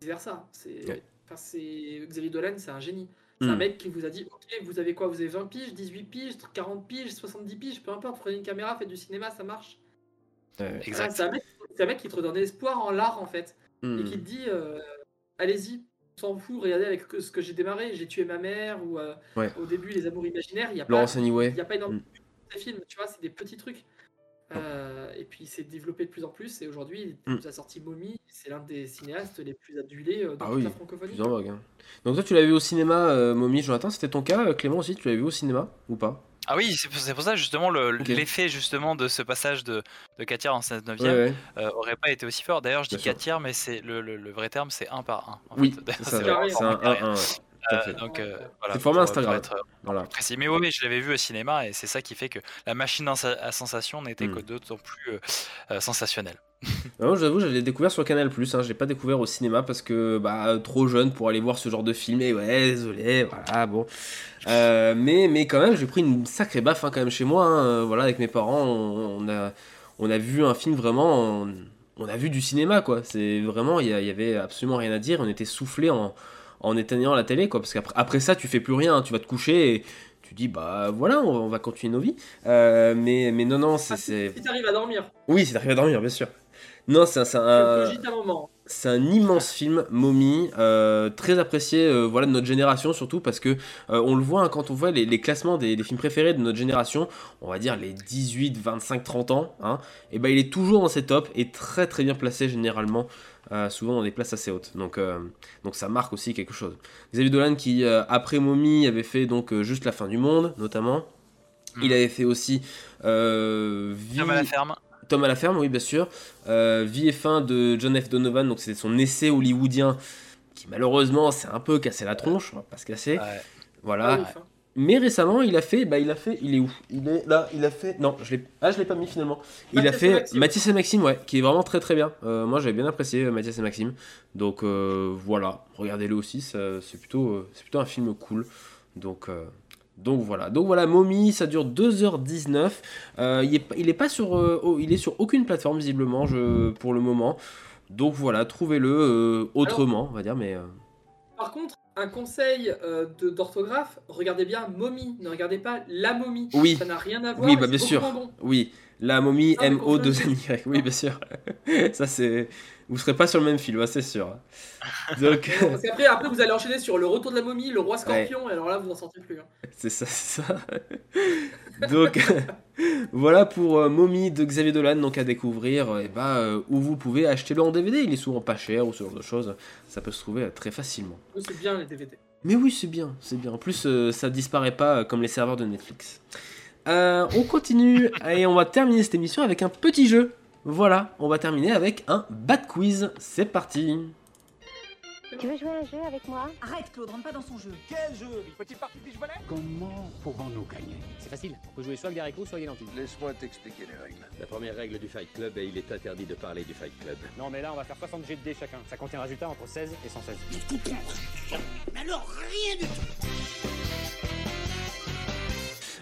vice versa. C'est Ouais. c'est- Xavier Dolan, c'est un génie. C'est un Hmm. mec qui vous a dit Ok, vous avez quoi Vous avez 20 piges, 18 piges, 40 piges, 70 piges, peu importe, prenez une caméra, faites du cinéma, ça marche. Exact. Ah, c'est un, mec- c'est un mec qui te redonne espoir en l'art en fait. Et Hmm. qui te dit euh, Allez-y, on s'en fout, regardez avec ce que j'ai démarré, j'ai tué ma mère, ou euh, Ouais. au début les amours imaginaires, il n'y a pas. Anyway. Il n'y a pas énormément Mm. de films, tu vois, c'est des petits trucs. Euh, et puis il s'est développé de plus en plus, et aujourd'hui il Mm. nous a sorti Mommy, c'est l'un des cinéastes les plus adulés euh, de Ah toute oui, la francophonie. plus en vogue. hein. Donc toi, tu l'as vu au cinéma, euh, Mommy, Jonathan, c'était ton cas, Clément aussi, tu l'as vu au cinéma ou pas? Ah oui, c'est pour ça justement le- Ok. l'effet justement de ce passage de, de 4 tiers en 9 Ouais, ouais. euh, aurait pas été aussi fort. D'ailleurs, je dis Bien sûr. 4 tiers, mais c'est le, le- le vrai terme, c'est 1 par 1. Oui, fait. c'est un format carré. 1-1. ouais, tout à Euh, fait. donc, euh, voilà, C'est le format pour Instagram. être, euh, Voilà. précis. Mais oui, oui, je l'avais vu au cinéma et c'est ça qui fait que la machine à sensation n'était Mm. que d'autant plus euh, euh, sensationnelle. Ah, Moi, j'avoue, j'avais découvert sur Canal Plus. Hein, je l'ai pas découvert au cinéma parce que bah trop jeune pour aller voir ce genre de film. Et ouais, désolé, voilà, bon. Euh, mais mais quand même, j'ai pris une sacrée baffe hein, quand même chez moi. hein, euh, voilà, avec mes parents, on, on a on a vu un film vraiment. On, on a vu du cinéma quoi. C'est vraiment, il y, avait absolument rien à dire. On était soufflé en en éteignant la télé quoi. Parce qu'après après ça, tu fais plus rien. hein, tu vas te coucher et tu dis bah voilà, on, va continuer nos vies. Euh, mais mais non non, c'est c'est Si t'arrives à dormir, oui, c'est arrivé à dormir, bien sûr. Non, c'est un, immense film, Mommy, euh, très apprécié euh, voilà, de notre génération surtout parce que euh, on le voit hein, quand on voit les, les classements des, des films préférés de notre génération, on va dire les 18, 25, 30 ans, hein, et ben il est toujours dans ces tops et très très bien placé généralement, euh, souvent dans des places assez hautes. Donc, euh, donc ça marque aussi quelque chose. Xavier Dolan qui euh, après Mommy avait fait donc euh, juste la fin du monde notamment. Il avait fait aussi euh, Vie- à la ferme. Tom à la ferme, oui, bien sûr. Euh, Vie et fin de John F. Donovan, donc c'est son essai hollywoodien qui malheureusement s'est un peu cassé la tronche, on va pas se casser. Ouais. Voilà. Mais récemment, il a fait, bah il a fait, il est où? Il est là, il a fait, non, je l'ai, ah je l'ai pas mis finalement. Il a et fait. Mathias et Maxime, ouais, qui est vraiment très très bien. Euh, moi j'avais bien apprécié euh, Mathias et Maxime. Donc euh, voilà, regardez-le aussi, c'est plutôt, euh, c'est plutôt un film cool. Donc euh, donc voilà, donc voilà, Mommy, ça dure 2h19. Euh, il, est, pas- il est pas sur, euh, oh, il est sur aucune plateforme visiblement, je, pour le moment. Donc voilà, trouvez-le euh, autrement, on va dire, mais euh, Par contre, un conseil d'orthographe, regardez bien momie, ne regardez pas la momie. Oui. Ça n'a rien à voir. oui, bah bien sûr, bon. oui, la momie Ah, mais M O 2 confirmé. N Y, oui bien sûr. ça c'est, vous serez pas sur le même film, c'est sûr. Donc Parce qu'après, après, vous allez enchaîner sur le retour de la momie, le roi scorpion, et alors là, vous n'en sortez plus. hein. c'est ça, c'est ça. donc voilà pour euh, Mommy de Xavier Dolan, donc à découvrir, et bah euh, où vous pouvez acheter le en DVD. Il est souvent pas cher ou ce genre de choses. Ça peut se trouver euh, très facilement. C'est bien les DVD. Mais oui, c'est bien, c'est bien. En plus, euh, ça disparaît pas euh, comme les serveurs de Netflix. Euh, on continue et on va terminer cette émission avec un petit jeu. Voilà, on va terminer avec un bad quiz. C'est parti. Tu veux jouer à un jeu avec moi? Arrête Claude, rentre pas dans son jeu. Quel jeu? Une petite partie de volet Comment pouvons-nous gagner? C'est facile, on peut jouer soit avec des haricots, soit avec des lentilles. Laisse-moi t'expliquer les règles. La première règle du Fight Club est il est interdit de parler du Fight Club. Non mais là on va faire 60 G de dés chacun. Ça contient un résultat entre 16 et 116. Mais alors, rien du tout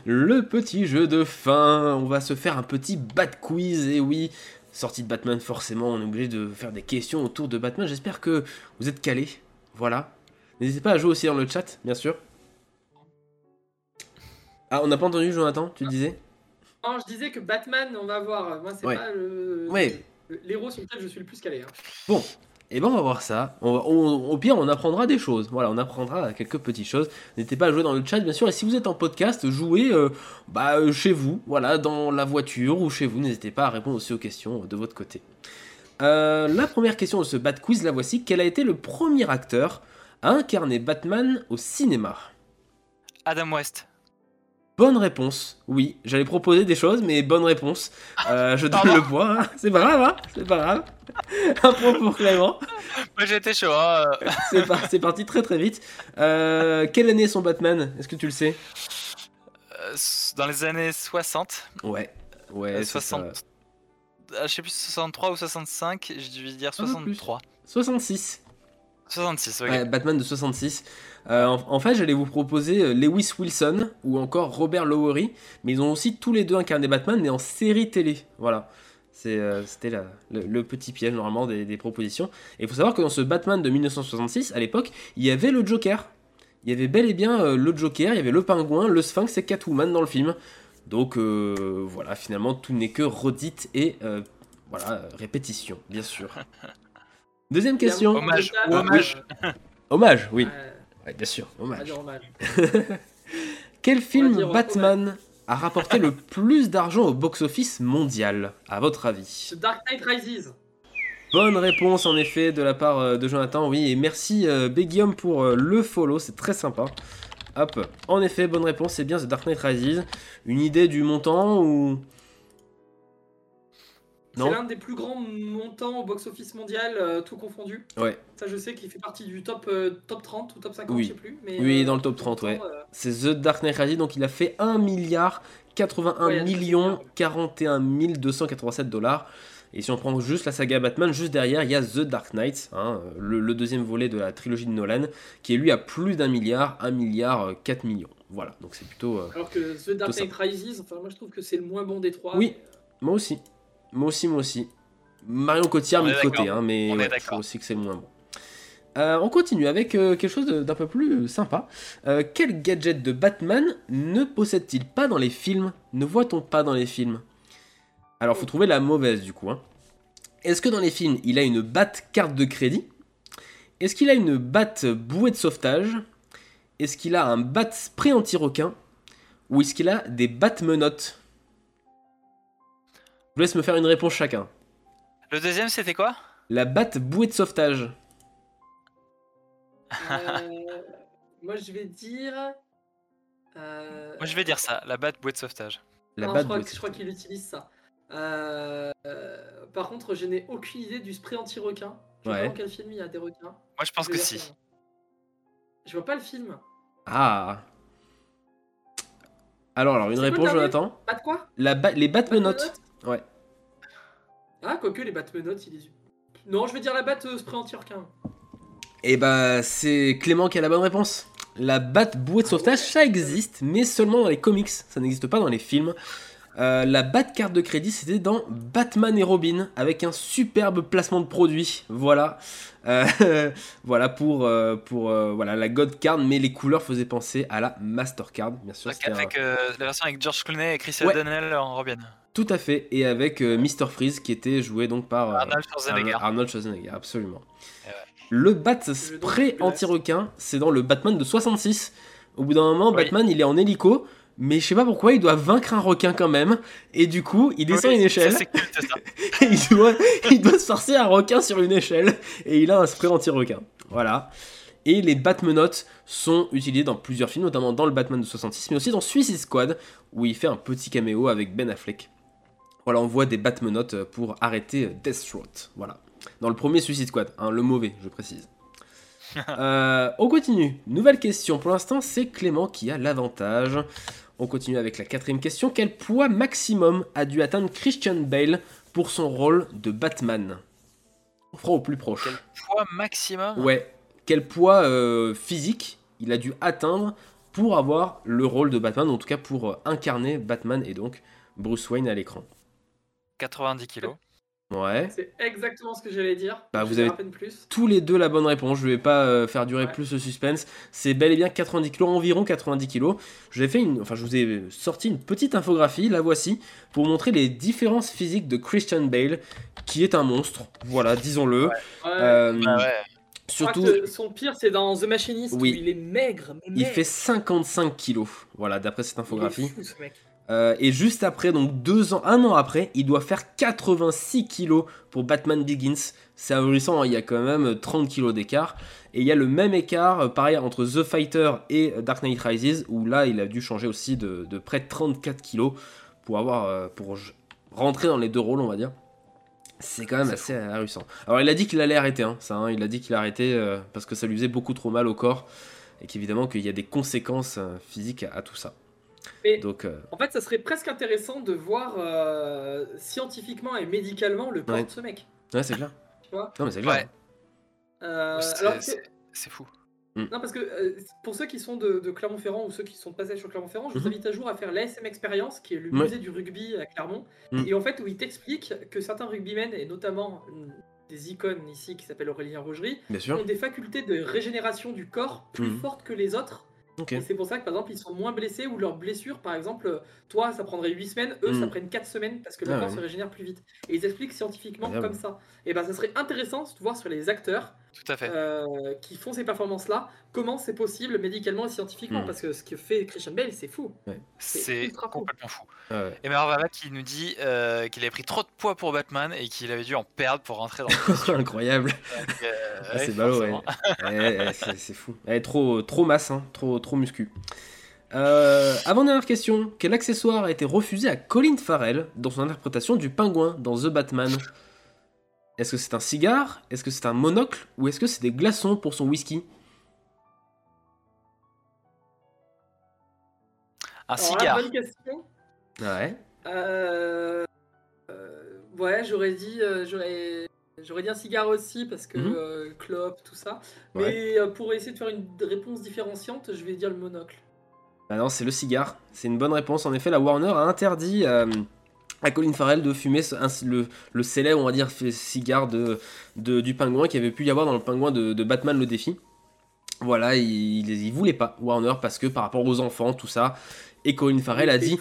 Le petit jeu de fin, on va se faire un petit bat quiz, et oui, sortie de Batman, forcément, on est obligé de faire des questions autour de Batman. J'espère que vous êtes calés, voilà. N'hésitez pas à jouer aussi dans le chat, bien sûr. Ah, on n'a pas entendu, Jonathan, tu le disais? Non, je disais que Batman, on va voir. Moi, c'est Ouais. pas le- Ouais. l'héros sur lequel je suis le plus calé. hein. Bon, et ben on va voir ça. Au pire, on apprendra des choses. Voilà, on apprendra quelques petites choses. N'hésitez pas à jouer dans le chat, bien sûr. Et si vous êtes en podcast, jouez euh, bah, euh, chez vous, voilà, dans la voiture ou chez vous. N'hésitez pas à répondre aussi aux questions de votre côté. Euh, la première question de ce Bat Quiz, la voici. Quel a été le premier acteur à incarner Batman au cinéma? Adam West. Bonne réponse. Oui, j'allais proposer des choses, mais bonne réponse. Euh, je donne le point. hein. C'est pas grave, hein C'est pas grave. Un point pour Clément. Moi j'étais chaud. Hein. C'est par- c'est parti très très vite. Euh, quelle année est son Batman? Est-ce que tu le sais? Euh, Dans les années 60. Ouais. Ouais, euh, c'est 60. ça. Ah, je sais plus 63 ou 65. Je vais dire Un peu plus. 63. 66. 66, ok. Ouais, Batman de 66. Euh, en, en fait, j'allais vous proposer euh, Lewis Wilson ou encore Robert Lowery, mais ils ont aussi tous les deux incarné Batman, mais en série télé. Voilà. Euh, C'était le, le petit piège normalement des, des propositions. Et il faut savoir que dans ce Batman de 1966, à l'époque, il y avait le Joker. Il y avait bel et bien euh, le Joker, il y avait le pingouin, le Sphinx et Catwoman dans le film. Donc voilà, finalement, tout n'est que redite et voilà, répétition, bien sûr. Deuxième question. Hommage. Ah, ou hommage. Hommage, oui. Euh, Ouais, bien sûr, hommage. Quel film Batman a rapporté le plus d'argent au box-office mondial, à votre avis The Dark Knight Rises. Bonne réponse en effet de la part euh, de Jonathan, oui, et merci euh, pour euh, le follow, c'est très sympa. Hop, en effet, bonne réponse, c'est bien The Dark Knight Rises. Une idée du montant ou... C'est l'un des plus grands montants au box-office mondial, euh, tout confondu. Ouais, Ça, je sais qu'il fait partie du top, euh, top 30 ou top 50, Oui. je sais plus. Mais, oui, euh, dans le top 30, ouais. C'est The Dark Knight Rises, donc il a fait 1 milliard 81 Ouais, millions trucs 41 287 dollars. Et si on prend juste la saga Batman, juste derrière, il y a The Dark Knight, hein, le, le deuxième volet de la trilogie de Nolan, qui est lui à plus d'un milliard, 1 milliard euh, 4 millions. Voilà, donc c'est plutôt... euh, Alors que The Dark. Knight Rises, enfin, moi je trouve que c'est le moins bon des trois. Oui, moi aussi. Moi aussi, moi aussi. Marion Cotillard mis de côté, hein, mais On est ouais, je trouve aussi que c'est moins bon. Euh, on continue avec euh, quelque chose d'un peu plus sympa. Euh, quel gadget de Batman ne possède-t-il pas dans les films? Ne voit-on pas dans les films? Alors, faut trouver la mauvaise du coup. hein. Est-ce que dans les films, il a une batte carte de crédit? Est-ce qu'il a une batte bouée de sauvetage? Est-ce qu'il a un bat spray anti-requin? Ou est-ce qu'il a des battes menottes vous laisse me faire une réponse chacun. Le deuxième, c'était quoi? La batte bouée de sauvetage. Euh, moi je vais dire. euh, Moi, je vais dire ça, la batte bouée de sauvetage. La non, batte je crois, bouée de que- je crois qu'il utilise ça. Euh, euh, par contre, je n'ai aucune idée du spray anti-requin. Je sais Ouais. pas dans quel film il y a des requins. Moi, je pense Je que si. ça. Je vois pas le film. Ah. Alors, alors, une réponse, Jonathan? Pas de quoi? La ba- Les battes menottes. Ouais. Ah, quoique les battes menottes, il les. Non, je vais dire la batte euh, spray anti-requin. Et bah, c'est Clément qui a la bonne réponse. La batte bouée de sauvetage, ça existe, mais seulement dans les comics. Ça n'existe pas dans les films. Euh, la batte carte de crédit, c'était dans Batman et Robin, avec un superbe placement de produit. Voilà. Euh, voilà pour, euh, pour euh, voilà, la God Card, mais les couleurs faisaient penser à la Mastercard, bien sûr. Un- avec euh, la version avec George Clooney et Chris Ouais. O'Donnell en Robin. Tout à fait, et avec euh, Mr. Freeze qui était joué donc par euh, Arnold Schwarzenegger. Arnold- Schwarzenegger, absolument. Ouais. Le bat spray anti-requin, c'est dans le Batman de 66. Au bout d'un moment, Oui. Batman il est en hélico, mais je sais pas pourquoi il doit vaincre un requin quand même, et du coup il descend Oui, une échelle, ça, ça. et il doit, il doit se forcer un requin sur une échelle, et il a un spray anti-requin. Voilà. Et les Batmenottes sont utilisés dans plusieurs films, notamment dans le Batman de 66, mais aussi dans Suicide Squad, où il fait un petit caméo avec Ben Affleck. Voilà, on voit des Batmenottes pour arrêter Deathstroke. Voilà. Dans le premier Suicide Squad, hein, le mauvais, je précise. Euh, on continue. Nouvelle question. Pour l'instant, c'est Clément qui a l'avantage. On continue avec la quatrième question. Quel poids maximum a dû atteindre Christian Bale pour son rôle de Batman? On fera au plus proche. Quel poids maximum? Ouais. Quel poids euh, physique il a dû atteindre pour avoir le rôle de Batman, en tout cas pour euh, incarner Batman et donc Bruce Wayne à l'écran? 90 kilos. Ouais. C'est exactement ce que j'allais dire. Bah, vous avez plus. tous les deux la bonne réponse. Je vais pas euh, faire durer plus le suspense. C'est bel et bien 90 kg, environ 90 kg. Je, l'ai fait une, enfin, je vous ai sorti une petite infographie, la voici, pour montrer les différences physiques de Christian Bale, qui est un monstre. Voilà, disons-le. Ouais. Euh, Ah ouais. Crois surtout, que son pire, c'est dans The Machinist Oui. où il est maigre. mais il maigre. fait 55 kg. Voilà, d'après cette Il est infographie. fou, ce mec. Euh, et juste après, donc deux ans, un an après, il doit faire 86 kilos pour Batman Begins. C'est ahurissant, hein, il y a quand même 30 kilos d'écart. Et il y a le même écart, euh, pareil, entre The Fighter et Dark Knight Rises, où là, il a dû changer aussi de, de près de 34 kilos pour avoir, euh, pour rentrer dans les deux rôles, on va dire. C'est quand même assez ahurissant. Alors, il a dit qu'il allait arrêter, hein, ça. hein, il a dit qu'il arrêtait parce que ça lui faisait beaucoup trop mal au corps et qu'évidemment qu'il y a des conséquences physiques à, à tout ça. Et Donc, euh, en fait, ça serait presque intéressant de voir euh, scientifiquement et médicalement le corps Ouais. de ce mec. ouais, c'est clair. Tu vois? Non, mais c'est clair. Ouais. Euh, C'est- fou. Non, parce que euh, pour ceux qui sont de, de Clermont-Ferrand ou ceux qui sont passés sur Clermont-Ferrand, je vous Mhm. invite à jour à faire l'ASM Experience, qui est le Ouais. musée du rugby à Clermont, Mhm. et en fait où il t'explique que certains rugbymen, et notamment mm, des icônes ici qui s'appellent Aurélien sûr. ont des facultés de régénération du corps plus Mhm. fortes que les autres. C'est pour ça que par exemple ils sont moins blessés ou leurs blessures, par exemple, toi ça prendrait 8 semaines, eux ça Mhm. prenne 4 semaines parce que le Ah corps se régénère plus vite. Et ils expliquent scientifiquement comme ça. Et ben ça serait intéressant de voir sur les acteurs Tout à fait. euh, qui font ces performances-là, comment c'est possible médicalement et scientifiquement, Mm. parce que ce que fait Christian Bale, c'est fou. Ouais. C'est complètement fou. Ouais. Et Marvava qui nous dit euh, qu'il avait pris trop de poids pour Batman et qu'il avait dû en perdre pour rentrer dans le Incroyable. Euh, Ah, c'est ouais, ballot, ouais. forcément. Ouais, ouais, c'est fou. Elle est trop, trop masse, hein, trop, trop muscu. Euh, avant-dernière question. Quel accessoire a été refusé à Colin Farrell dans son interprétation du pingouin dans The Batman? Est-ce que c'est un cigare? Est-ce que c'est un monocle? Ou est-ce que c'est des glaçons pour son whisky? Un Alors cigare. bonne question. Ouais. Euh, euh, ouais, j'aurais dit, euh, j'aurais, j'aurais dit un cigare aussi parce que euh, clope, tout ça. Ouais. Mais euh, pour essayer de faire une réponse différenciante, je vais dire le monocle. Bah non, c'est le cigare. C'est une bonne réponse. En effet, la Warner a interdit euh, à Colin Farrell de fumer le, le célèbre, on va dire, cigare de, de- du pingouin qui avait pu y avoir dans le pingouin de, de Batman le défi. Voilà, il, il, il voulait pas Warner parce que par rapport aux enfants, tout ça. Et Colin Farrell a dit,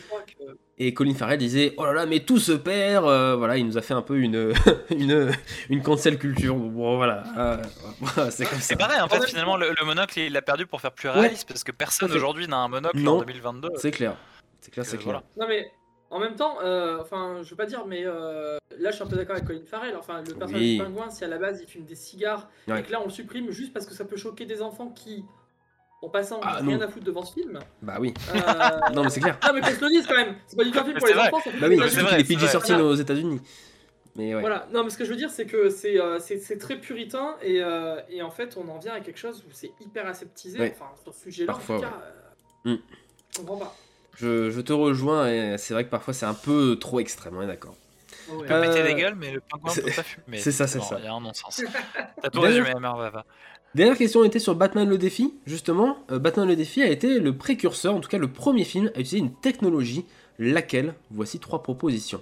et Colin Farrell disait, oh là là, mais tout se perd. euh, voilà, il nous a fait un peu une une une cancel culture. Bon, voilà, euh, voilà, c'est comme ça. C'est pareil, en fait, finalement, le, le monocle, il l'a perdu pour faire plus Ouais. réaliste parce que personne aujourd'hui n'a un monocle Non. en 2022. C'est clair, c'est clair, Euh, c'est clair. voilà. Non mais en même temps, euh, enfin, je veux pas dire, mais euh, là, je suis un peu d'accord avec Colin Farrell. Enfin, le personnage Oui. du pingouin, si à la base il fume des cigares Ouais. et que là on le supprime juste parce que ça peut choquer des enfants qui, en passant, Ah, n'ont rien à foutre devant ce film. Bah oui. euh, Non, mais c'est clair. Non mais qu'on se le dise quand même, c'est pas du tout un film pour les vrai. enfants, Bah oui, c'est surtout vrai, qu'il est c'est PG sorti aux États-Unis. Mais ouais. Voilà, non mais ce que je veux dire c'est que c'est euh, très puritain et, euh, et en fait on en vient à quelque chose où c'est hyper aseptisé, Ouais. enfin sur ce sujet-là en Parfois, tout cas, ouais. euh, Mm. je comprends pas. Je, je te rejoins et c'est vrai que parfois c'est un peu trop extrême, on est d'accord. Il peut péter des gueules, mais le pingouin c'est- peut pas fumer. c'est ça, c'est Bon, ça. Il y a un non-sens. T'as tout résumé, Marvava. Dernière question était sur Batman le défi. Justement, euh, Batman le défi a été le précurseur, en tout cas le premier film à utiliser une technologie, laquelle Voici trois propositions.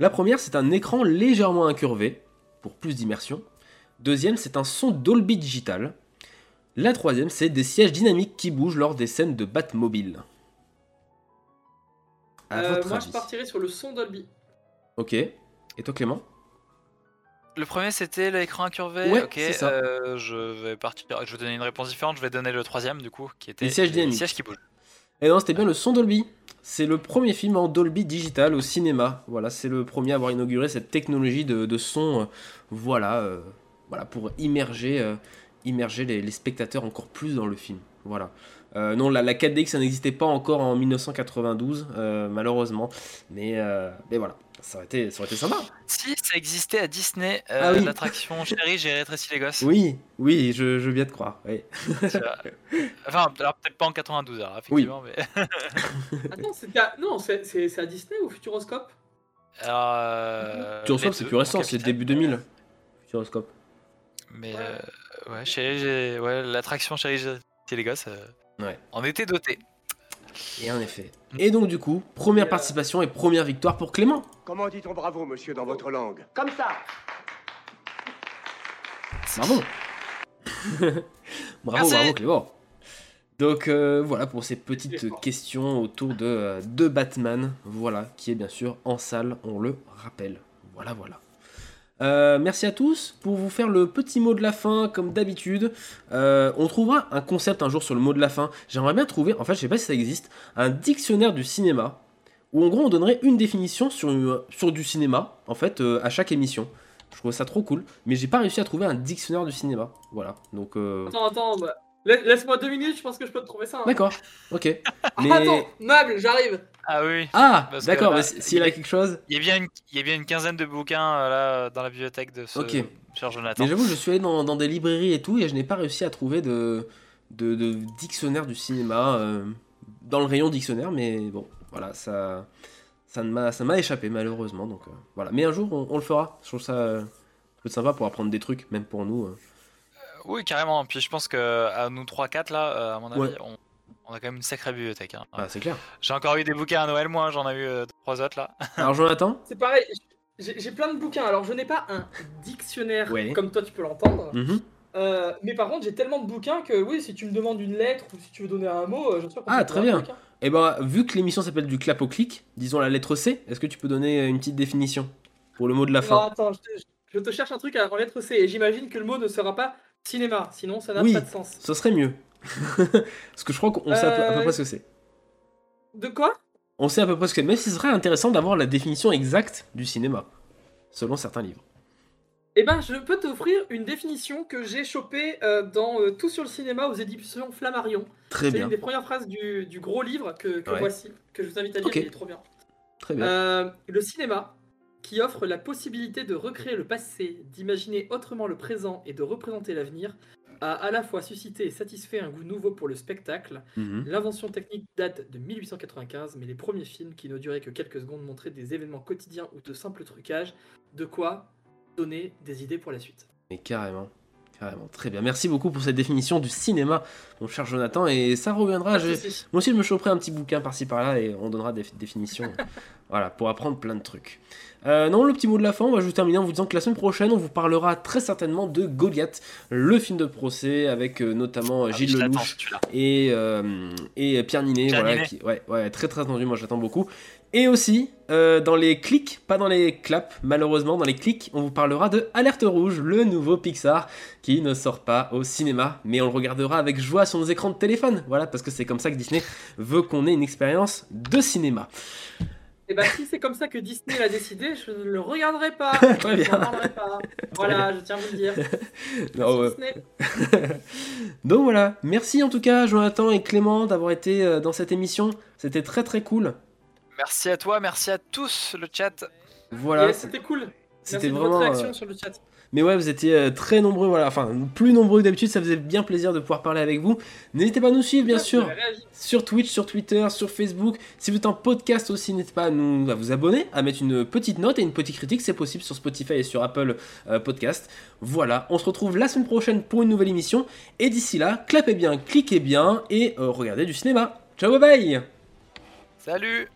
La première, c'est un écran légèrement incurvé, pour plus d'immersion. Deuxième, c'est un son Dolby Digital. La troisième, c'est des sièges dynamiques qui bougent lors des scènes de Batmobile. Euh, moi avis. je partirais sur le son Dolby. Ok. Et toi Clément? Le premier c'était l'écran incurvé. Ouais, ok, c'est ça. euh, je vais partir. Je vais donner une réponse différente. Je vais donner le troisième du coup, qui était Les sièges sièges qui bougent. Et non, c'était bien le son Dolby. C'est le premier film en Dolby Digital au cinéma. Voilà, c'est le premier à avoir inauguré cette technologie de, de son. euh, voilà, euh, voilà, pour immerger, euh, immerger les, les spectateurs encore plus dans le film. Voilà. Euh, non, la, la 4DX, ça n'existait pas encore en 1992, euh, malheureusement. Mais, euh, mais voilà, ça aurait, été, ça aurait été sympa. Si, ça existait à Disney, euh, Ah oui. l'attraction Chérie, j'ai rétréci les gosses. Oui, oui, je, je viens de croire. oui. Enfin, alors peut-être pas en 92, alors, effectivement, mais. Attends, c'était à... non, c'est c'est- c'est à Disney ou Futuroscope? Alors, euh, Futuroscope, c'est plus récent, c'est début 2000. Futuroscope. Mais euh, ouais, chérie, j'ai- ouais, l'attraction Chérie, j'ai les gosses, euh, Ouais. en était doté. Et en effet. Et donc, du coup, première participation et première victoire pour Clément. Comment dit-on bravo, monsieur, dans votre langue? Comme ça. Bravo Bravo, Merci. bravo Clément Donc euh, voilà pour ces petites questions autour de, euh, de Batman, voilà, qui est bien sûr en salle, on le rappelle. Voilà, voilà. Euh, merci à tous pour vous faire le petit mot de la fin comme d'habitude. Euh, on trouvera un concept un jour sur le mot de la fin. J'aimerais bien trouver, en fait je sais pas si ça existe, un dictionnaire du cinéma où en gros on donnerait une définition sur, du cinéma en fait euh, à chaque émission. Je trouve ça trop cool, mais j'ai pas réussi à trouver un dictionnaire du cinéma. Voilà, donc. Attends, attends, bah, laisse-moi deux minutes, je pense que je peux te trouver ça. hein. D'accord, ok. Ah, Mais... Attends, meuble, j'arrive. Ah oui. Ah, d'accord, bah, mais s'il y a quelque chose. Il y a bien une, il y a bien une quinzaine de bouquins euh, là dans la bibliothèque de ce Ok. cher Jonathan. Mais j'avoue, je suis allé dans, dans des librairies et tout, et je n'ai pas réussi à trouver de, de, de dictionnaire du cinéma euh, dans le rayon dictionnaire, mais bon, voilà, ça, ça ne m'a ça m'a échappé malheureusement. Donc euh, voilà. Mais un jour, on, on le fera. Je trouve ça euh, peut être sympa pour apprendre des trucs, même pour nous. Euh. Oui, carrément. Puis je pense que à nous 3-4 là, euh, à mon avis, Ouais. on, on a quand même une sacrée bibliothèque. hein. Ah, c'est clair. J'ai encore eu des bouquins à Noël, moi, j'en ai eu euh, trois autres là. Alors, Jonathan? C'est pareil, j'ai plein de bouquins. Alors, je n'ai pas un dictionnaire Ouais. comme toi, tu peux l'entendre. Mhm. Euh, mais par contre, j'ai tellement de bouquins que oui, si tu me demandes une lettre ou si tu veux donner un mot, euh, j'en suis sûr qu'on Ah, très bien. Et ben, vu que l'émission s'appelle du clap au clic, disons la lettre C, est-ce que tu peux donner une petite définition pour le mot de la Non, fin attends, je te, je te cherche un truc en lettre C et j'imagine que le mot ne sera pas cinéma, sinon ça n'a Oui, pas de sens. ce serait mieux. Parce que je crois qu'on sait à peu, à peu Euh, près ce que c'est. De quoi? On sait à peu près ce que c'est, mais ce serait intéressant d'avoir la définition exacte du cinéma, selon certains livres. Eh ben, je peux t'offrir une définition que j'ai chopée euh, dans euh, Tout sur le cinéma aux éditions Flammarion. Très C'est bien. une des premières phrases du, du gros livre que, que Ouais. voici, que je vous invite à lire, Ok. il est trop bien. Très bien. Euh, le cinéma, qui offre la possibilité de recréer le passé, d'imaginer autrement le présent et de représenter l'avenir, a à la fois suscité et satisfait un goût nouveau pour le spectacle. Mhm. L'invention technique date de 1895, mais les premiers films, qui ne duraient que quelques secondes, montraient des événements quotidiens ou de simples trucages, de quoi donner des idées pour la suite. Mais carrément. Carrément, très bien. Merci beaucoup pour cette définition du cinéma, mon cher Jonathan. Et ça reviendra. Je-. Moi aussi, je me choperai un petit bouquin par-ci par-là et on donnera des définitions. voilà, pour apprendre plein de trucs. Euh, non, le petit mot de la fin, on va juste terminer en vous disant que la semaine prochaine, on vous parlera très certainement de Goliath, le film de procès avec euh, notamment Ah Gilles Lelouch et, euh, et Pierre Ninet. Pierre voilà, Ninet. qui- ouais, ouais, très très attendu, moi j'attends beaucoup. Et aussi, euh, dans les clics, pas dans les claps, malheureusement, dans les clics, on vous parlera de Alerte Rouge, le nouveau Pixar, qui ne sort pas au cinéma, mais on le regardera avec joie sur nos écrans de téléphone. Voilà, parce que c'est comme ça que Disney veut qu'on ait une expérience de cinéma. Et bah, si c'est comme ça que Disney l'a décidé, je ne le regarderai pas. Très Je bien. n'en parlerai pas. Voilà, je tiens à vous le dire. Non, ouais. Donc voilà, merci en tout cas Jonathan et Clément d'avoir été euh, dans cette émission. C'était très très cool. Merci à toi, merci à tous le chat. Voilà. Yeah, C'était cool. C'était vraiment, votre réaction euh, sur le chat. Mais ouais, vous étiez euh, très nombreux, voilà, enfin plus nombreux que d'habitude, ça faisait bien plaisir de pouvoir parler avec vous. N'hésitez pas à nous suivre, bien sûr, sur Twitch, sur Twitter, sur Facebook. Si vous êtes en podcast aussi, n'hésitez pas à, nous, à vous abonner, à mettre une petite note et une petite critique, c'est possible sur Spotify et sur Apple euh, Podcast. Voilà, on se retrouve la semaine prochaine pour une nouvelle émission. Et d'ici là, clapez bien, cliquez bien et euh, regardez du cinéma. Ciao, bye bye Salut